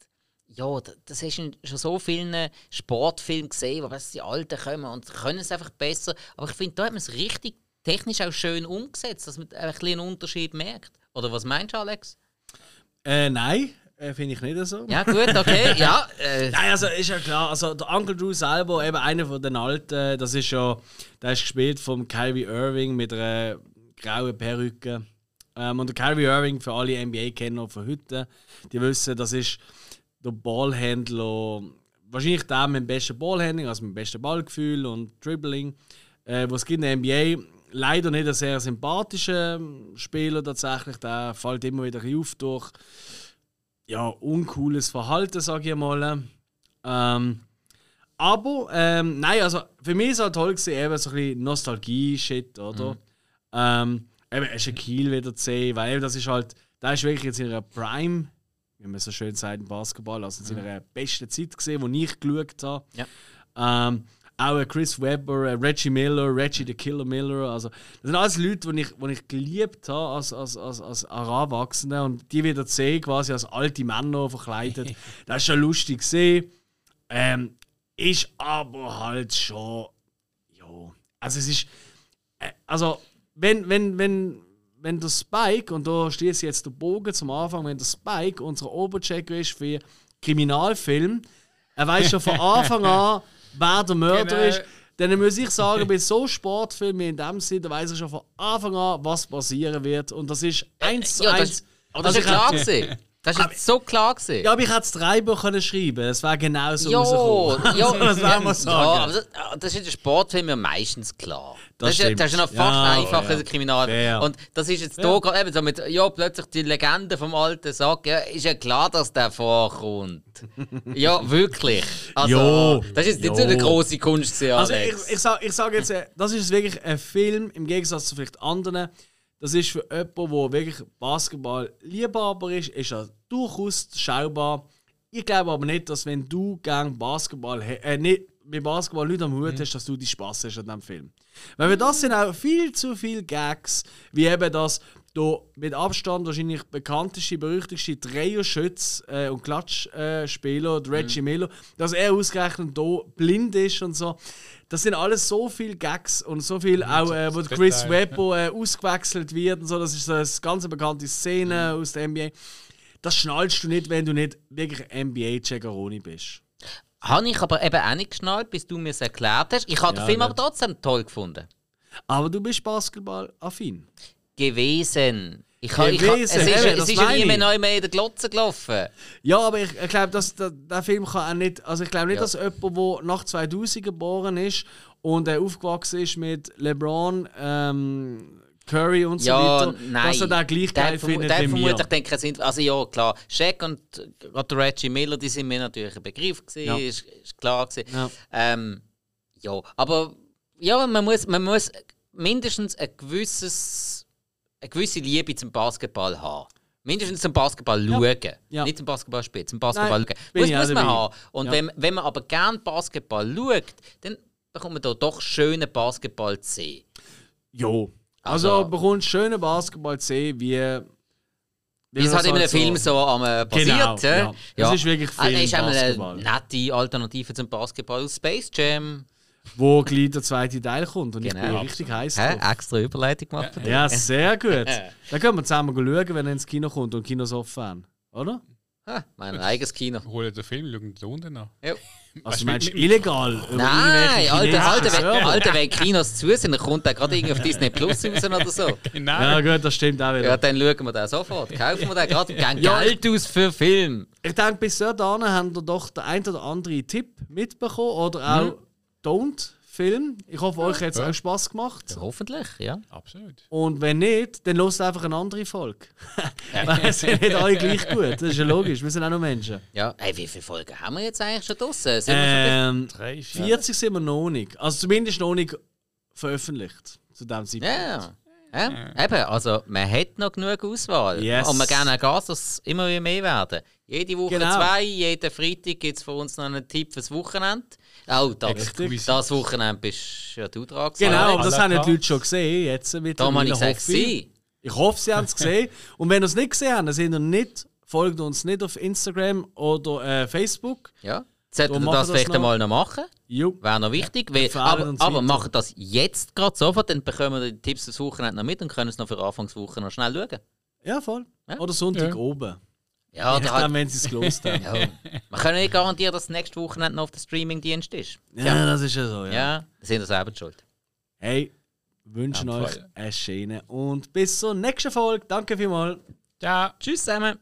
ja, das hast du schon so vielen Sportfilmen gesehen, wo weißt, die Alten kommen und können es einfach besser. Aber ich finde, da hat man es richtig technisch auch schön umgesetzt, dass man ein einen Unterschied merkt. Oder was meinst du, Alex? Äh, nein, äh, finde ich nicht so. Ja, gut, okay, ja. Äh, Nein, also ist ja klar, also der Uncle Drew selber, eben einer von den Alten, das ist ja, der ist gespielt von Kyrie Irving mit einer grauen Perücke. Ähm, und der Kyrie Irving, für alle NBA-Kenner von heute, die wissen, das ist der Ballhändler, wahrscheinlich der mit dem besten Ballhandling, also mit dem besten Ballgefühl und Dribbling, äh, was es gibt in der NBA. Leider nicht ein sehr sympathischer Spieler tatsächlich, der fällt immer wieder auf durch ja, uncooles Verhalten, sage ich mal. Ähm, aber, ähm, nein, also für mich ist es halt toll gewesen, eben so ein bisschen Nostalgie-Shit, oder? Ähm, eben ein Shaquille wieder zu sehen, weil eben das ist halt, da ist wirklich jetzt in ihrer Prime, wie man so schön sagt im Basketball, also in seiner besten Zeit gesehen, wo ich geschaut habe. Ja. Ähm, auch Chris Webber, Reggie Miller, Reggie the Killer Miller. Also, das sind alles Leute, die ich, die ich geliebt habe als, als, als, als Heranwachsender. Und die wieder zu sehen, quasi als alte Männer verkleidet. das ist schon lustig gesehen. Ähm, ist aber halt schon. Ja. Also, es ist. Äh, also, wenn, wenn, wenn, wenn der Spike, und da schließe ich jetzt den Bogen zum Anfang, wenn der Spike unser Oberchecker ist für Kriminalfilm, er weiß schon von Anfang an, wer der Mörder Genau. ist. Dann muss ich sagen, bei so Sportfilmen in dem Sinne, da weiß er schon von Anfang an, was passieren wird. Und das ist eins zu ja, eins. das, das Also ist ich ja klar gewesen. Das ist jetzt so klar gewesen. Ja, aber ich hätte das Drehbuch können schreiben Es wäre genau so Ja, rausgekommen. ja, das werden wir sagen. Ja, aber das, das ist in den Sportfilmen ja meistens klar. Das ist, ja- das ist ja noch fast Ja, einfacher ja. als Kriminal. Fair. Und das ist jetzt hier gerade eben so mit, ja, plötzlich die Legende vom alten Sack, ja, ist ja klar, dass der vorkommt. ja, wirklich. Also, Jo, das ist jetzt nicht so eine große Kunst gewesen, Also ich, ich sage ich sag jetzt, äh, das ist wirklich ein Film, im Gegensatz zu vielleicht anderen. Das ist für jemanden, der wirklich Basketball Liebhaber ist, ist er durchaus schaubar. Ich glaube aber nicht, dass wenn du gern Basketball äh, nicht mit Basketball nicht am Hut hast, dass du die Spaß hast an diesem Film. Weil wir das sind auch viel zu viele Gags, wie eben das da mit Abstand wahrscheinlich bekannteste, berüchtigste Dreierschütz äh, und Klatschspieler, äh, Reggie Miller, dass er ausgerechnet da blind ist und so. Das sind alles so viele Gags und so viel auch, äh, wo Chris Webber äh, ausgewechselt wird und so. Das ist so eine ganz bekannte Szene aus der NBA. Das schnallst du nicht, wenn du nicht wirklich NBA-Checkeroni bist. Habe ich aber eben auch nicht geschnallt, bis du mir es erklärt hast. Ich habe Ja, den Film aber nicht. trotzdem toll gefunden. Aber du bist Basketball-affin. Gewesen. Ich, ha- ich, ha- Gewesen, es ist, eben, es das ist ja nie mehr neu mehr in der Glotze gelaufen. Ja, aber ich, ich glaube, dass der, der Film kann auch nicht. Also ich glaube nicht, Ja. dass jemand, der nach 2000 geboren ist und äh, aufgewachsen ist mit LeBron, ähm, Curry und so Ja, weiter, nein. dass er den gleich geil findet der wie mir. vermutlich denken, sind, also ja klar, Shaq und gerade Reggie Miller, die sind mir natürlich ein Begriff gewesen, Ja. ist, ist klar gewesen. Ja. Ähm, ja, aber ja, man muss, man muss mindestens ein gewisses, eine gewisse Liebe zum Basketball haben. Mindestens zum Basketball schauen. Ja. Nicht zum Basketball spielen, zum Basketball Nein, schauen. Muss, muss man haben. Und Ja. wenn, wenn man aber gern Basketball schaut, dann bekommt man da doch schönen Basketball zu sehen. Jo. Also, Also- du bekommst schönen Basketball zu sehen, wie Wie es halt in einem Film so am äh, Genau, passiert. ja. ja. Es ist wirklich Ah, Film, das ist Basketball. eine nette Alternative zum Basketball Space Jam. Wo gleich der zweite Teil kommt und ich Genau. bin richtig heiß Hä? drauf. Extra Überleitung gemacht. dir. Ja, sehr gut. Dann können wir zusammen schauen, wenn er ins Kino kommt und Kinos offen haben. Oder? Ah, mein eigenes Kino. Holen den Film, schauen da unten an. Ja. Also du meinst illegal? Nein, Alter, Alter, wenn? Alter, wenn Kinos zu sind, dann kommt der gerade irgendwie auf Disney Plus raus oder so. Genau. Ja gut, das stimmt auch wieder. Ja, dann schauen wir den sofort. Kaufen wir den gerade. Geben Ja. Geld aus für Film. Ich denke, bis dahin haben wir doch den ein oder anderen Tipp mitbekommen oder Mhm. auch Don't-Film. Ich hoffe, euch hat es Ja. auch Spass gemacht. Hoffentlich, ja. Absolut. Und wenn nicht, dann hört einfach eine andere Folge. Weil es sind nicht alle gleich gut. Das ist ja logisch, wir sind auch noch Menschen. Ja, hey, wie viele Folgen haben wir jetzt eigentlich schon draussen? Sind wir schon Ähm, Drei, vier. 40 sind wir noch nicht. Also zumindest noch nicht veröffentlicht. Zu dem Zeitpunkt. Ja. ja. Eben, also man hat noch genug Auswahl. Yes. Und wir geben auch Gas, dass es immer wieder mehr werden. Jede Woche Genau. zwei, jeden Freitag gibt es für uns noch einen Tipp fürs Wochenende. Oh, das, das Wochenende bist ja du dran. Genau, Alex. aber das haben ja die. Leute schon gesehen. Jetzt Darum habe ich gesagt, sie. Ich hoffe, sie haben es gesehen. Und wenn ihr es nicht gesehen habt, dann sind ihr nicht, folgt uns nicht auf Instagram oder äh, Facebook. Ja. Wir machen das vielleicht noch. einmal noch machen? Jo. Wäre noch wichtig. Weil, empfehlen aber aber machen das jetzt gerade sofort, dann bekommen wir die Tipps des Wochenende noch mit und können es noch für Anfangswoche noch schnell schauen. Ja, voll. Ja. Oder Sonntag Ja. oben. Ja, Ich da halt, wenn sie es gelost haben. ja. Wir können nicht garantieren, dass das nächste Wochenende noch auf dem Streamingdienst ist. Ja, das ist ja so. Ja. Ja, das sind wir selber schuld. Hey, wünschen Ja, euch voll. eine schöne und bis zur nächsten Folge. Danke vielmals. Ciao. Tschüss zusammen.